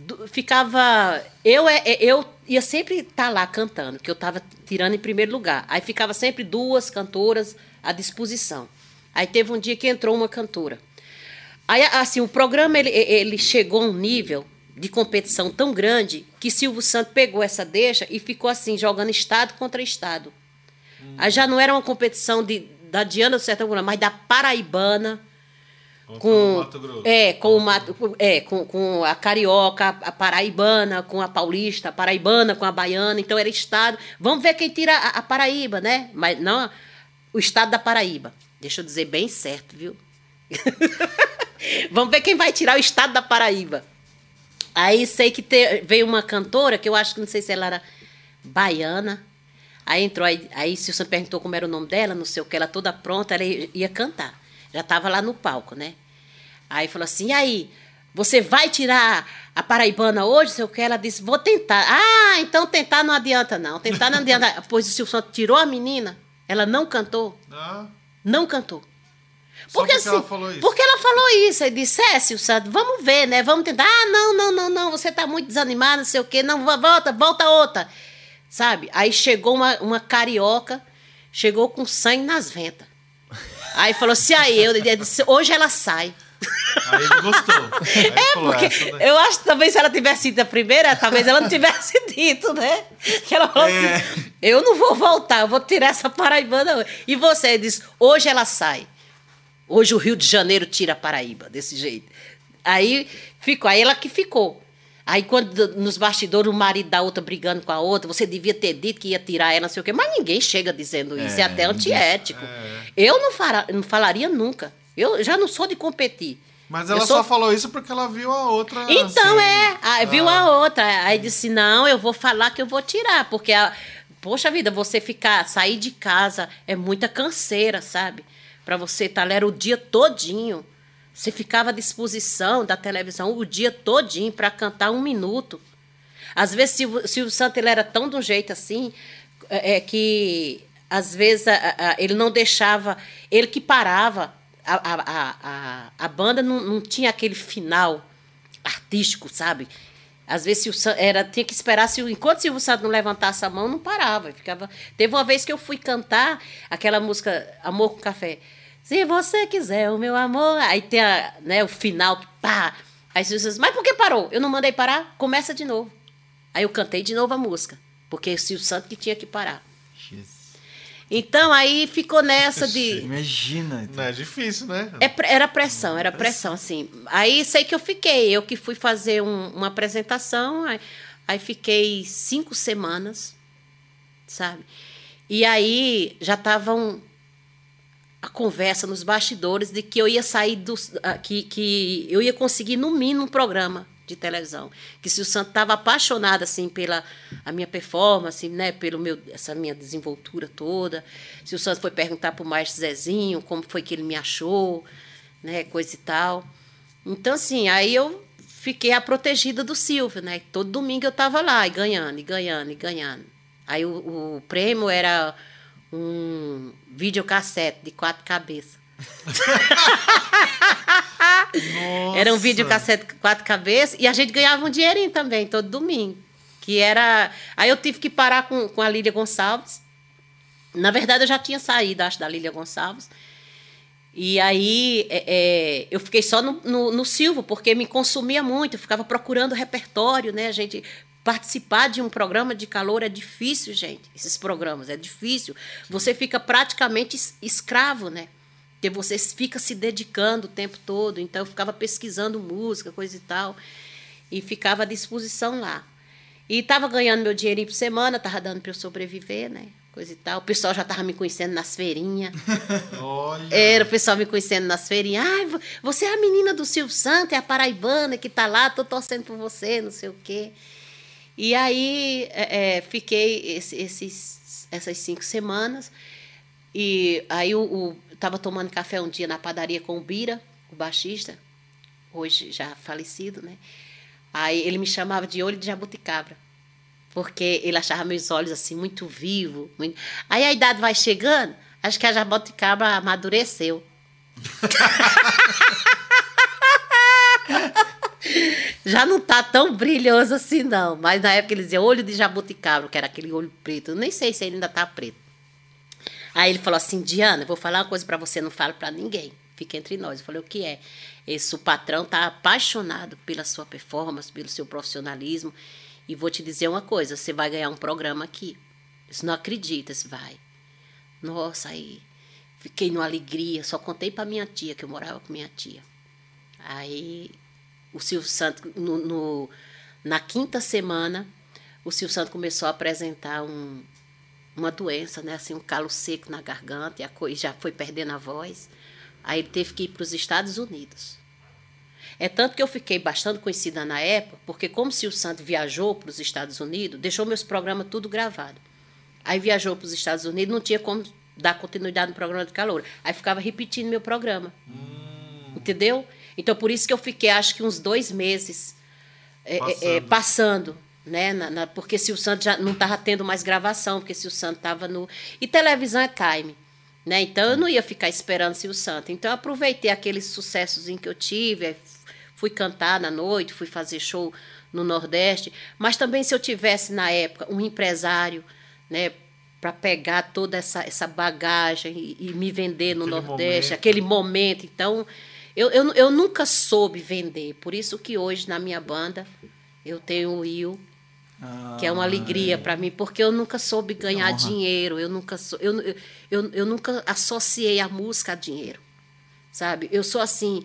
Do- ficava. Eu, é- é- eu ia sempre estar lá cantando, que eu estava tirando em primeiro lugar. Aí ficava sempre duas cantoras à disposição. Aí teve um dia que entrou uma cantora. Aí, assim, o programa ele, ele chegou a um nível de competição tão grande que Silvio Santos pegou essa deixa e ficou assim, jogando estado contra estado. Aí já não era uma competição de, da Diana do Sertão, mas da Paraibana Contra com o Mato Grosso. é com o Mato, é com, com a carioca, a paraibana, com a paulista, a paraibana com a baiana, então era estado. Vamos ver quem tira a, a Paraíba, né? Mas não o estado da Paraíba. Deixa eu dizer bem certo, viu? Vamos ver quem vai tirar o estado da Paraíba. Aí sei que te- veio uma cantora que eu acho que não sei se ela era baiana. Aí entrou, aí, aí Silson perguntou como era o nome dela, não sei o que, ela toda pronta, ela ia cantar. Já estava lá no palco, né? Aí falou assim, e aí, você vai tirar a paraibana hoje, sei o que? Ela disse, vou tentar. Ah, então tentar não adianta, não. Tentar não adianta. pois o Silson tirou a menina, ela não cantou. Ah, Não cantou. Porque, porque assim, ela falou isso. Porque ela falou isso. Aí disse, é, Silson, vamos ver, né? Vamos tentar. Ah, não, não, não, não. Você tá muito desanimada, não sei o quê. Não, vo- volta, volta outra. Sabe? Aí chegou uma, uma carioca, chegou com sangue nas ventas. Aí falou assim, aí, eu eu disse, hoje ela sai. Aí ele gostou. Aí É, falou, porque eu acho que talvez se ela tivesse sido a primeira, talvez ela não tivesse dito, né? Que ela falou É. assim: eu não vou voltar, eu vou tirar essa paraibana hoje. E você diz: hoje ela sai. Hoje o Rio de Janeiro tira a Paraíba, desse jeito. Aí ficou, aí ela que ficou. Aí quando nos bastidores o marido da outra brigando com a outra, você devia ter dito que ia tirar ela, não sei o quê. Mas ninguém chega dizendo isso, é, É, até antiético. É. Eu não, fara- não falaria nunca. Eu já não sou de competir. Mas ela sou- são falou isso porque ela viu a outra. Então assim. é, aí viu Ah. a outra, aí disse não, eu vou falar que eu vou tirar, porque a, poxa vida, você ficar sair de casa é muita canseira, sabe? Para você estar lá era o dia todinho. Você ficava à disposição da televisão o dia todinho para cantar um minuto. Às vezes Silvio, Silvio Santos ele era tão de um jeito assim é, é, que às vezes a- a- ele não deixava, ele que parava. A, a, a, a, banda não, não tinha aquele final artístico, sabe? Às vezes Santos era, tinha que esperar, se, o- enquanto Silvio Santos não levantasse a mão, não parava. Ficava, teve uma vez que eu fui cantar aquela música Amor com Café. Se você quiser o meu amor. Aí tem a, né, o final, pá. Aí Silvio Santos, mas por que parou? Eu não mandei parar? Começa de novo. Aí eu cantei de novo a música, porque o Silvio Santos que tinha que parar. Então aí ficou nessa de. Imagina. Não é difícil, né? É era pressão, era pressão, assim. Aí sei que eu fiquei, eu que fui fazer um- uma apresentação, aí, aí fiquei cinco semanas, sabe? E aí já estavam a conversa nos bastidores de que eu ia sair do. que, que eu ia conseguir, no mínimo, um programa de televisão. Que se o Santo estava apaixonado assim pela a minha performance, né, pelo meu essa minha desenvoltura toda. Se o Santo foi perguntar para o Maestro Zezinho como foi que ele me achou, né, coisa e tal. Então assim, aí eu fiquei a protegida do Silvio, né? Todo domingo eu estava lá e ganhando, e ganhando, e ganhando. Aí o, o prêmio era um videocassete de quatro cabeças. Era um Nossa. videocassete com quatro cabeças e a gente ganhava um dinheirinho também, todo domingo. Que era. Aí eu tive que parar com, com a Lília Gonçalves. Na verdade, eu já tinha saído, acho, da Lília Gonçalves. E aí é, é, eu fiquei só no, no, no Silvio, porque me consumia muito, eu ficava procurando repertório, né? A gente participar de um programa de calor é difícil, gente. Esses programas é difícil. Você fica praticamente es- escravo, né? Porque você fica se dedicando o tempo todo. Então eu ficava pesquisando música, coisa e tal, e ficava à disposição lá. E estava ganhando meu dinheirinho por semana, estava dando para eu sobreviver, né? Coisa e tal. O pessoal já estava me conhecendo nas feirinhas. Olha. Era o pessoal me conhecendo nas feirinhas. Ai, vo- você é a menina do Silvio Santos, é a paraibana que tá lá, tô torcendo por você, não sei o quê. E aí é, é, fiquei esse- esses, essas cinco semanas. E aí o, o, tava tomando café um dia na padaria com o Bira, o baixista, hoje já falecido, né? Aí ele me chamava de olho de jabuticabra. Porque ele achava meus olhos assim muito vivos. Muito... Aí a idade vai chegando, acho que a jabuticabra amadureceu. Já não tá tão brilhoso assim, não. Mas na época ele dizia olho de jabuticabra, que era aquele olho preto. Eu nem sei se ele ainda tá preto. Aí ele falou assim, Diana, eu vou falar uma coisa para você, não falo para ninguém. Fica entre nós. Eu falei, o que é? Esse o patrão tá apaixonado pela sua performance, pelo seu profissionalismo. E vou te dizer uma coisa, você vai ganhar um programa aqui. Você não acredita, você vai. Nossa, aí fiquei numa alegria. Só contei para minha tia, que eu morava com minha tia. Aí o Silvio Santos, no, no- na quinta semana, o Silvio Santos começou a apresentar um, uma doença, né? Assim, um calo seco na garganta, e a coisa já foi perdendo a voz. Aí ele teve que ir para os Estados Unidos. É tanto que eu fiquei bastante conhecida na época, porque como se o Santo viajou para os Estados Unidos, deixou meus programas tudo gravado. Aí viajou para os Estados Unidos, não tinha como dar continuidade no programa de calor. Aí ficava repetindo meu programa. Hum. Entendeu? Então, por isso que eu fiquei, acho que uns dois meses é, passando. É, passando né? Na, na, porque se o Santo já não estava tendo mais gravação, porque se o Santo estava no. E televisão é time. Né? Então eu não ia ficar esperando se o Santo. Então eu aproveitei aqueles sucessos em que eu tive, fui cantar na noite, fui fazer show no Nordeste, mas também se eu tivesse na época um empresário, né, para pegar toda essa, essa bagagem e, e me vender no aquele Nordeste, momento. aquele momento. Então, eu, eu, eu nunca soube vender. Por isso que hoje na minha banda eu tenho o Will, ah, que é uma alegria para mim, porque eu nunca soube ganhar dinheiro, eu nunca, sou, eu, eu, eu, eu nunca associei a música a dinheiro, sabe? Eu sou assim,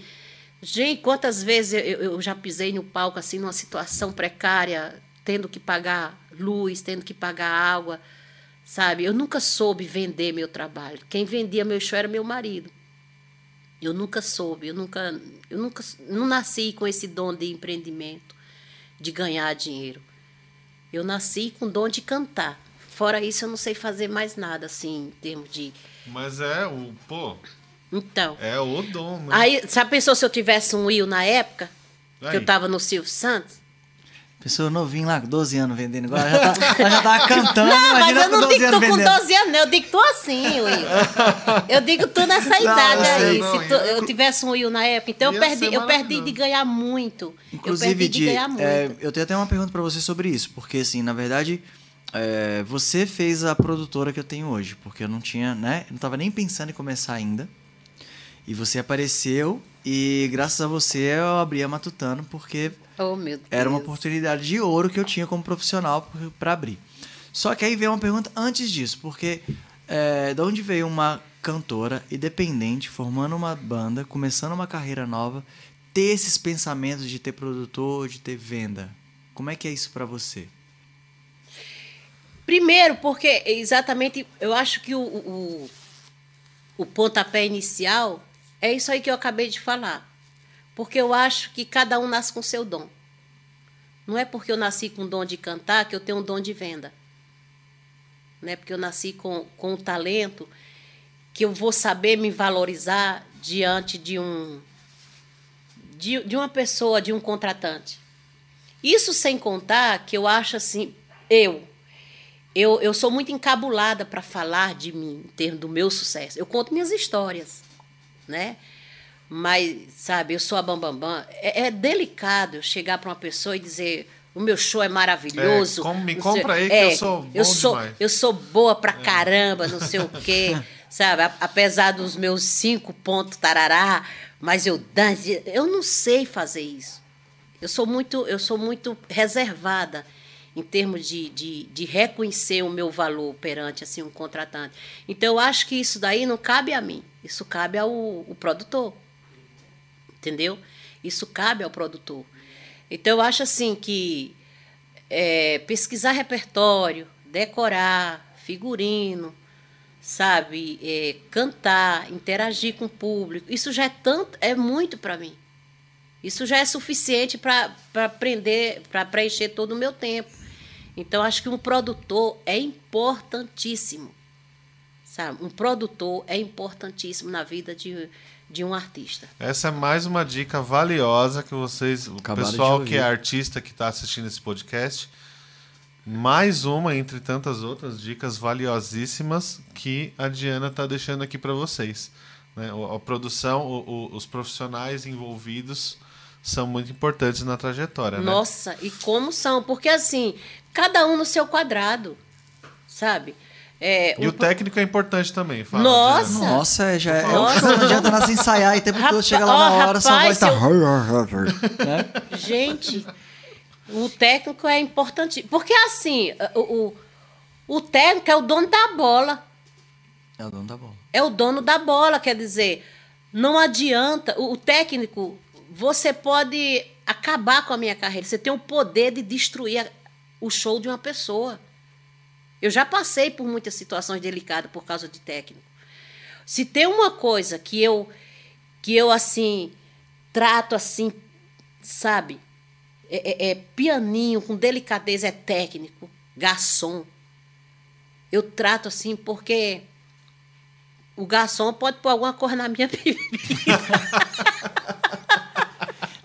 gente, quantas vezes eu, eu já pisei no palco assim numa situação precária, tendo que pagar luz, tendo que pagar água, sabe? Eu nunca soube vender meu trabalho. Quem vendia meu show era meu marido. Eu nunca soube, eu nunca, eu nunca, não nasci com esse dom de empreendimento, de ganhar dinheiro. Eu nasci com dom de cantar. Fora isso, eu não sei fazer mais nada, assim, em termos de. Mas é o. Pô. Então. É o dom, né? Aí, sabe, pensou se eu tivesse um Will na época? Aí. Que eu tava no Silvio Santos? Pessoa novinha lá, com 12 anos vendendo. Agora já, tá, já tava cantando. Não, mas eu não digo tu com 12 anos, não. Eu digo tu assim, Will. Eu digo tu nessa não, idade aí. Não, se tu, eu tivesse um Will na época. Então eu perdi, eu perdi de ganhar muito. Inclusive, eu perdi de, ganhar muito. É, eu tenho até uma pergunta para você sobre isso. Porque, assim, na verdade, é, você fez a produtora que eu tenho hoje. Porque eu não tinha, né? Eu não tava nem pensando em começar ainda. E você apareceu e graças a você eu abri a Matutano porque oh, era uma oportunidade de ouro que eu tinha como profissional para abrir. Só que aí veio uma pergunta antes disso, porque é, de onde veio uma cantora independente, formando uma banda, começando uma carreira nova, ter esses pensamentos de ter produtor, de ter venda? Como é que é isso para você? Primeiro, porque exatamente eu acho que o, o, o pontapé inicial é isso aí que eu acabei de falar. Porque eu acho que cada um nasce com seu dom. Não é porque eu nasci com o dom de cantar que eu tenho um dom de venda. Não é porque eu nasci com, com o talento que eu vou saber me valorizar diante de um de, de uma pessoa, de um contratante. Isso sem contar que eu acho assim, eu eu, eu sou muito encabulada para falar de mim, em termos do meu sucesso. Eu conto minhas histórias né? Mas, sabe, eu sou a Bambambam. Bam, bam. É, é delicado chegar para uma pessoa e dizer o meu show é maravilhoso. É, como, me compra aí que é, eu sou bom eu sou, demais. Eu sou boa pra é. caramba, não sei o quê. sabe, apesar dos meus cinco pontos tarará, mas eu danço, eu não sei fazer isso. Eu sou muito, eu sou muito reservada em termos de, de, de, reconhecer o meu valor perante assim um contratante. Então eu acho que isso daí não cabe a mim, isso cabe ao, ao produtor, entendeu? Isso cabe ao produtor. Então eu acho assim que é, pesquisar repertório, decorar, figurino, sabe, é, cantar, interagir com o público, isso já é tanto, é muito para mim. Isso já é suficiente para preencher todo o meu tempo. Então, acho que um produtor é importantíssimo. Sabe? Um produtor é importantíssimo na vida de, de um artista. Essa é mais uma dica valiosa que vocês, o pessoal que é artista que está assistindo esse podcast, mais uma entre tantas outras dicas valiosíssimas que a Diana está deixando aqui para vocês. Né? A produção, o, o, os profissionais envolvidos são muito importantes na trajetória. Né? Nossa, né? e como são? Porque assim, cada um no seu quadrado, sabe? É, e um... o técnico é importante também. Fala, Nossa! Diana. Nossa, já é, é o show, não adianta nós ensaiar e tempo todo chega lá na hora, rapaz, sua voz tá... Eu... né? Gente, o técnico é importante. Porque assim, o, o, o técnico é o dono da bola. É o dono da bola. É o dono da bola, quer dizer, não adianta. O, o técnico, você pode acabar com a minha carreira. Você tem o poder de destruir o show de uma pessoa. Eu já passei por muitas situações delicadas por causa de técnico. Se tem uma coisa que eu que eu assim trato assim sabe? É, é, é pianinho, com delicadeza, é técnico, garçom. Eu trato assim porque o garçom pode pôr alguma coisa na minha bebida.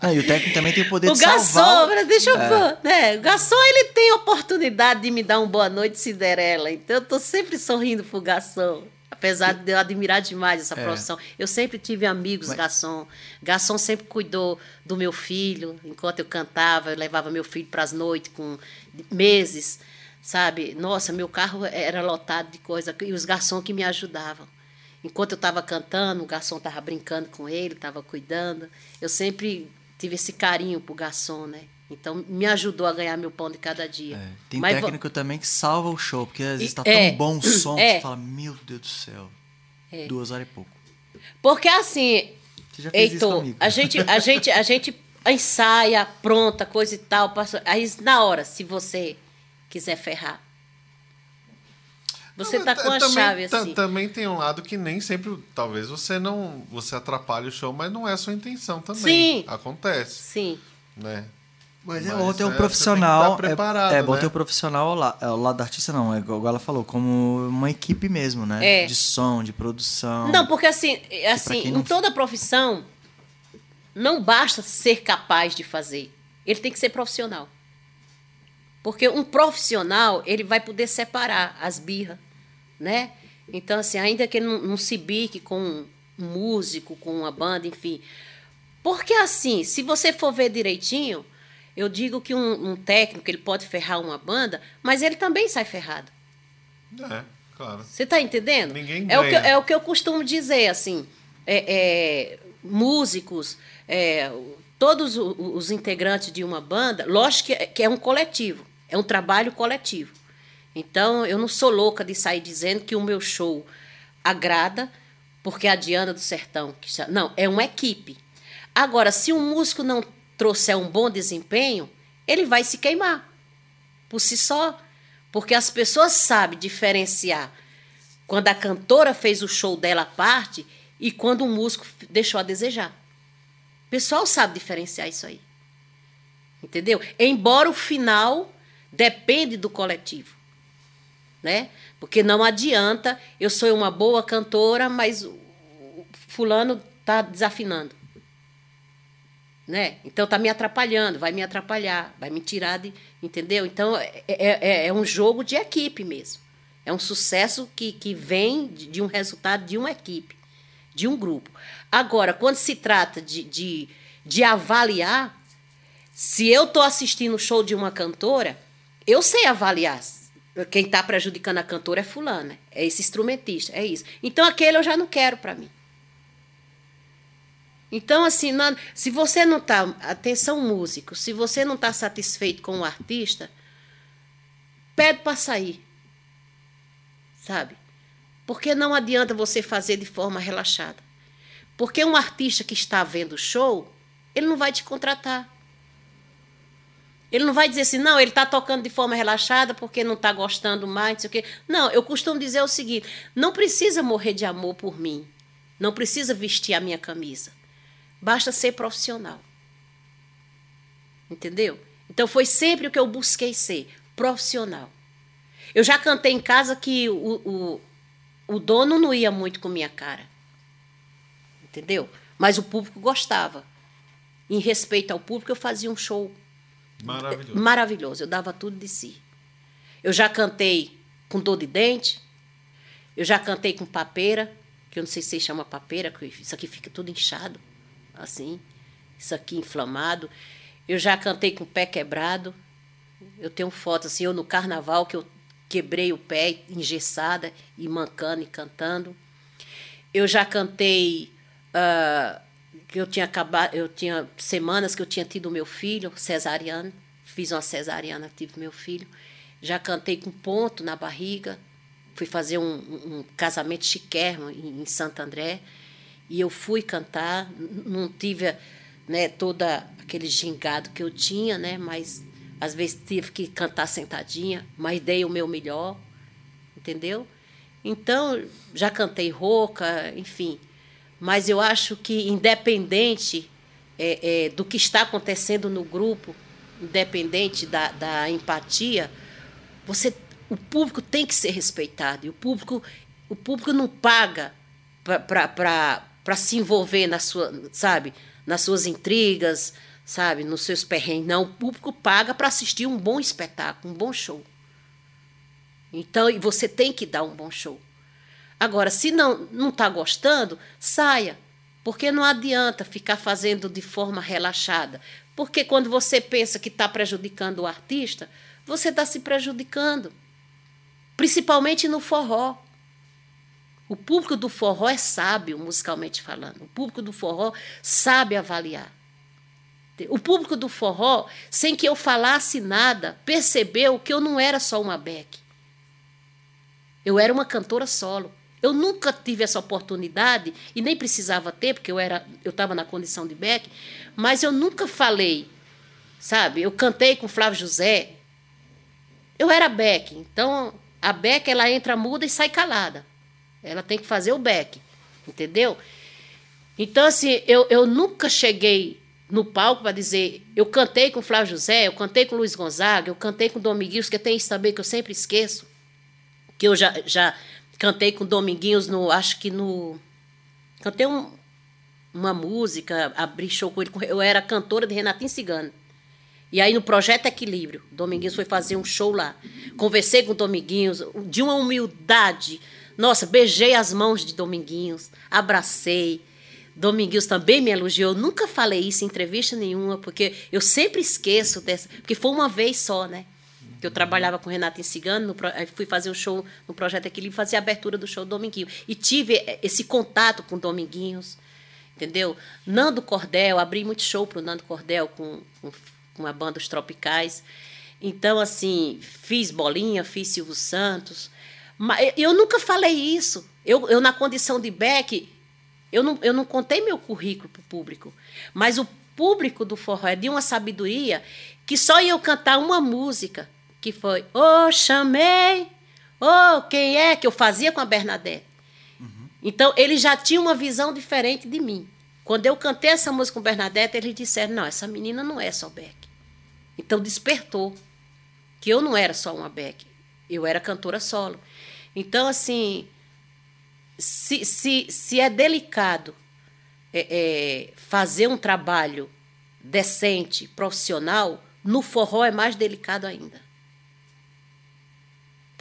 Não, e o técnico também tem o poder o de garçom, salvar. deixa eu pôr, né? O garçom, ele tem oportunidade de me dar um boa noite Cinderela. Então, eu tô sempre sorrindo pro garçom. Apesar de eu admirar demais essa É. profissão. Eu sempre tive amigos Mas- garçom. Garçom sempre cuidou do meu filho. Enquanto eu cantava, eu levava meu filho para as noites com meses, sabe? Nossa, meu carro era lotado de coisa. E os garçons que me ajudavam. Enquanto eu estava cantando, o garçom estava brincando com ele, estava cuidando. Eu sempre tive esse carinho pro garçom, né? Então, me ajudou a ganhar meu pão de cada dia. É, tem Mas vo- técnico também que salva o show, porque às vezes tá é, tão bom o som que é. você fala, meu Deus do céu. Duas horas e pouco. Porque assim, Você já fez Heitor, a gente, a gente, a gente ensaia, pronta, coisa e tal. passa- Aí na hora, se você quiser ferrar, você tá mas com a também, chave assim. Também tem um lado que nem sempre, talvez você não, você atrapalhe o show, mas não é a sua intenção também. Sim. Acontece, Sim. né? Mas é Mas bom ter é, um você profissional. tem que estar preparado, é, é bom né? ter um profissional ao, la- ao lado da artista, não. É igual ela falou, como uma equipe mesmo, né? É. De som, de produção. Não, porque assim, assim, em não- toda profissão, não basta ser capaz de fazer. Ele tem que ser profissional. Porque um profissional, ele vai poder separar as birras, né? Então, assim, ainda que ele não, não se bique com um músico, com uma banda, enfim. Porque, assim, se você for ver direitinho, eu digo que um, um técnico, ele pode ferrar uma banda, mas ele também sai ferrado. É, claro. Você está entendendo? Ninguém é o, que, ganha. é o que eu costumo dizer, assim. é- é, músicos, é, todos os integrantes de uma banda, lógico que é, que é um coletivo, é um trabalho coletivo. Então, eu não sou louca de sair dizendo que o meu show agrada porque a Diana do Sertão. Não, é uma equipe. Agora, se um músico não trouxer um bom desempenho, ele vai se queimar por si só. Porque as pessoas sabem diferenciar quando a cantora fez o show dela à parte e quando o músico deixou a desejar. O pessoal sabe diferenciar isso aí. Entendeu? Embora o final depende do coletivo. Né? Porque não adianta eu sou uma boa cantora, mas fulano está desafinando. Né? Então tá me atrapalhando, vai me atrapalhar, vai me tirar de. Entendeu? Então é, é, é um jogo de equipe mesmo. É um sucesso que, que vem de, de um resultado de uma equipe, de um grupo. Agora, quando se trata de, de, de avaliar, se eu estou assistindo o show de uma cantora, eu sei avaliar. Quem está prejudicando a cantora é fulana, é esse instrumentista, é isso. Então aquele eu já não quero para mim. Então, assim, não- se você não está. Atenção, músico, se você não está satisfeito com o artista, pede para sair. Sabe? Porque não adianta você fazer de forma relaxada. Porque um artista que está vendo show, ele não vai te contratar. Ele não vai dizer assim, não, ele está tocando de forma relaxada porque não está gostando mais, não sei o quê. Não, eu costumo dizer o seguinte: não precisa morrer de amor por mim. Não precisa vestir a minha camisa. Basta ser profissional. Entendeu? Então foi sempre o que eu busquei ser: profissional. Eu já cantei em casa que o, o, o dono não ia muito com minha cara. Entendeu? Mas o público gostava. Em respeito ao público, eu fazia um show Maravilhoso. maravilhoso. Eu dava tudo de si. Eu já cantei com dor de dente. Eu já cantei com papeira, que eu não sei se chamam papeira, que isso aqui fica tudo inchado, assim. Isso aqui inflamado. Eu já cantei com o pé quebrado. Eu tenho foto assim, eu no carnaval, que eu quebrei o pé engessada e mancando e cantando. Eu já cantei ah, que eu tinha acabado, eu tinha semanas que eu tinha tido meu filho cesariano, fiz uma cesariana, tive meu filho. Já cantei com ponto na barriga, fui fazer um, um- casamento chiquérrimo em, em Santo André e eu fui cantar, não tive né, toda aquele gingado que eu tinha, né, mas às vezes tive que cantar sentadinha, mas dei o meu melhor, entendeu? Então, já cantei rouca, enfim. Mas eu acho que, independente é, é, do que está acontecendo no grupo, independente da, da empatia, você, o público tem que ser respeitado. E o público, o público não paga para se envolver na sua, sabe, nas suas intrigas, sabe, nos seus perrengues. Não, o público paga para assistir um bom espetáculo, um bom show. Então, e você tem que dar um bom show. Agora, se não não está gostando, saia. Porque não adianta ficar fazendo de forma relaxada. Porque quando você pensa que está prejudicando o artista, você está se prejudicando. Principalmente no forró. O público do forró é sábio, musicalmente falando. O público do forró sabe avaliar. O público do forró, sem que eu falasse nada, percebeu que eu não era só uma Beck. Eu era uma cantora solo. Eu nunca tive essa oportunidade e nem precisava ter, porque eu era, eu estava na condição de Beck, mas eu nunca falei, sabe? Eu cantei com Flávio José. Eu era Beck, então a Beck ela entra muda e sai calada. Ela tem que fazer o Beck, entendeu? Então assim, eu, eu nunca cheguei no palco para dizer, eu cantei com Flávio José, eu cantei com Luiz Gonzaga, eu cantei com Dominguinhos, que tem isso também que eu sempre esqueço, que eu já, já Cantei com Dominguinhos no. Acho que no. Cantei um, uma música, abri show com ele. Eu era cantora de Renatinho Cigano. E aí no Projeto Equilíbrio, Dominguinhos foi fazer um show lá. Conversei com Dominguinhos, de uma humildade. Nossa, beijei as mãos de Dominguinhos, abracei. Dominguinhos também me elogiou. Eu nunca falei isso em entrevista nenhuma, porque eu sempre esqueço dessa. Porque foi uma vez só, né? Que eu trabalhava com Renata em Cigano, no, fui fazer um show no Projeto Equilíbrio, fazia a abertura do show Dominguinho. E tive esse contato com Dominguinhos, entendeu? Nando Cordel, abri muito show para o Nando Cordel com, com, com a banda Os Tropicais. Então, assim, fiz Bolinha, fiz Silvio Santos. Mas eu nunca falei isso. Eu, eu na condição de Beck, eu não, eu não contei meu currículo para o público. Mas o público do forró é de uma sabedoria que só eu cantar uma música que foi Oh, chamei, oh, quem é? Que eu fazia com a Bernadette. Uhum. Então, eles já tinham uma visão diferente de mim. Quando eu cantei essa música com Bernadette, eles disseram: não, essa menina não é só Beck. Então, despertou que eu não era só uma Beck, eu era cantora solo. Então, assim, se, se, se é delicado é, é, fazer um trabalho decente, profissional, no forró é mais delicado ainda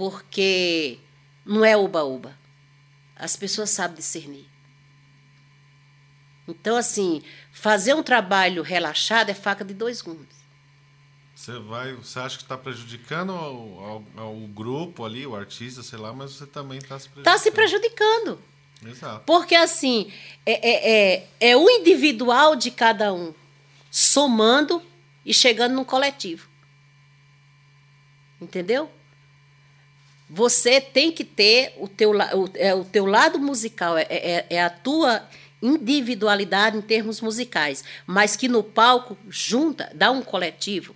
porque não é uba-uba. As pessoas sabem discernir. Então, assim, fazer um trabalho relaxado é faca de dois gumes. Você vai, você acha que está prejudicando o grupo ali, o artista, sei lá, mas você também está se prejudicando. Está se prejudicando. Exato. Porque assim é, é, é, é o individual de cada um somando e chegando num coletivo. Entendeu? Você tem que ter o teu, o, é, o teu lado musical, é, é, é, a tua individualidade em termos musicais, mas que no palco junta, dá um coletivo.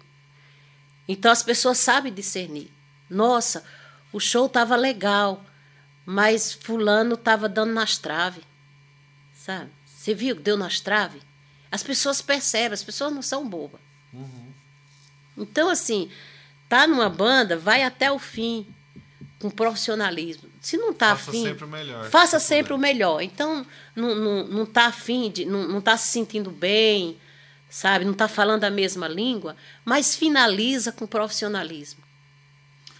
Então as pessoas sabem discernir. Nossa, o show estava legal, mas fulano estava dando nas traves. Sabe? Você viu que deu nas traves? As pessoas percebem, as pessoas não são bobas. Uhum. Então, assim, tá numa banda, vai até o fim com profissionalismo. Se não está afim. Faça sempre o melhor. Faça sempre o melhor. Então, não, não, não tá afim, de, não está se sentindo bem, sabe? Não está falando a mesma língua, mas finaliza com profissionalismo.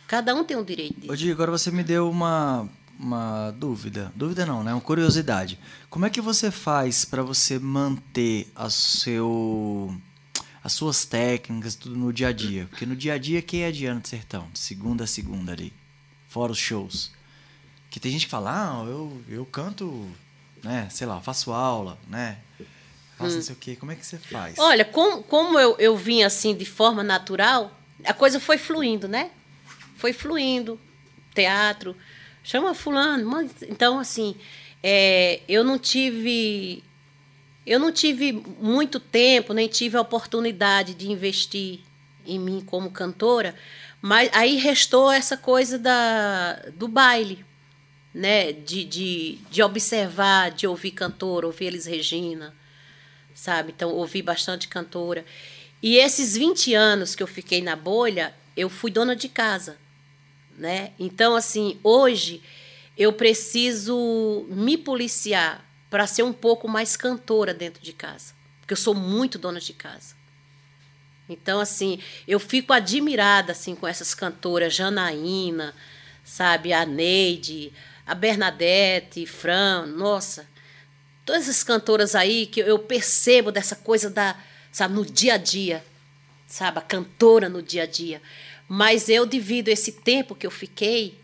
Cada um tem um direito disso. Ô, agora você me deu uma, uma dúvida. Dúvida não, né? Uma curiosidade. Como é que você faz para você manter a seu as suas técnicas tudo no dia a dia? Porque no dia a dia quem é Diana Sertão, de segunda a segunda ali fora os shows. Que tem gente que fala, ah, eu, eu canto, né, sei lá, faço aula, né? Faço hum. não sei o quê. Como é que você faz? Olha, com, como eu, eu vim assim de forma natural, a coisa foi fluindo, né? Foi fluindo. Teatro, chama fulano. Mas, então, assim, é, eu não tive. Eu não tive muito tempo, nem tive a oportunidade de investir em mim como cantora, mas aí restou essa coisa da, do baile, né? De, de, de observar, de ouvir cantor, ouvir Elis Regina, sabe? Então, ouvi bastante cantora. E esses 20 anos que eu fiquei na bolha, eu fui dona de casa, né? Então, assim, hoje eu preciso me policiar para ser um pouco mais cantora dentro de casa, porque eu sou muito dona de casa. Então, assim, eu fico admirada assim com essas cantoras, Janaína, sabe, a Neide, a Bernadette, Fran, nossa, todas essas cantoras aí que eu percebo dessa coisa da, sabe, no dia a dia, sabe, a cantora no dia a dia. Mas eu divido esse tempo que eu fiquei,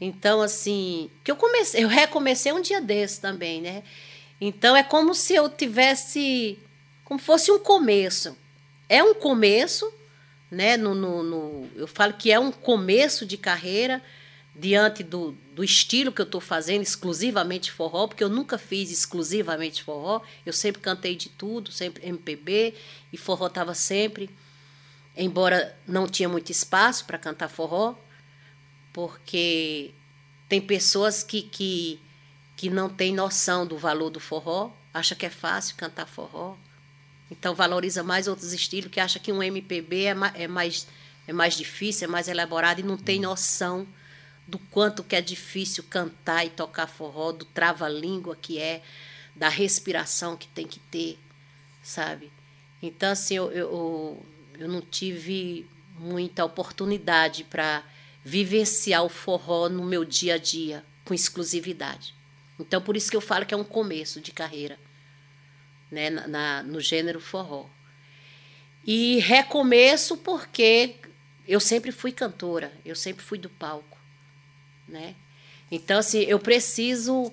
então assim, que eu comecei, eu recomecei um dia desse também, né? Então é como se eu tivesse, como fosse um começo. É um começo, né? No, no, no eu falo que é um começo de carreira diante do, do estilo que eu estou fazendo, exclusivamente forró, porque eu nunca fiz exclusivamente forró, eu sempre cantei de tudo, sempre MPB, e forró estava sempre, embora não tinha muito espaço para cantar forró, porque tem pessoas que, que, que não têm noção do valor do forró, acha que é fácil cantar forró, então valoriza mais outros estilos, que acha que um MPB é, ma é, mais, é mais difícil, é mais elaborado e não tem noção do quanto que é difícil cantar e tocar forró, do trava-língua que é, da respiração que tem que ter, sabe? Então, assim, eu, eu, eu não tive muita oportunidade para vivenciar o forró no meu dia a dia, com exclusividade. Então, por isso que eu falo que é um começo de carreira, né, na, no gênero forró. E recomeço porque eu sempre fui cantora, eu sempre fui do palco né? Então assim, eu preciso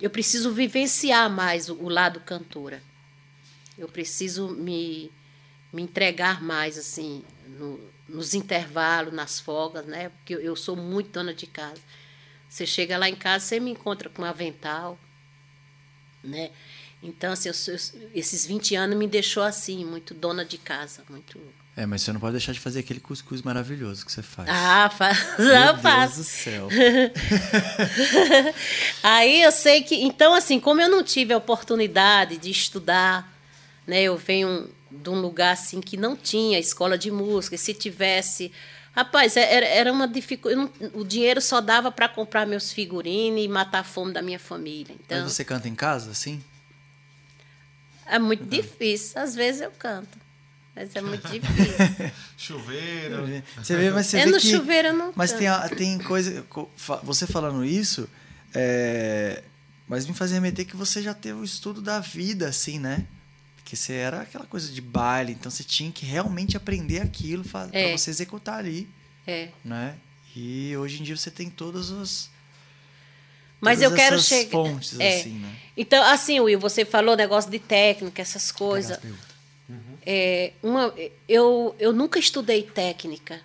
eu preciso vivenciar mais o, o lado cantora. Eu preciso me, me entregar mais assim no, nos intervalos, nas folgas, né? Porque eu, eu sou muito dona de casa. Você chega lá em casa, você me encontra com um avental, né? Então, assim, eu, esses 20 anos me deixou assim, muito dona de casa, muito é, mas você não pode deixar de fazer aquele cuscuz maravilhoso que você faz. Ah, faz. Não faço. Deus do céu. Aí eu sei que. Então, assim, como eu não tive a oportunidade de estudar, né? Eu venho de um lugar assim que não tinha escola de música. E se tivesse. Rapaz, é, era, era uma dificuldade. O dinheiro só dava para comprar meus figurinos e matar a fome da minha família. Então, Mas você canta em casa, assim? É muito difícil. Às vezes eu canto. Mas é muito difícil. chuveiro. Você vê, mas você é vê no que, chuveiro não. Mas tem, tem coisa. Você falando isso, é, mas me fazia meter que você já teve o estudo da vida, assim, né? Porque você era aquela coisa de baile, então você tinha que realmente aprender aquilo para é. você executar ali. É. Né? E hoje em dia você tem todos os. Mas eu quero chegar. fontes, é. assim, né? Então, assim, Will, você falou negócio de técnica, essas coisas. É, uma, eu, eu nunca estudei técnica.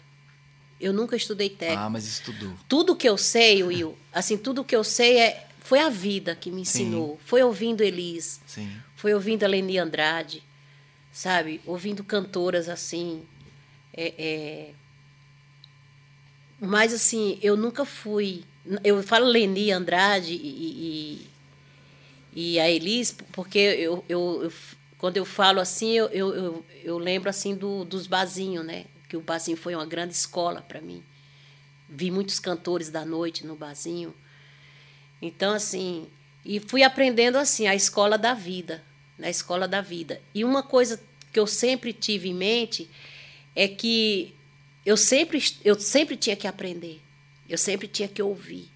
Eu nunca estudei técnica. Ah, mas estudou. Tudo que eu sei, Will, assim, tudo que eu sei é foi a vida que me ensinou. Sim. Foi ouvindo Elis. Sim. Foi ouvindo a Leni Andrade, sabe? Ouvindo cantoras assim. É, é... Mas assim, eu nunca fui. Eu falo Leni Andrade e, e, e a Elis porque eu, eu, eu quando eu falo assim, eu, eu, eu, lembro assim do, dos barzinhos, né? Que o barzinho foi uma grande escola para mim. Vi muitos cantores da noite no barzinho. Então, assim, e fui aprendendo assim, a escola da vida, na escola da vida. E uma coisa que eu sempre tive em mente é que eu sempre, eu sempre tinha que aprender, eu sempre tinha que ouvir.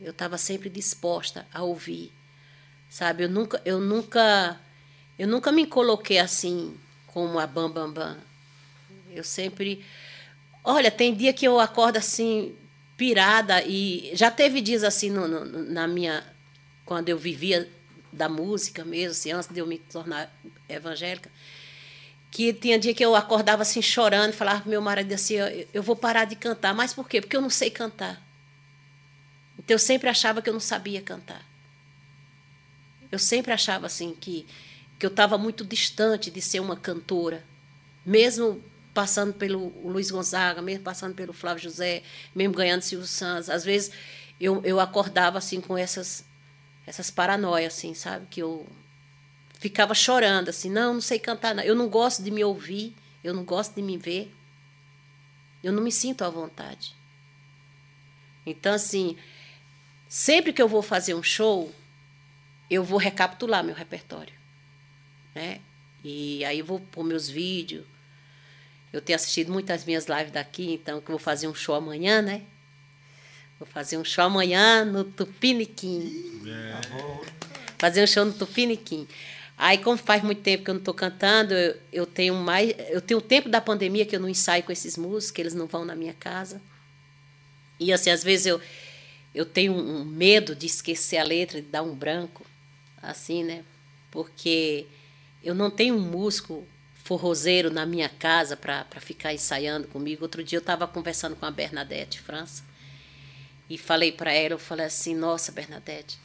Eu estava sempre disposta a ouvir, sabe? Eu nunca, eu nunca eu nunca me coloquei assim como a Bam Bam Bam. Eu sempre. Olha, tem dia que eu acordo assim, pirada, e já teve dias assim no, no, na minha. Quando eu vivia da música mesmo, assim, antes de eu me tornar evangélica, que tinha dia que eu acordava assim chorando e falava pro meu marido assim: eu, vou parar de cantar. Mas por quê? Porque eu não sei cantar. Então eu sempre achava que eu não sabia cantar. Eu sempre achava assim que que eu estava muito distante de ser uma cantora, mesmo passando pelo Luiz Gonzaga, mesmo passando pelo Flávio José, mesmo ganhando Silvio Santos. Às vezes eu, eu acordava assim com essas essas paranoias, assim, sabe? Que eu ficava chorando assim, não, não sei cantar, não. eu não gosto de me ouvir, eu não gosto de me ver, eu não me sinto à vontade. Então, assim, sempre que eu vou fazer um show, eu vou recapitular meu repertório, né? E aí eu vou pôr meus vídeos. Eu tenho assistido muitas minhas lives daqui, então que eu vou fazer um show amanhã, né? Vou fazer um show amanhã no Tupiniquim. É. Fazer um show no Tupiniquim. Aí, como faz muito tempo que eu não estou cantando, eu, eu, tenho mais. Eu tenho o tempo da pandemia que eu não ensaio com esses músicos, que eles não vão na minha casa. E assim, às vezes eu, eu tenho um medo de esquecer a letra, de dar um branco, assim, né? Porque eu não tenho um músico forrozeiro na minha casa para ficar ensaiando comigo. Outro dia eu estava conversando com a Bernadette França e falei para ela, eu falei assim, nossa, Bernadette,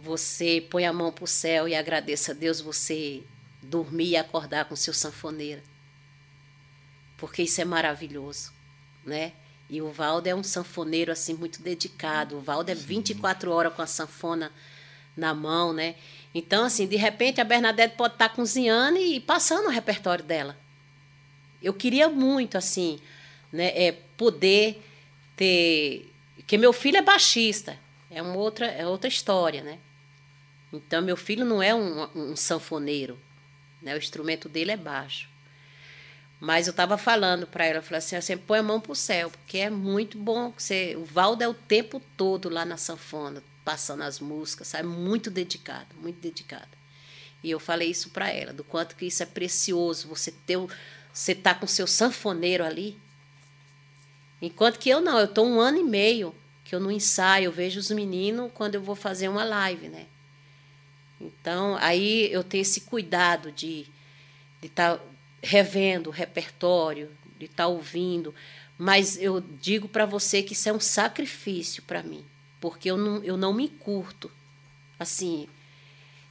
você põe a mão para o céu e agradeça a Deus você dormir e acordar com seu sanfoneiro. Porque isso é maravilhoso, né? E o Valdo é um sanfoneiro assim muito dedicado. O Valdo é 24 horas com a sanfona na mão, né? Então, assim, de repente a Bernadette pode estar cozinhando e passando o repertório dela. Eu queria muito, assim, né, é, poder ter. Porque meu filho é baixista, é, uma outra, é outra história, né? Então, meu filho não é um, um sanfoneiro, né? o instrumento dele é baixo. Mas eu estava falando para ela, eu falei assim, você põe a mão para o céu, porque é muito bom. Você, o Valdo é o tempo todo lá na sanfona, passando as músicas, sabe? Muito dedicado, muito dedicado. E eu falei isso para ela, do quanto que isso é precioso, você ter, você tá com seu sanfoneiro ali. Enquanto que eu não, eu tô um ano e meio que eu não ensaio, eu vejo os meninos quando eu vou fazer uma live, né? Então, aí eu tenho esse cuidado de estar de tá revendo o repertório, de estar tá ouvindo. Mas eu digo para você que isso é um sacrifício para mim, porque eu não, eu não me curto. Assim,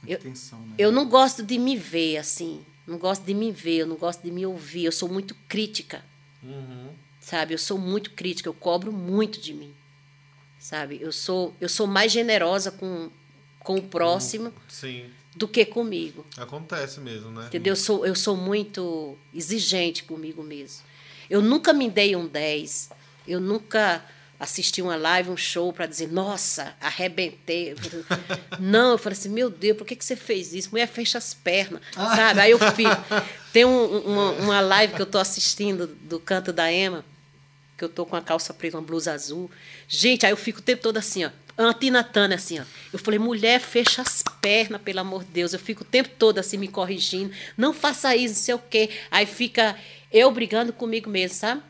eu, tensão, né? eu não gosto de me ver assim, não gosto de me ver, eu não gosto de me ouvir. Eu sou muito crítica, uhum. sabe? Eu sou muito crítica, eu cobro muito de mim, sabe? Eu sou, eu sou mais generosa com com o próximo Sim. do que comigo. Acontece mesmo, né? Entendeu? Eu sou, eu sou muito exigente comigo mesmo. Eu nunca me dei um 10. Eu nunca assisti uma live, um show para dizer, nossa, arrebentei. Não, eu falei assim, meu Deus, por que, que você fez isso? Mulher, fecha as pernas, ah. sabe? Aí eu fico. Tem um, uma, uma live que eu estou assistindo do canto da Ema, que eu tô com a calça preta, uma blusa azul. Gente, aí eu fico o tempo todo assim, ó. Antinatana, assim, ó. Eu falei, mulher, fecha as pernas, pelo amor de Deus. Eu fico o tempo todo assim me corrigindo. Não faça isso, não sei o quê. Aí fica eu brigando comigo mesmo, sabe?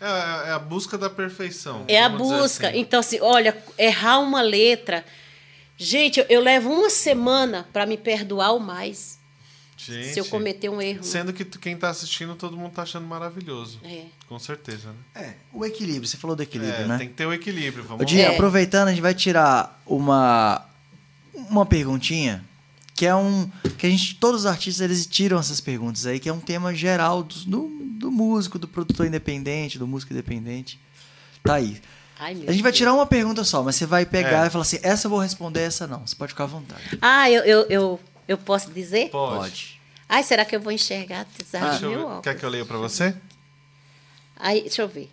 É, é, a busca da perfeição. É a busca. Assim. Então, assim, olha, errar uma letra. Gente, eu, eu levo uma semana para me perdoar o mais. Gente, se eu cometer um erro. Sendo que quem está assistindo, todo mundo está achando maravilhoso. É. Com certeza, né? É, o equilíbrio, você falou do equilíbrio, é, né? Tem que ter o equilíbrio. Vamos Dia, é. aproveitando, a gente vai tirar uma, uma perguntinha, que é um. Que a gente, todos os artistas, eles tiram essas perguntas aí, que é um tema geral do, do, do músico, do produtor independente, do músico independente. Tá aí. Ai, a gente vai tirar uma pergunta só, mas você vai pegar é. e falar assim: essa eu vou responder, essa não. Você pode ficar à vontade. Ah, eu, eu, eu eu posso dizer? Pode. Pode. Ai, será que eu vou enxergar? Ah, eu Quer que eu leia para você? Aí, deixa eu ver.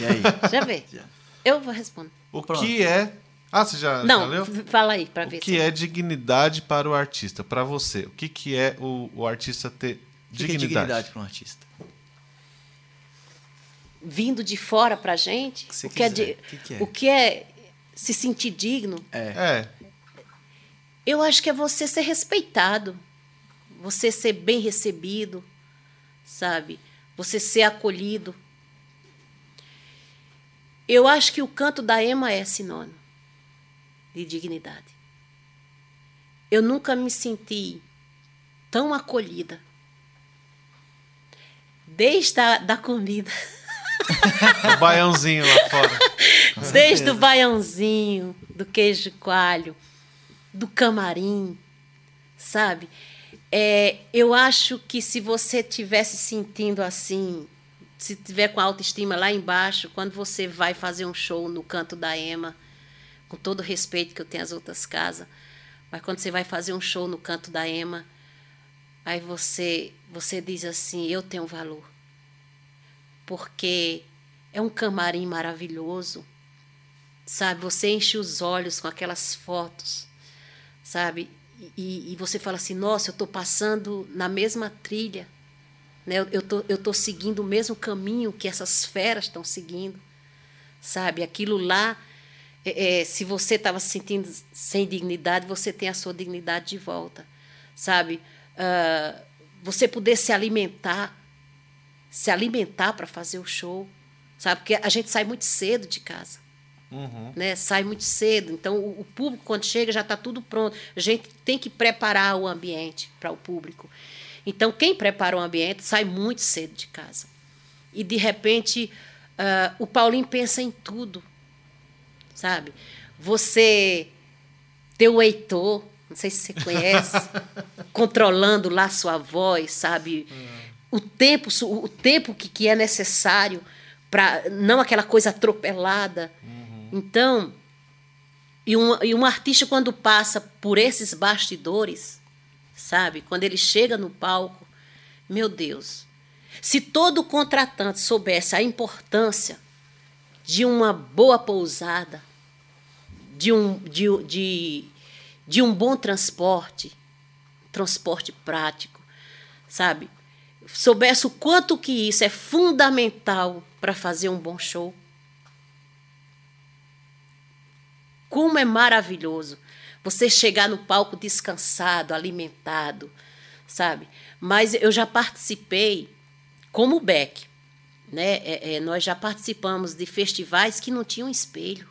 E aí? Já vê. Já. Eu vou responder. O Pronto. que é. Ah, você já, Não, já leu? fala aí para ver. O que se... é dignidade para o artista? Para você, o que, que é o, o artista ter dignidade? O que é dignidade para um artista? vindo de fora para a gente, que o, que é, de, que que é? o que é se sentir digno. É. é. Eu acho que é você ser respeitado, você ser bem recebido, sabe? Você ser acolhido. Eu acho que o canto da Ema é sinônimo de dignidade. Eu nunca me senti tão acolhida. Desde a da comida. o baiãozinho lá fora. Desde o baiãozinho, do queijo coalho, do camarim, sabe? É, eu acho que se você tivesse sentindo assim, se tiver com a autoestima lá embaixo, quando você vai fazer um show no canto da Ema, com todo o respeito que eu tenho às outras casas, mas quando você vai fazer um show no canto da Ema, aí você você diz assim, eu tenho valor. Porque é um camarim maravilhoso, sabe? Você enche os olhos com aquelas fotos, sabe? E, e você fala assim, nossa, eu estou passando na mesma trilha, né? Eu tô, tô seguindo o mesmo caminho que essas feras estão seguindo, sabe? Aquilo lá, é, é, se você estava se sentindo sem dignidade, você tem a sua dignidade de volta, sabe? Uh, você poder se alimentar, se alimentar para fazer o show, sabe? Porque a gente sai muito cedo de casa. Uhum. Né? Sai muito cedo. Então, o, o público, quando chega, já está tudo pronto. A gente tem que preparar o ambiente para o público. Então, quem prepara o ambiente sai muito cedo de casa. E, de repente, uh, o Paulinho pensa em tudo. Sabe? Você ter o Heitor, não sei se você conhece, controlando lá sua voz, sabe? Uhum. O tempo, o tempo que, que é necessário para não aquela coisa atropelada. Uhum. Então, e um, e um artista quando passa por esses bastidores, sabe? Quando ele chega no palco, meu Deus, se todo contratante soubesse a importância de uma boa pousada, de um, de, de, de um bom transporte, transporte prático, sabe? Soubesse o quanto que isso é fundamental para fazer um bom show. Como é maravilhoso você chegar no palco descansado, alimentado, sabe? Mas eu já participei como Beck, né? É, é, nós já participamos de festivais que não tinham espelho.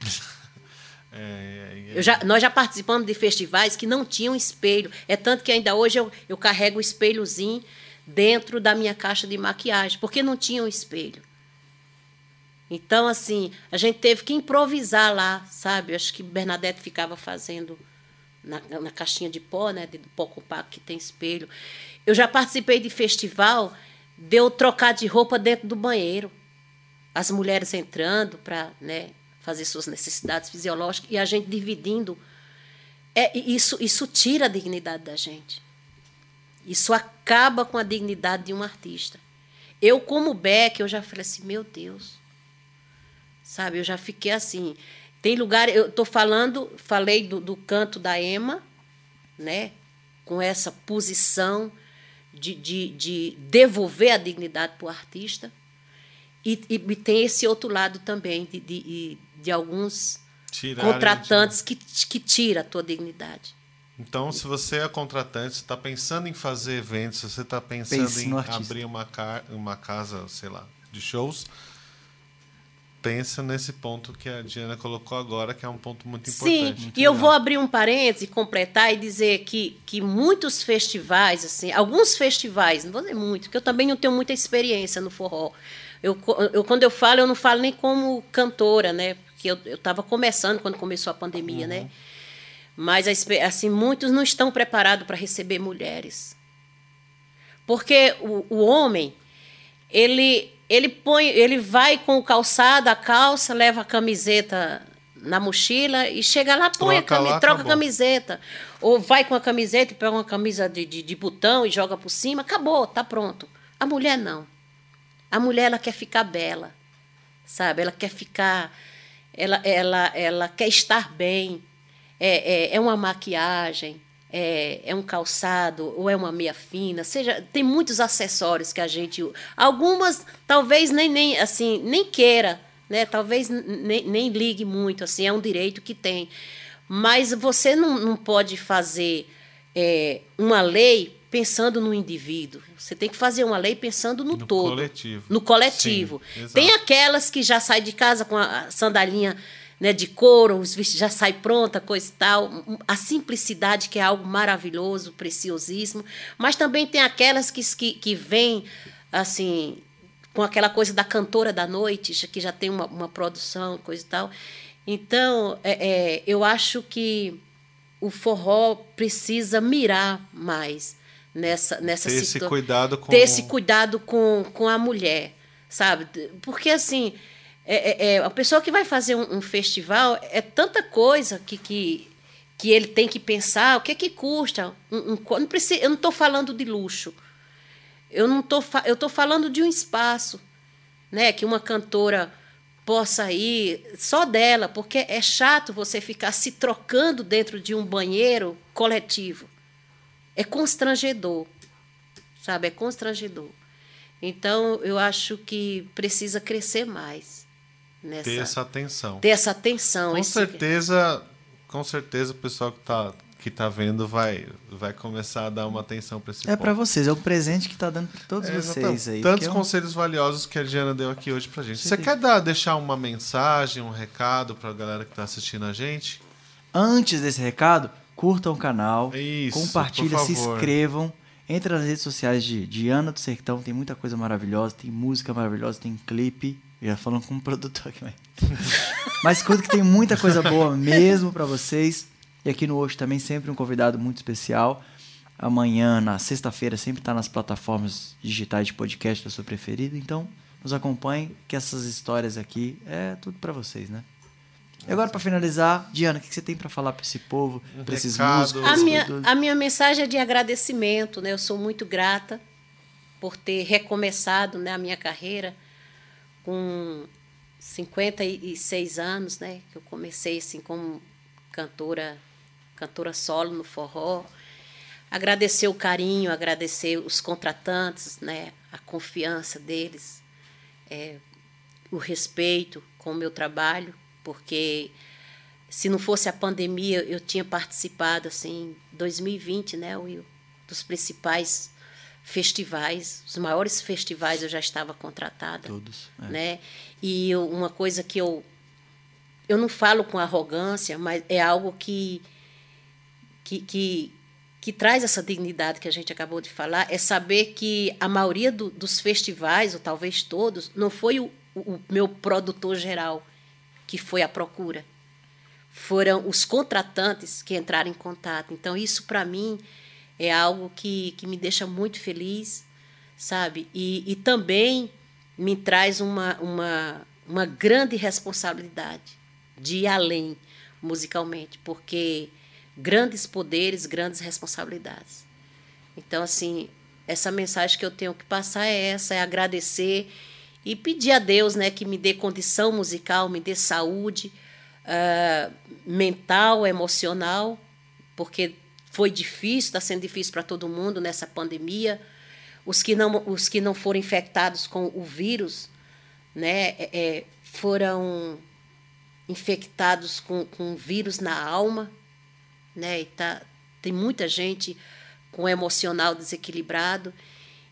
É, é, é, já, nós já participamos de festivais que não tinham espelho. É tanto que ainda hoje eu, eu carrego o espelhozinho dentro da minha caixa de maquiagem, porque não tinha um espelho. Então, assim, a gente teve que improvisar lá, sabe? acho que Bernadette ficava fazendo na, na caixinha de pó, né? Do pó compacto que tem espelho. Eu já participei de festival de eu trocar de roupa dentro do banheiro. As mulheres entrando para né, fazer suas necessidades fisiológicas e a gente dividindo. É, isso, isso tira a dignidade da gente. Isso acaba com a dignidade de um artista. Eu, como Beck, eu já falei assim, meu Deus. Sabe, eu já fiquei assim. Tem lugar, eu estou falando, falei do, do canto da Ema, né? Com essa posição de, de, de devolver a dignidade para o artista. E, e, tem esse outro lado também, de, de, de alguns Tirarem contratantes que, que tira a tua dignidade. Então, se você é contratante, você está pensando em fazer eventos, você está pensando Pense em abrir uma, ca uma casa, sei lá, de shows, pensa nesse ponto que a Diana colocou agora, que é um ponto muito importante. Sim, muito e legal. eu vou abrir um parêntese, completar e dizer que, que muitos festivais, assim, alguns festivais, não vou dizer muito, porque eu também não tenho muita experiência no forró. Eu, eu, quando eu falo, eu não falo nem como cantora, né? Porque eu estava começando quando começou a pandemia, né? uhum. né? Mas assim, muitos não estão preparados para receber mulheres. Porque o, o homem, ele ele põe, ele vai com o calçado, a calça, leva a camiseta na mochila e chega lá, põe troca a camiseta, troca a camiseta. Ou vai com a camiseta e pega uma camisa de, de, de, botão e joga por cima, acabou, tá pronto. A mulher não. A mulher ela quer ficar bela, sabe? Ela quer ficar, ela, ela, ela quer estar bem, é, é, é uma maquiagem, é, é, um calçado ou é uma meia fina, seja, tem muitos acessórios que a gente, algumas talvez nem, nem assim nem queira, né? Talvez nem, nem ligue muito, assim é um direito que tem, mas você não, não pode fazer é, uma lei pensando no indivíduo. Você tem que fazer uma lei pensando no, no todo, coletivo. no coletivo. Sim, tem aquelas que já saem de casa com a sandalinha né, de couro, os vestidos já sai pronta, coisa e tal. A simplicidade, que é algo maravilhoso, preciosíssimo. Mas também tem aquelas que, que, que vêm, assim, com aquela coisa da cantora da noite, que já tem uma, uma produção, coisa e tal. Então, é, é, eu acho que o forró precisa mirar mais nessa nessa ter esse cuidado com ter esse cuidado com, com a mulher sabe porque assim É, é, é, a pessoa que vai fazer um, um, festival é tanta coisa que, que, que ele tem que pensar. O que é que custa? Um, um, não precisa, eu não estou falando de luxo. Eu não tô, eu estou falando de um espaço, né? Que uma cantora possa ir só dela, porque é chato você ficar se trocando dentro de um banheiro coletivo. É constrangedor, sabe? É constrangedor. Então, eu acho que precisa crescer mais. Nessa, ter essa atenção. Ter essa atenção. Com esse... certeza, com certeza o pessoal que está que tá vendo vai, vai começar a dar uma atenção para esse É para vocês, é o presente que está dando para todos é, vocês aí. Tantos é um... conselhos valiosos que a Diana deu aqui hoje para gente. Você quer dar, deixar uma mensagem, um recado para a galera que está assistindo a gente? Antes desse recado, curtam o canal, Isso, compartilhem, se inscrevam. Entre nas redes sociais de Diana do Sertão, tem muita coisa maravilhosa, tem música maravilhosa, tem clipe. Já falando como produtor aqui, mas. mas escuta que tem muita coisa boa mesmo para vocês. E aqui no Hoje também sempre um convidado muito especial. Amanhã, na sexta-feira, sempre está nas plataformas digitais de podcast da sua preferida. Então, nos acompanhe, que essas histórias aqui é tudo para vocês, né? E agora, para finalizar, Diana, o que você tem para falar para esse povo, um para esses músicos? A minha, a minha mensagem é de agradecimento, né? Eu sou muito grata por ter recomeçado né, a minha carreira com 56 anos, né? Que eu comecei assim como cantora cantora solo no forró. Agradecer o carinho, agradecer os contratantes, né, a confiança deles, é, o respeito com o meu trabalho, porque se não fosse a pandemia, eu tinha participado assim, 2020, né, Will, dos principais festivais, os maiores festivais eu já estava contratada. Todos. É. Né? E eu, uma coisa que eu eu não falo com arrogância, mas é algo que que, que, que traz essa dignidade que a gente acabou de falar, é saber que a maioria do, dos festivais, ou talvez todos, não foi o, o meu produtor geral que foi à procura. Foram os contratantes que entraram em contato. Então, isso, para mim, é algo que, que me deixa muito feliz, sabe? E, e também me traz uma, uma, uma grande responsabilidade de ir além musicalmente, porque grandes poderes, grandes responsabilidades. Então, assim, essa mensagem que eu tenho que passar é essa, é agradecer e pedir a Deus, né, que me dê condição musical, me dê saúde uh, mental, emocional, porque foi difícil, está sendo difícil para todo mundo nessa pandemia. Os que não, os que não foram infectados com o vírus, né, é, é foram infectados com, com vírus na alma, né? E tá, tem muita gente com emocional desequilibrado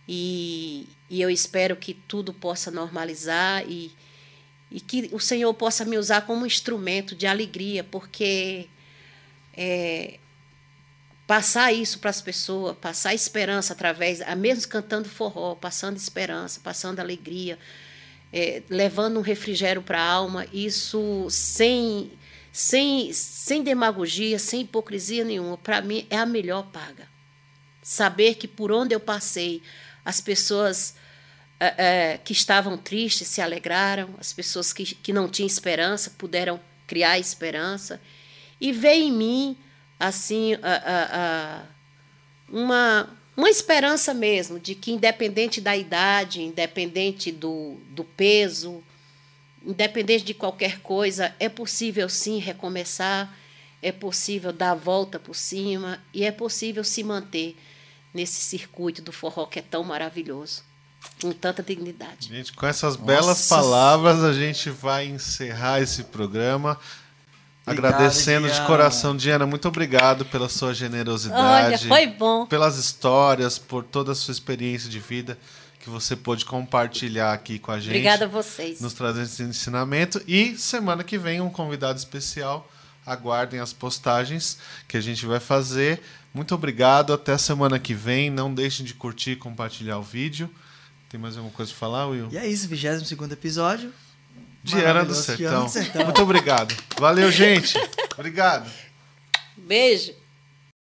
e, e eu espero que tudo possa normalizar e, e que o Senhor possa me usar como instrumento de alegria, porque é, passar isso para as pessoas, passar esperança através, mesmo cantando forró, passando esperança, passando alegria, é, levando um refrigério para a alma, isso sem sem, sem demagogia, sem hipocrisia nenhuma, para mim é a melhor paga. Saber que por onde eu passei, as pessoas é, é, que estavam tristes se alegraram, as pessoas que, que não tinham esperança puderam criar esperança, e ver em mim, assim, a, a, a, uma, uma esperança mesmo de que, independente da idade, independente do, do peso, independente de qualquer coisa, é possível sim recomeçar, é possível dar a volta por cima e é possível se manter nesse circuito do forró que é tão maravilhoso, com tanta dignidade. Gente, com essas Nossa. belas palavras, a gente vai encerrar esse programa. Agradecendo Diana. de coração, Diana, muito obrigado pela sua generosidade. Olha, foi bom. Pelas histórias, por toda a sua experiência de vida que você pôde compartilhar aqui com a gente. Obrigada a vocês. Nos trazer esse ensinamento. E semana que vem, um convidado especial. Aguardem as postagens que a gente vai fazer. Muito obrigado. Até semana que vem. Não deixem de curtir e compartilhar o vídeo. Tem mais alguma coisa para falar, Will? E é isso, 22 episódio. Diana do, Sertão. Diana do Sertão. Muito obrigado. Valeu, gente. Obrigado. Beijo.